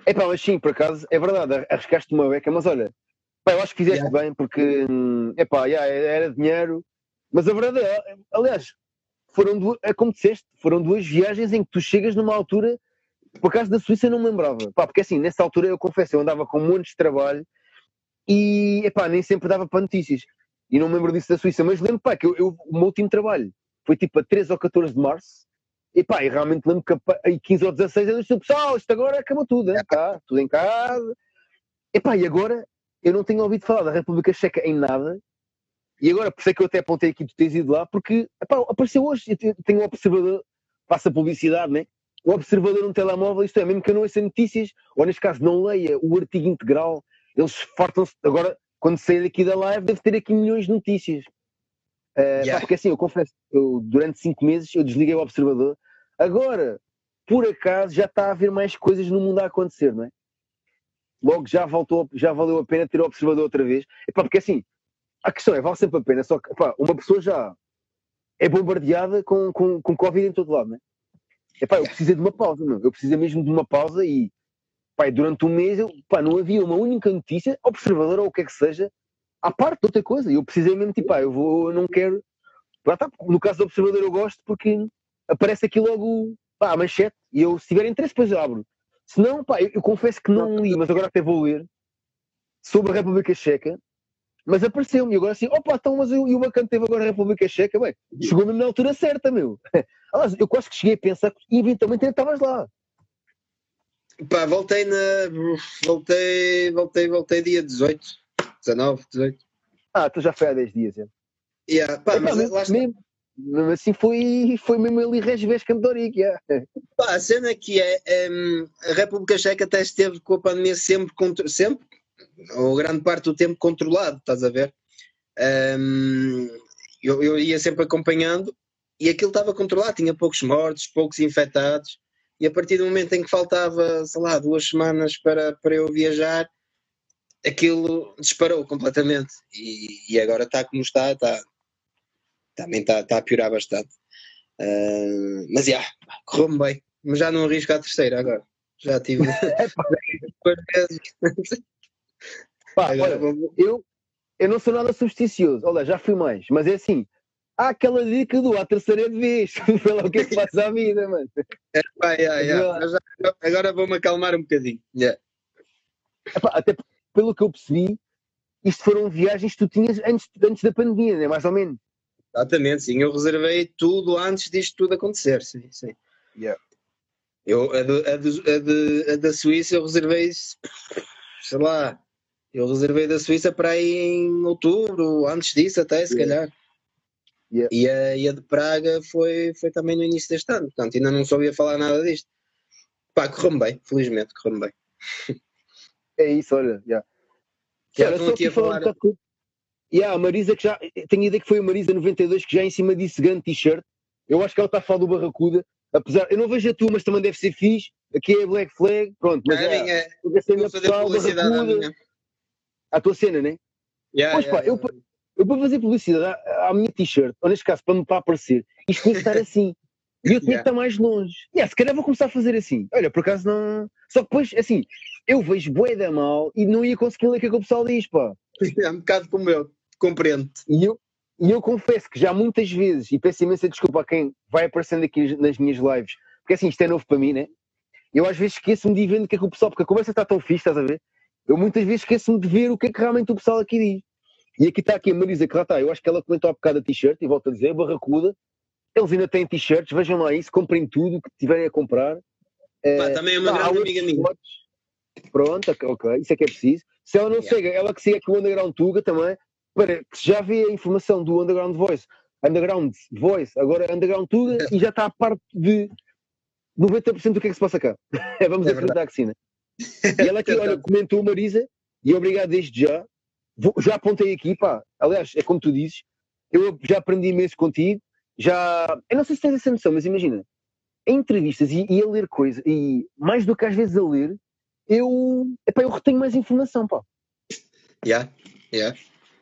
É pá, mas sim, por acaso, é verdade, arriscaste uma beca, mas olha, pá, eu acho que fizeste yeah. bem, porque, é pá, yeah, era dinheiro, mas a verdade é, aliás, foram duas, é como disseste, foram duas viagens em que tu chegas numa altura, por acaso da Suíça não me lembrava, pá, porque assim, nessa altura eu confesso, eu andava com montes de trabalho e epá, nem sempre dava para notícias. E não me lembro disso da Suíça, mas lembro pá, que eu, eu, o meu último trabalho foi tipo a 13 ou 14 de março. E pá, e realmente lembro que aí 15 ou 16 eu disse, pessoal, isto agora acabou tudo, hein? Tá, tudo em casa. E pá, e agora eu não tenho ouvido falar da República Checa em nada. E agora, por isso é que eu até apontei aqui, tu tens ido lá, porque epá, apareceu hoje, eu tenho um observador, faça publicidade, né? O observador no telemóvel, isto é, mesmo que eu não ouça notícias, ou neste caso não leia o artigo integral eles fartam-se. Agora, quando sair daqui da live, deve ter aqui milhões de notícias. Uh, yeah. pá, porque assim, eu confesso, eu, durante cinco meses eu desliguei o observador. Agora, por acaso, já está a haver mais coisas no mundo a acontecer, não é? Logo já voltou, já valeu a pena ter o observador outra vez. Epá, porque assim, a questão é, vale sempre a pena, só que epá, uma pessoa já é bombardeada com, com, com Covid em todo lado, não é? Epá, eu preciso de uma pausa, não? eu preciso mesmo de uma pausa e Pai, durante um mês eu, pá, não havia uma única notícia, observador ou o que é que seja, à parte de outra coisa. Eu precisei mesmo, tipo, pá, eu vou, eu não quero. Tá, no caso do observador eu gosto porque aparece aqui logo pá, a manchete e eu, se tiver interesse, depois abro. Se não, pá, eu, eu, confesso que não li, mas agora até vou ler sobre a República Checa. Mas apareceu-me e agora assim, opa, então, mas e o bacana teve agora a República Checa, bem, chegou-me na altura certa, meu. <laughs> Eu quase que cheguei a pensar que eventualmente ainda estavas lá. Pá, voltei na. Voltei, voltei, voltei dia 18, 19, 18. Ah, tu já foi há 10 dias, já. Yeah, pá, é, mas, mesmo, lá está. Mesmo, mesmo assim foi, foi mesmo ali Resvesca de Doric, yeah. Pá, a cena que é, é, a República Checa até esteve com a pandemia sempre, sempre, ou grande parte do tempo controlado, estás a ver? Um, eu, eu ia sempre acompanhando e aquilo estava controlado, tinha poucos mortos, poucos infectados e a partir do momento em que faltava, sei lá, duas semanas para, para eu viajar, aquilo disparou completamente. E, e agora está como está, está também está, está a piorar bastante. Uh, mas já, yeah, correu-me bem, mas já não arrisco a terceira agora. Já tive. <laughs> <laughs> Pá, Agora olha, vou- eu, eu não sou nada supersticioso, olha, já fui mais, mas é assim, há aquela dica do a terceira de vez, <laughs> vê lá o que é que faz à vida, mano. Pá, yeah, yeah. Agora- Mas Agora vou-me acalmar um bocadinho. Yeah. Epá, até pelo que eu percebi, isto foram viagens que tu tinhas antes, antes da pandemia, né? mais ou menos. Exatamente, sim. Eu reservei tudo antes disto tudo acontecer. Sim, sim. Yeah. Eu, a, a a de- a da Suíça eu reservei, sei lá, eu reservei da Suíça para aí em outubro, antes disso até, se Yeah. calhar. Yeah. E, a, e a de Praga foi, foi também no início deste ano, portanto ainda não soubia falar nada disto. Pá, correu-me bem, felizmente, correu-me bem. É isso, olha. Yeah. Já Olha, estão só aqui a falar um com- Yeah, a Marisa que já. Tenho a ideia que foi a Marisa 92 que já em cima disse grande t-shirt. Eu acho que ela está a falar do Barracuda. Apesar, eu não vejo a tua, mas também deve ser fixe. Aqui é Black Flag, pronto. Mas é, minha- a pessoal, Barracuda, minha. a tua cena, né? Yeah, Pois pá, yeah, eu- Eu para fazer publicidade à, à minha t-shirt, ou neste caso, para me para aparecer, isto tinha que estar <laughs> assim. E eu tinha Yeah. que estar mais longe. Yeah, se calhar vou começar a fazer assim. Olha, por acaso não. Só que depois, assim, eu vejo bué da mal e não ia conseguir ler o que é que o pessoal diz, pá. É um bocado como eu, compreendo. E eu, e eu confesso que já muitas vezes, e peço imensa desculpa a quem vai aparecendo aqui nas minhas lives, porque assim, isto é novo para mim, né? Eu às vezes esqueço-me de vendo o que é que o pessoal, porque a conversa está tão fixe, estás a ver? Eu muitas vezes esqueço-me de ver o que é que realmente o pessoal aqui diz. E aqui está aqui a Marisa, que lá está, eu acho que ela comentou há bocado a t-shirt, e volto a dizer, barracuda. Eles ainda têm t-shirts, vejam lá isso, comprem tudo o que tiverem a comprar. Pá, também é uma há grande amiga minha. Pronto, ok, isso é que é preciso. Se ela não Yeah. segue, ela que siga aqui o Underground Tuga também, para que já vê a informação do Underground Voice, Underground Voice, agora Underground Tuga, e já está a parte de 90% do que é que se passa cá. <laughs> Vamos É enfrentar que sim, né? E ela aqui, <laughs> olha, Verdade. comentou Marisa, e obrigado desde já. Vou- já apontei aqui, pá. Aliás, é como tu dizes, eu já aprendi imenso contigo, já. Eu não sei se tens essa noção, mas imagina, em entrevistas e, e a ler coisa, e mais do que às vezes a ler, eu, epá, eu retenho mais informação, pá. Yeah, yeah.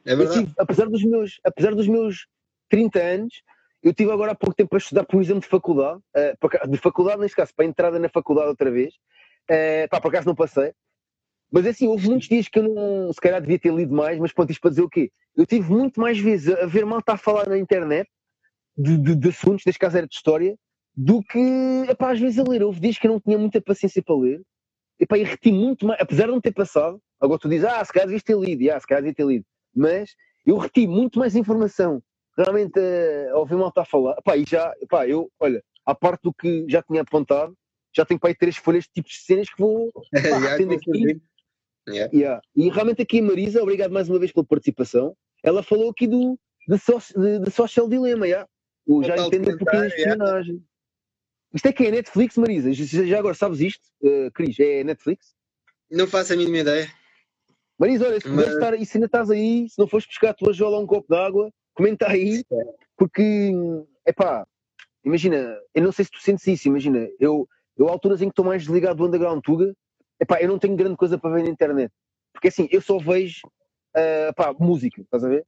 É verdade. tive, apesar dos meus, apesar dos meus 30 anos, eu tive agora há pouco tempo para estudar por exemplo de faculdade, aca- de faculdade neste caso, para a entrada na faculdade outra vez, eh, pá, por acaso não passei, mas assim, houve muitos dias que eu não, se calhar devia ter lido mais, mas pronto, isto para dizer o quê? Eu tive muito mais vezes a, a ver malta a falar na internet de, de, de assuntos, caso era de história, do que, epá, às vezes a ler. Houve dias que eu não tinha muita paciência para ler, epá, e reti muito mais, apesar de não ter passado, agora tu dizes, ah, se calhar devias ter lido, ah, se calhar devia ter lido, mas eu reti muito mais informação realmente eh, a ouvir malta a falar. Epá, e já, epá, eu, olha, à parte do que já tinha apontado, já tenho para aí três folhas de tipos de cenas que vou <laughs> retendo aqui. Yeah. Yeah. E realmente aqui a Marisa, obrigado mais uma vez pela participação. Ela falou aqui do de, de- de Social Dilemma, yeah. O, já entendo um pouquinho yeah. espionagem. Isto é que é Netflix, Marisa? Já, agora sabes isto, uh, Cris? É Netflix? Não faço a mínima ideia. Marisa, olha, se Mas- estar aí, se ainda estás aí, se não fores buscar a tua jola um copo de água, comenta aí, porque, epá, imagina, eu não sei se tu sentes isso, imagina, eu, eu há alturas em que estou mais desligado do Underground Tuga, epá, eu não tenho grande coisa para ver na internet, porque assim, eu só vejo, pá, música, estás a ver?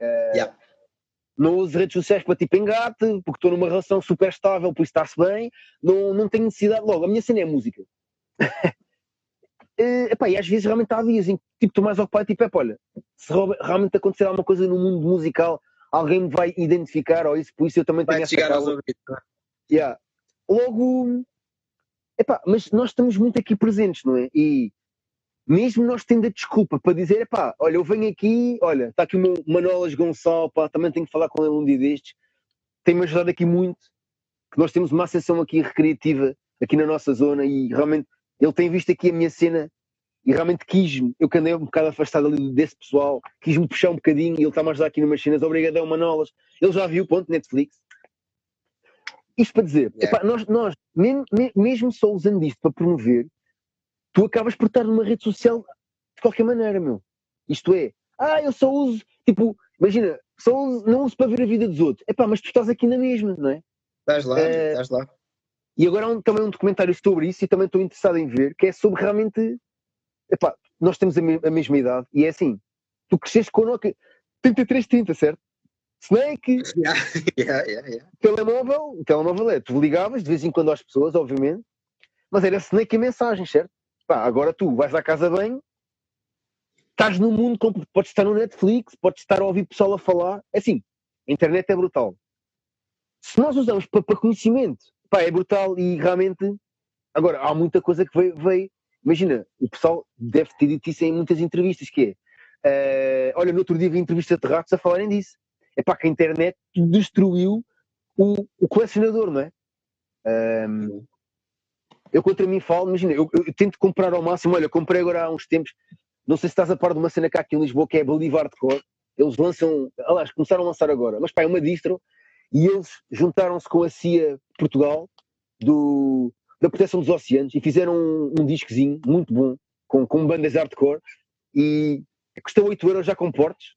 Ah, Yeah. Não uso redes sociais para tipo engate, porque estou numa relação super estável, por isso está-se bem, não, não tenho necessidade, logo, a minha cena é música. <laughs> Eh, epá, e às vezes realmente há dias em que tipo, estou mais ocupado, tipo, epá, olha, se realmente acontecer alguma coisa no mundo musical, alguém me vai identificar, ou isso, por isso eu também tenho Vai essa aos calma. ouvidos. não é? Yeah. Logo, epá, mas nós estamos muito aqui presentes, não é? E mesmo nós tendo a desculpa para dizer, epá, olha, eu venho aqui, olha, está aqui o meu Manolas Gonçalo, pá, também tenho que falar com ele um dia destes, tem-me ajudado aqui muito, que nós temos uma associação aqui recreativa, aqui na nossa zona, e realmente ele tem visto aqui a minha cena e realmente quis-me, eu que andei um bocado afastado ali desse pessoal, quis-me puxar um bocadinho e ele está-me a ajudar aqui numas cenas, obrigadão Manolas, ele já viu, ponto, Netflix. Isto para dizer, epá, nós, nós mesmo, me- mesmo só usando isto para promover, tu acabas por estar numa rede social de qualquer maneira, meu. Isto é, ah, eu só uso, tipo, imagina, só uso, não uso para ver a vida dos outros. Epá, mas tu estás aqui na mesma, não é? Estás lá, Eh, estás lá. E agora há um, também um documentário sobre isso e também estou interessado em ver, que é sobre realmente. Epá, nós temos a, me- a mesma idade e é assim. Tu cresceste connosco. 33, 30, certo? Snake, <laughs> Yeah, yeah, yeah, yeah. telemóvel, o telemóvel é, tu ligavas de vez em quando às pessoas, obviamente, mas era Snake a mensagem, certo? Pá, agora tu vais à casa bem, estás no mundo, podes estar no Netflix, podes estar a ouvir pessoal a falar, é assim, a internet é brutal. Se nós usamos para, para conhecimento, pá, é brutal e realmente, agora, há muita coisa que veio, veio imagina, o pessoal deve ter dito isso em muitas entrevistas, que é, eh, olha, no outro dia vi entrevista de ratos a falarem disso, é pá, que a internet destruiu o, o colecionador, não é? Ahm, eu contra mim falo, imagina, eu, eu tento comprar ao máximo, olha, comprei agora há uns tempos, não sei se estás a par de uma cena cá aqui em Lisboa que é a Bolivar de Cor, eles lançam, aliás, começaram a lançar agora, mas pá, é uma distro, e eles juntaram-se com a CIA Portugal, do, da proteção dos oceanos, e fizeram um, um discozinho muito bom, com, com bandas hardcore, e custa 8 euros já com portes,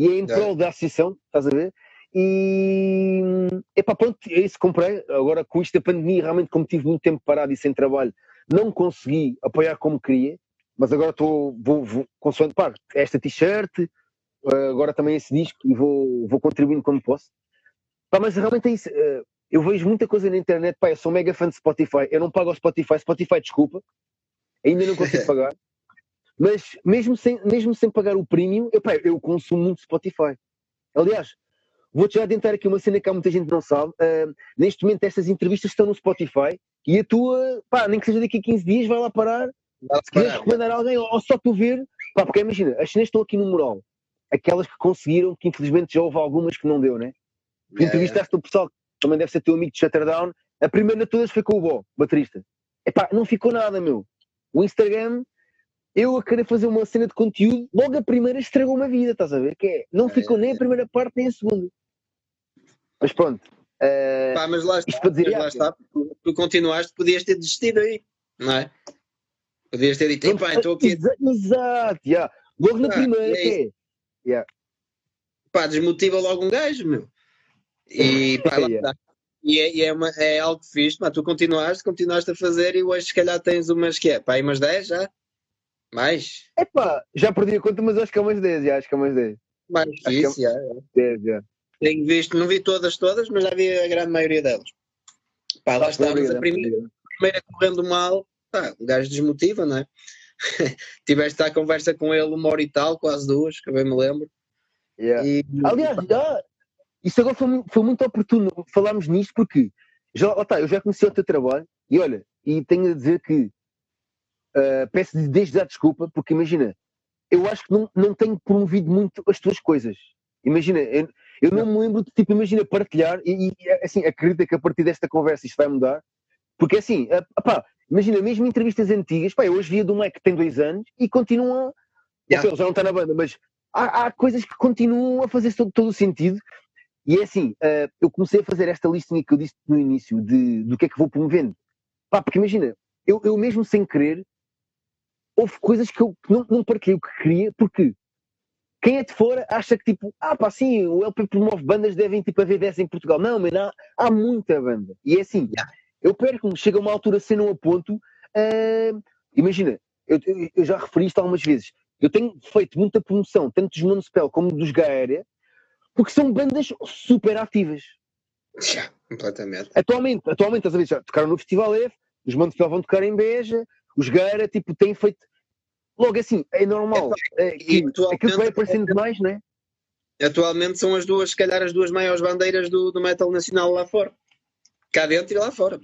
e é em É. prol da associação, estás a ver? E epá, pronto, é isso que comprei. Agora com isto da pandemia, realmente, como tive muito tempo parado e sem trabalho, não consegui apoiar como queria, mas agora estou, vou, vou consoante, pá, esta t-shirt, eh, agora também esse disco e vou, vou contribuindo como posso. Pá, mas realmente é isso. eh, Eu vejo muita coisa na internet, pá, eu sou mega fã de Spotify, eu não pago ao Spotify, Spotify desculpa, ainda não consigo <laughs> pagar. Mas mesmo sem, mesmo sem pagar o premium, eu, pá, eu consumo muito Spotify. Aliás, vou-te já adiantar aqui uma cena que há muita gente que não sabe. ah, neste momento, estas entrevistas estão no Spotify e a tua, pá, nem que seja daqui a 15 dias, vai lá parar. Se quiseres recomendar alguém, ou só tu ver, pá, porque imagina, as cenas estão aqui no mural. Aquelas que conseguiram, que infelizmente já houve algumas que não deu, né? Yeah, entrevistaste o pessoal, que também deve ser teu amigo de Shutterdown. A primeira de todas foi com o Bó, baterista. Epá, não ficou nada, meu. O Instagram, eu a querer fazer uma cena de conteúdo, logo a primeira estragou uma vida, estás a ver? Que é, não É, ficou é, nem é. a primeira parte nem a segunda. Mas pronto. eh, Pá, mas lá está, mas lá está, tu, tu continuaste, podias ter desistido aí, não é? Podias ter dito, pá, estou aqui, Exa- Exato, yeah. logo na Ah, primeira, é é. pá, desmotiva logo um gajo, meu. E <laughs> pá, lá Yeah. está. E, é, e é, uma, é algo fixe, mas tu continuaste, continuaste a fazer e hoje se calhar tens umas que é, pá, aí umas 10 já? Mais? Epá, já perdi a conta, mas acho que é umas 10, já, acho que é umas 10. Mais Acho que é- isso, já. 10 já. Tenho visto, não vi todas, todas, mas já vi a grande maioria delas. Pá, lá está, mas Obrigado, a primeira, obrigado. primeira correndo mal, pá, o gajo desmotiva, não é? <laughs> Tiveste a conversa com ele uma hora e tal, quase duas, que eu bem me lembro. Yeah. E, Aliás, ah, isso agora foi, foi muito oportuno falarmos nisto, porque já, está, eu já conheci o teu trabalho e olha, e tenho a dizer que ah, peço desde já desculpa, porque imagina, eu acho que não, não tenho promovido muito as tuas coisas. Imagina, eu, eu não me lembro de tipo, imagina, partilhar, e, e assim, acredita que a partir desta conversa isto vai mudar, porque assim, ah, pá, imagina, mesmo entrevistas antigas, pá, eu hoje via de um moleque que tem dois anos e continua, Yeah. já não está na banda, mas há, há coisas que continuam a fazer todo, todo o sentido. E é assim, ah, eu comecei a fazer esta listinha que eu disse no início de, do que é que vou promovendo. Pá, porque imagina, eu, eu mesmo sem querer, houve coisas que eu não, não partilhei o que queria, porque quem é de fora acha que tipo, ah pá, sim, o LP promove bandas, devem tipo haver 10 em Portugal. Não, mas há, há muita banda. E é assim, eu perco-me, chega uma altura se não a ponto, ah, imagina, eu, eu- já referi isto algumas vezes, eu tenho feito muita promoção, tanto dos Monospell como dos Gaérea, porque são bandas super ativas. Já, completamente. Atualmente, atualmente, estás a ver, já tocaram no Festival F, os Monospell vão tocar em Beja, os Gaérea, tipo, têm feito. Logo assim, é normal. é, que, aquilo que vai aparecendo demais, não é? Atualmente são as duas, se calhar, as duas maiores bandeiras do, do metal nacional lá fora. Cá dentro e lá fora.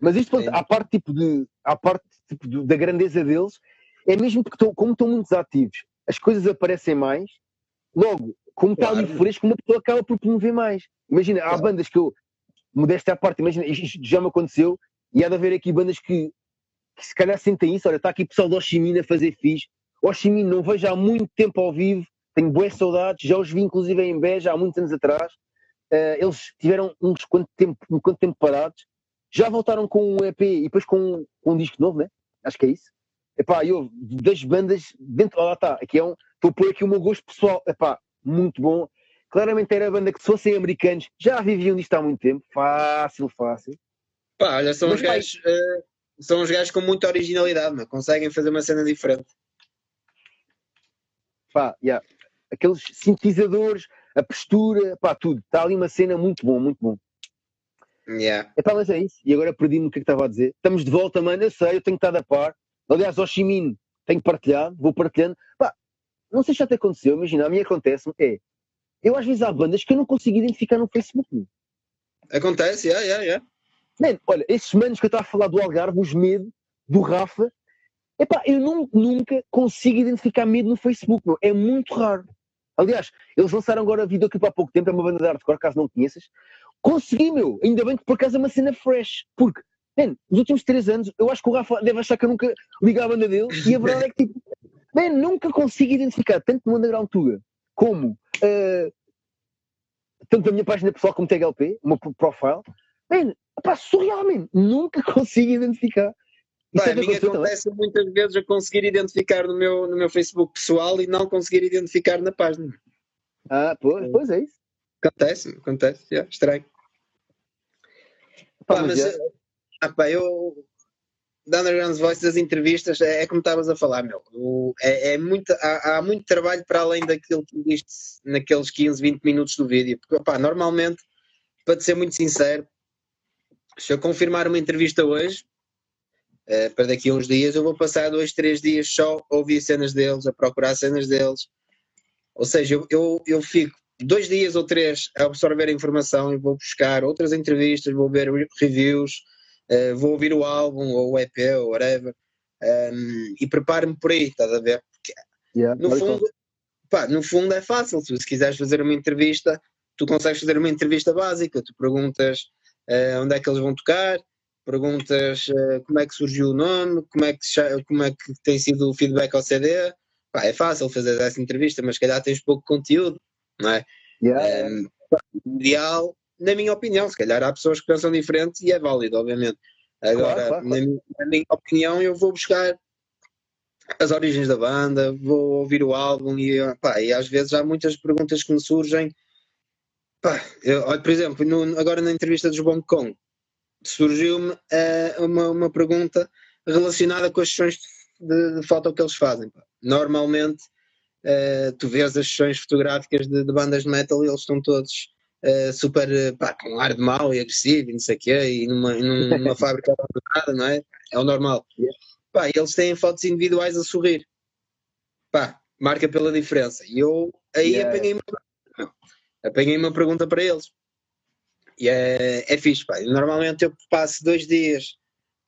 Mas isto, pronto, à parte, tipo, de, à parte tipo, do- da grandeza deles, é mesmo porque, estão- como estão muito ativos, as coisas aparecem mais, logo, como está ali Claro. fresco, uma pessoa acaba por promover mais. Imagina, há Claro. bandas que eu, modéstia à parte, imagina, isto já me aconteceu, e há de haver aqui bandas que, que se calhar sentem isso, olha, está aqui pessoal do Oximina a fazer fixe, Oximina não vejo há muito tempo ao vivo, tenho boas saudades, já os vi inclusive em Beja há muitos anos atrás, Eh, eles tiveram uns quanto tempo, um quanto tempo parados, já voltaram com um EP e depois com, com um disco novo, né? Acho que é isso. Epá, eu, das bandas, dentro, lá está, aqui é um, estou a pôr aqui o meu gosto pessoal, epá, muito bom. Claramente era a banda que se fossem americanos já viviam disto há muito tempo, fácil, fácil. Pá, olha, são Mas, os gajos, são os gajos com muita originalidade, meu. conseguem fazer uma cena diferente. Pá, yeah. aqueles sintetizadores, a postura, pá, tudo. Está ali uma cena muito bom, muito bom. Yeah. É pá, mas é isso. E agora perdi-me o que é que estava a dizer. Estamos de volta, mano. Eu sei, eu tenho estado a par. Aliás, ao Chimin tenho partilhado, vou partilhando. Pá, não sei se já te aconteceu, imagina, a mim acontece é. Eu às vezes há bandas que eu não consigo identificar no Facebook. Acontece, yeah, yeah, yeah. Man, olha, esses manos que eu estava a falar do Algarve, os Medo, do Rafa, epá, eu nu- nunca consigo identificar Medo no Facebook, meu. é muito raro. Aliás, eles lançaram agora videoclipe há pouco tempo, é uma banda de hardcore, caso não conheças. Consegui, meu, ainda bem que por acaso é uma cena fresh, porque, man, nos últimos três anos, eu acho que o Rafa deve achar que eu nunca ligo à banda dele, e a verdade é que, tipo, man, nunca consigo identificar, tanto no Underground como, eh, tanto na minha página pessoal como TGLP, o meu profile, man, pá, surreal, man, nunca <laughs> consigo identificar. Pá, é a mim acontece muitas vezes a conseguir identificar no meu, no meu Facebook pessoal e não conseguir identificar na página. Ah, pois, pois é isso. Acontece, acontece, estranho. Pá, Pá, mas já- eh, ah, pá, eu. Da Underground Voice das entrevistas, é, é como estavas a falar, meu. O- é, é muito, há, há muito trabalho para além daquilo que viste naqueles 15, 20 minutos do vídeo. Porque, pá, normalmente, para te ser muito sincero, se eu confirmar uma entrevista hoje, eh, para daqui a uns dias, eu vou passar dois, três dias só a ouvir cenas deles, a procurar cenas deles. Ou seja, eu, eu, eu fico dois dias ou três a absorver a informação e vou buscar outras entrevistas, vou ver re- reviews, eh, vou ouvir o álbum ou o EP ou whatever ehm, e preparo-me por aí, estás a ver? Yeah, No fundo, pá, no fundo é fácil. Tu, se quiseres fazer uma entrevista, tu consegues fazer uma entrevista básica. Tu perguntas eh, onde é que eles vão tocar, perguntas eh, como é que surgiu o nome, como é que, como é que tem sido o feedback ao CD. Pá, é fácil fazer essa entrevista, mas se calhar tens pouco conteúdo, não é? Yeah. Ehm, pá, ideal, na minha opinião, se calhar há pessoas que pensam diferente e é válido, obviamente. Agora, Claro, claro, Na, minha, na minha opinião, eu vou buscar as origens da banda, vou ouvir o álbum e, pá, e às vezes há muitas perguntas que me surgem. Pá, eu, olha, por exemplo, no- agora na entrevista dos Bong Kong, surgiu-me eh, uma, uma pergunta relacionada com as sessões de, de foto que eles fazem. pá. Normalmente, eh, tu vês as sessões fotográficas de, de bandas de metal e eles estão todos eh, super pá, com ar de mau e agressivo e não sei o quê, e numa, e num- numa <laughs> fábrica abandonada, não é? É o normal. Pá, e eles têm fotos individuais a sorrir. Pá, marca pela diferença. E eu aí Yeah. apanhei, uma, apanhei uma pergunta para eles. E é, é fixe, pá. Normalmente eu passo dois dias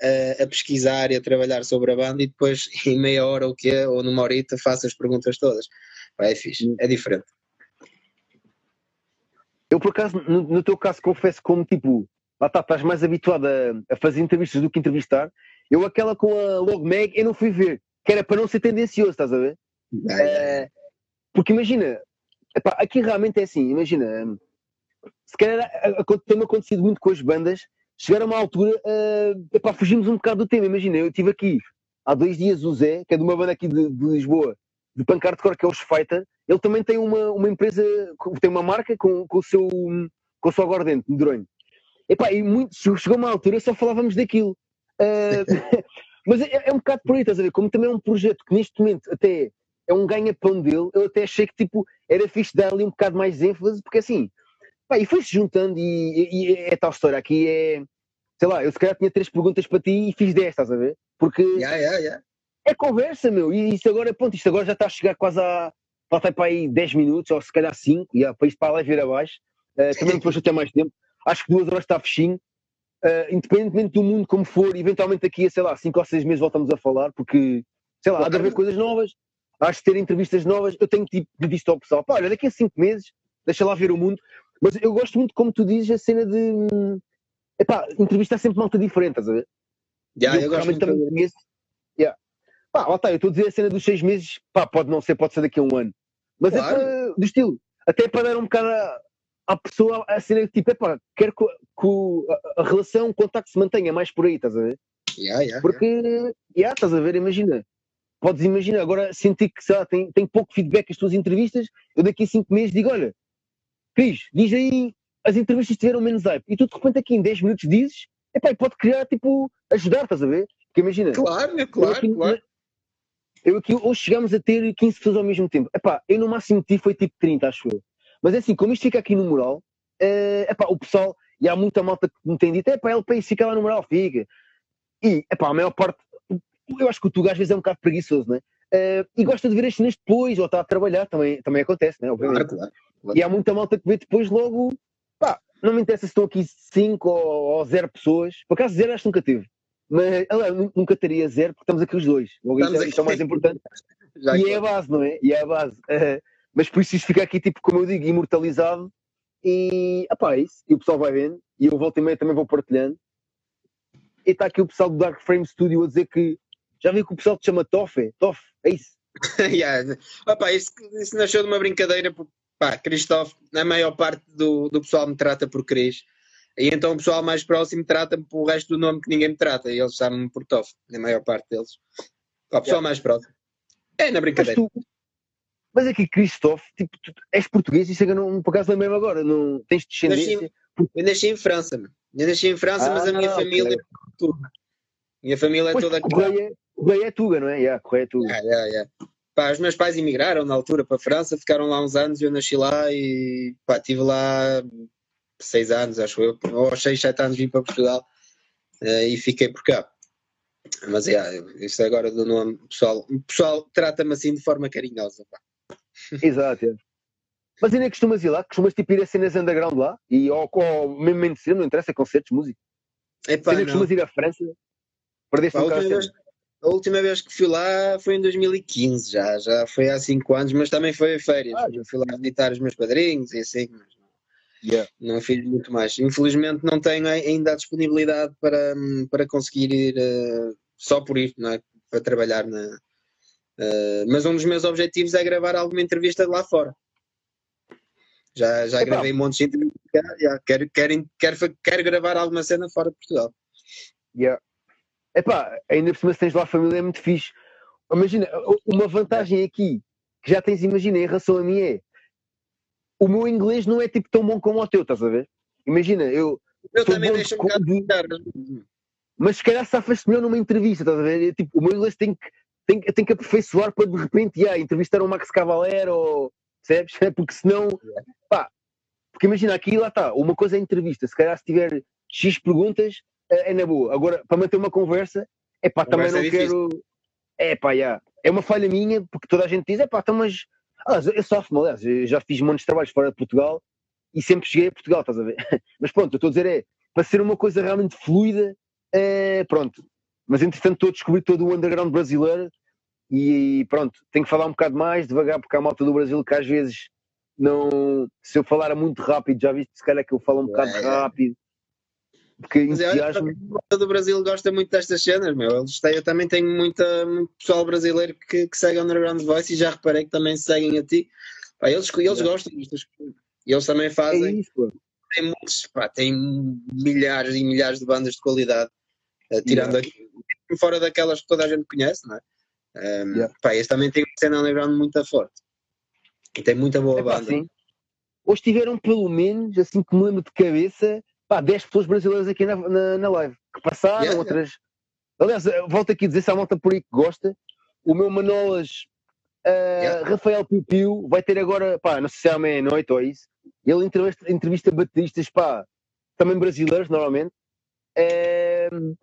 a, a pesquisar e a trabalhar sobre a banda e depois <laughs> em meia hora ou quê, ou numa horita faço as perguntas todas. Pá, é fixe, é diferente. Eu, por acaso, no, no teu caso, confesso como, tipo, lá está, estás mais habituado a, a fazer entrevistas do que entrevistar. Eu, aquela com a Log Mag, eu não fui ver, que era para não ser tendencioso, estás a ver? Eh, porque imagina, epá, aqui realmente é assim, imagina, hum, se calhar tem-me acontecido muito com as bandas, chegar a uma altura, uh, epá, fugimos um bocado do tema, imagina, eu estive aqui há dois dias o Zé, que é de uma banda aqui de, de Lisboa, de punk hardcore, que é os Fighter, ele também tem uma, uma empresa, tem uma marca com, com o seu com o seu aguardente, medronho. Epá, e muito, chegou uma altura só falávamos daquilo. Uh, <laughs> <laughs> mas é, é um bocado por aí, estás a ver? Como também é um projeto que neste momento até é um ganha-pão dele, eu até achei que tipo, era fixe dar ali um bocado mais de ênfase, porque assim, pá, e foi-se juntando e, e- é tal história. Aqui é, sei lá, eu se calhar tinha três perguntas para ti e fiz dez, estás a ver? Porque Yeah, yeah, yeah. é conversa, meu, e isto agora, pronto, isto agora já está a chegar quase a. Falta para aí 10 minutos, ou se calhar 5, yeah, para isto para lá vir abaixo. Uh, também depois até mais tempo. Acho que duas horas está fechinho. Uh, independentemente do mundo como for, eventualmente daqui a, sei lá, 5 ou 6 meses voltamos a falar, porque, sei lá, há de haver coisas novas, há de ter entrevistas novas. Eu tenho tipo de isto ao pessoal, pá, olha, daqui a 5 meses, deixa lá ver o mundo. Mas eu gosto muito, como tu dizes, a cena de. Epá, entrevistar sempre malta diferente, estás a ver? Yeah, eu eu gosto também conheço. Yeah. Pá, lá está, eu estou a dizer a cena dos seis meses, pá, pode não ser, pode ser daqui a um ano. Mas Claro. é para, do estilo, até para dar um bocado à, à pessoa a cena tipo, é pá, quero que, que a, a relação, o contacto se mantenha mais por aí, estás a ver? Yeah, yeah, Porque, yeah, estás a ver, imagina. Podes imaginar, agora sentir que sei lá, tem, tem pouco feedback as tuas entrevistas, eu daqui a cinco meses digo, olha, Cris, diz aí, as entrevistas tiveram menos hype, e tu de repente aqui em 10 minutos dizes, epá, e pode criar, tipo, ajudar, estás a ver? Porque imagina, Claro, é eu claro, aqui, claro. eu aqui hoje chegamos a ter 15 pessoas ao mesmo tempo. Epá, eu no máximo tive foi tipo 30, acho eu. Mas é assim, como isto fica aqui no mural, uh, epá, o pessoal, e há muita malta que me tem dito, epá, ele fica lá no mural, fica. E, epá, a maior parte, eu acho que o Tuga às vezes é um bocado preguiçoso, né? Uh, e gosta de ver as cenas depois, ou está a trabalhar, também, também acontece, né? Obviamente. Claro, claro, claro. E há muita malta que vê depois logo, pá, não me interessa se estão aqui 5 ou, ou 0 pessoas. Por acaso, zero acho que nunca tive. Mas aliás, nunca teria zero porque estamos aqui os dois. Logo, isso, é, isso é o mais importante. <laughs> Já e é a base, não é? E é a base. Uh, mas por isso isto fica aqui, tipo, como eu digo, imortalizado. E, apá, é isso. E o pessoal vai vendo. E eu volto e meia também vou partilhando. E está aqui o pessoal do Dark Frame Studio a dizer que já viu que o pessoal te chama Toff, Toff, é isso. <laughs> yeah. Opa, isso, isso nasceu de uma brincadeira, porque, pá, Christophe, a maior parte do, do pessoal me trata por Cris. E então o pessoal mais próximo trata-me por o resto do nome que ninguém me trata. E eles chamam-me por Toff, na maior parte deles. O pessoal yeah. mais próximo. É na brincadeira. Mas, tu, mas aqui, Christophe, tipo, tu és português e chega não, por acaso lembro agora, não tens descendência. Nasci, eu nasci em França, mano. Eu nasci em França, ah, mas a minha família okay. é tuga. Minha família é pois, toda Correia é Tuga, não é? Yeah, Correia é Tuga. Yeah, yeah, yeah. Pá, os meus pais emigraram na altura para a França, ficaram lá uns anos, eu nasci lá e pá, estive lá seis anos, acho eu, ou seis, sete anos vim para Portugal uh, e fiquei por cá. Mas é, yeah, isso agora do nome, pessoal, o pessoal trata-me assim de forma carinhosa. Pá. <laughs> Exato, é. Mas ainda costumas ir lá? Costumas tipo ir a cenas underground lá? E, ou, ou mesmo em não interessa, concertos, música? Epá, ainda costumas ir à França? Perdeste Pá, um bocado a última vez que fui lá foi em 2015, já, já foi há 5 anos, mas também foi a férias. Ah, fui lá visitar os meus padrinhos e assim, mas Yeah. Não fiz muito mais. Infelizmente não tenho ainda a disponibilidade para, para conseguir ir uh, só por ir, não é? Para trabalhar na. Uh, mas um dos meus objetivos é gravar alguma entrevista de lá fora. Já, já gravei um monte de entrevistas. Yeah, quero, quero, quero, quero gravar alguma cena fora de Portugal. Yeah. Epá, ainda por cima se tens lá a família é muito fixe. Imagina, uma vantagem aqui que já tens, imagina, em relação a mim é o meu inglês não é tipo tão bom como o teu, estás a ver? Imagina, eu. Eu também deixo um bocado de... Mas se calhar safas-te melhor numa entrevista, estás a ver? Eu, tipo, o meu inglês tem que, tem, tem que aperfeiçoar para de repente yeah, entrevistar um Max Cavalera ou. Percebes? <laughs> Porque senão. Pá, porque imagina, aqui lá está, uma coisa é entrevista, se calhar se tiver X perguntas, é, é na boa. Agora, para manter uma conversa, é pá, também não é quero. É pá, yeah. é uma falha minha, porque toda a gente diz, é pá, então, mas Aliás, eu sofro-me, aliás, eu já fiz montes de trabalhos fora de Portugal e sempre cheguei a Portugal, estás a ver? <laughs> Mas pronto, eu estou a dizer é, para ser uma coisa realmente fluida, é, pronto. Mas entretanto estou a descobrir todo o underground brasileiro e pronto, tenho que falar um bocado mais, devagar, porque há malta do Brasil que às vezes não. Se eu falar muito rápido, já viste se calhar que eu falo um bocado é. rápido. Porque Mas entusiasmo... do Brasil gosta muito destas cenas, meu. Eles têm, eu também tenho muita, muito pessoal brasileiro que, que segue Underground Voice e já reparei que também seguem a ti. Pá, eles eles é. gostam destas coisas. E eles também fazem. É isso, tem, muitos, pá, tem milhares e milhares de bandas de qualidade, uh, tirando yeah. aqui, fora daquelas que toda a gente conhece, não é? Um, yeah. pá, também tem uma cena underground muito forte. E tem muita boa é, banda. Pá, Hoje tiveram pelo menos, assim que me lembro de cabeça, pá, 10 pessoas brasileiras aqui na, na, na live, que passaram, yeah, outras. Yeah. Aliás, volto aqui a dizer se há malta por aí que gosta. O meu Manolas uh, yeah. Rafael Piu Piu vai ter agora, pá, não sei se é à meia-noite ou isso. Ele entrevista, entrevista bateristas, pá, também brasileiros, normalmente, uh,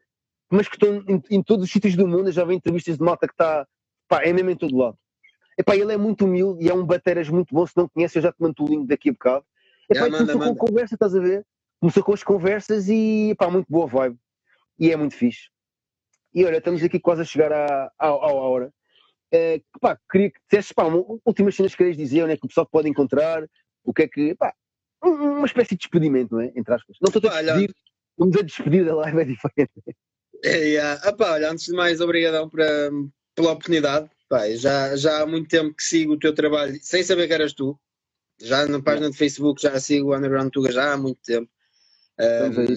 mas que estão em, em, todos os sítios do mundo. Eu já vi entrevistas de malta que está, pá, é mesmo em todo lado. Epá, ele é muito humilde e é um bateras muito bom. Se não conhece, eu já te mando o link daqui a bocado. Epá, yeah, manda, manda. com conversa, estás a ver? Começou com as conversas e pá, muito boa vibe. E é muito fixe. E olha, estamos aqui quase a chegar à, à, à hora. É, pá, queria que dissesses, pá, últimas cenas que querias dizer, onde é que o pessoal pode encontrar, o que é que, pá, uma espécie de despedimento, não é? Entre aspas. Não estou a despedir, vamos a despedir da live, é diferente. É, yeah. ah, pá, olha, antes de mais, obrigadão pra, pela oportunidade. Já, já há muito tempo que sigo o teu trabalho, sem saber que eras tu. Já na página de Facebook já sigo o Underground Tuga já há muito tempo.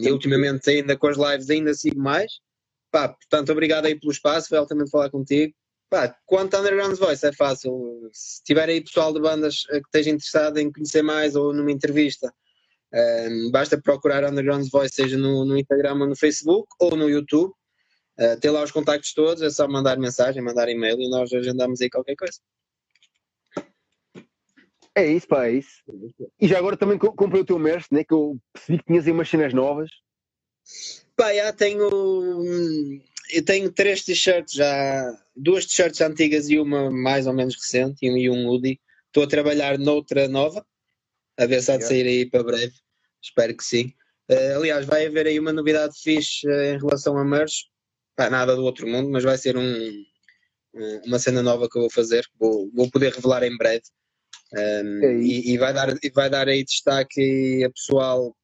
E ultimamente ainda com as lives ainda sigo mais. Pá, portanto, obrigado aí pelo espaço, foi altamente falar contigo. Pá, quanto a Underground Voice é fácil. Se tiver aí pessoal de bandas que esteja interessado em conhecer mais ou numa entrevista, um, basta procurar Underground Voice, seja no, no, Instagram ou no Facebook ou no YouTube. Uh, ter lá os contactos todos, é só mandar mensagem, mandar e-mail e nós agendamos aí qualquer coisa. É isso, pá, é isso. E já agora também comprei o teu merch, né? Que eu percebi que tinhas aí umas cenas novas. Pá, já tenho. Hum, eu tenho três t-shirts já, duas t-shirts antigas e uma mais ou menos recente, e um hoodie. Estou a trabalhar noutra nova, a ver se há de sair aí para breve. Espero que sim. Uh, aliás, vai haver aí uma novidade fixe uh, em relação a merch. Pá, nada do outro mundo, mas vai ser um, um, uma cena nova que eu vou fazer. Vou, vou poder revelar em breve. Um, é e, e, vai dar, e vai dar aí destaque a pessoal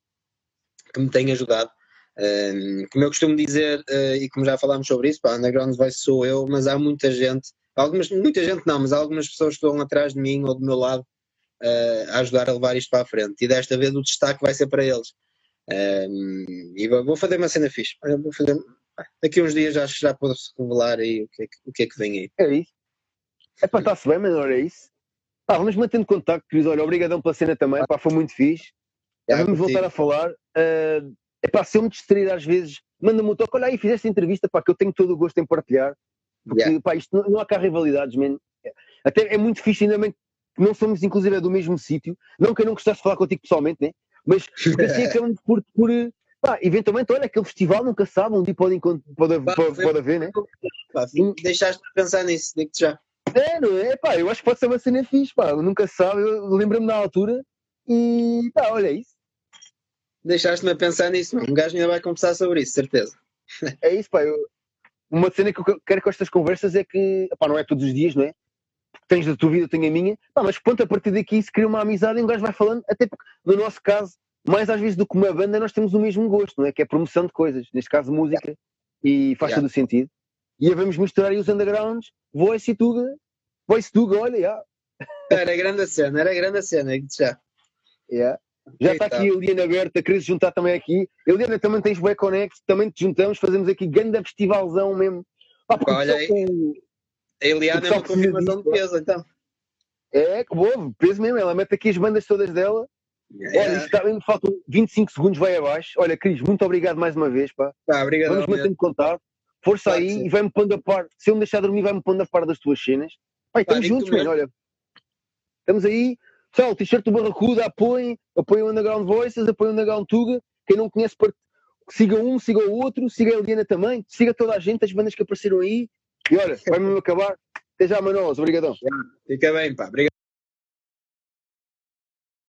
que me tem ajudado. Um, como eu costumo dizer, uh, e como já falámos sobre isso, pá, Underground Voice sou eu, mas há muita gente, algumas, muita gente não, mas algumas pessoas que estão atrás de mim ou do meu lado uh, a ajudar a levar isto para a frente. E desta vez o destaque vai ser para eles. Um, e vou fazer uma cena fixe. Vou fazer, daqui uns dias já, já posso revelar aí o que, é que, o que é que vem aí. É isso. É para estar-se bem, mas não é isso. Pá, vamos mantendo contacto, Cris. Olha, obrigadão pela cena também. Pá, foi muito fixe. Já, vamos voltar a falar. Uh, é pá, se eu me distrair às vezes, manda-me um toque. Olha aí, fizeste entrevista, pá, que eu tenho todo o gosto em partilhar. Porque, yeah. pá, isto não, não há cá rivalidades, man. Até é muito fixe, ainda bem que não somos, inclusive, é do mesmo sítio. Não que eu não gostasse de falar contigo pessoalmente, né? Mas <laughs> assim acabamos por, por pá, eventualmente, olha, aquele festival nunca sabe, um dia pode, pode, pode, pode haver, né? Pá, deixaste de pensar nisso, digo-te já. É, não é? Pá, eu acho que pode ser uma cena fixe, pá, nunca sabe, eu lembro-me na altura e pá, olha isso. Deixaste-me a pensar nisso, um gajo ainda vai conversar sobre isso, certeza. <laughs> É isso, pá, eu, uma cena que eu quero com estas conversas é que, pá, não é todos os dias, não é? tens da tua vida, eu tenho a minha, pá, mas pronto, a partir daqui se cria uma amizade e um gajo vai falando, até porque no nosso caso, mais às vezes do que uma banda, nós temos o mesmo gosto, não é? Que é promoção de coisas, neste caso música, yeah. e faz yeah. todo o sentido. E vamos misturar aí os undergrounds, voice e tuga, voice tuga, olha, yeah. Era grande a cena, era grande a cena, já. Yeah. Já está aqui a Eliana aberta, queres juntar também aqui. Eliana, também tens Web Connect, também te juntamos, fazemos aqui grande festivalzão mesmo. Ah, olha aí. Com... A Eliana é uma confirmação de peso, então. É, que bom, peso mesmo, ela mete aqui as bandas todas dela. É. Olha, está, faltam 25 segundos, vai abaixo. Olha, Cris, muito obrigado mais uma vez, pá. Ah, obrigado, Vamos mantendo contato. Força claro, aí sim. e vai-me pondo a par. Se eu me deixar dormir, vai-me pondo a par das tuas cenas. Pai, estamos juntos, mano, olha. Estamos aí. Pessoal, o t-shirt do Barracuda, apoiem, apoiem o Underground Voices, apoiem o Underground Tuga. Quem não conhece, siga um, siga o outro, siga a Eliana também, siga toda a gente, as bandas que apareceram aí. E olha, vai mesmo <laughs> acabar. Até já, Manolas. Obrigadão. Fica bem, pá. Obrigado.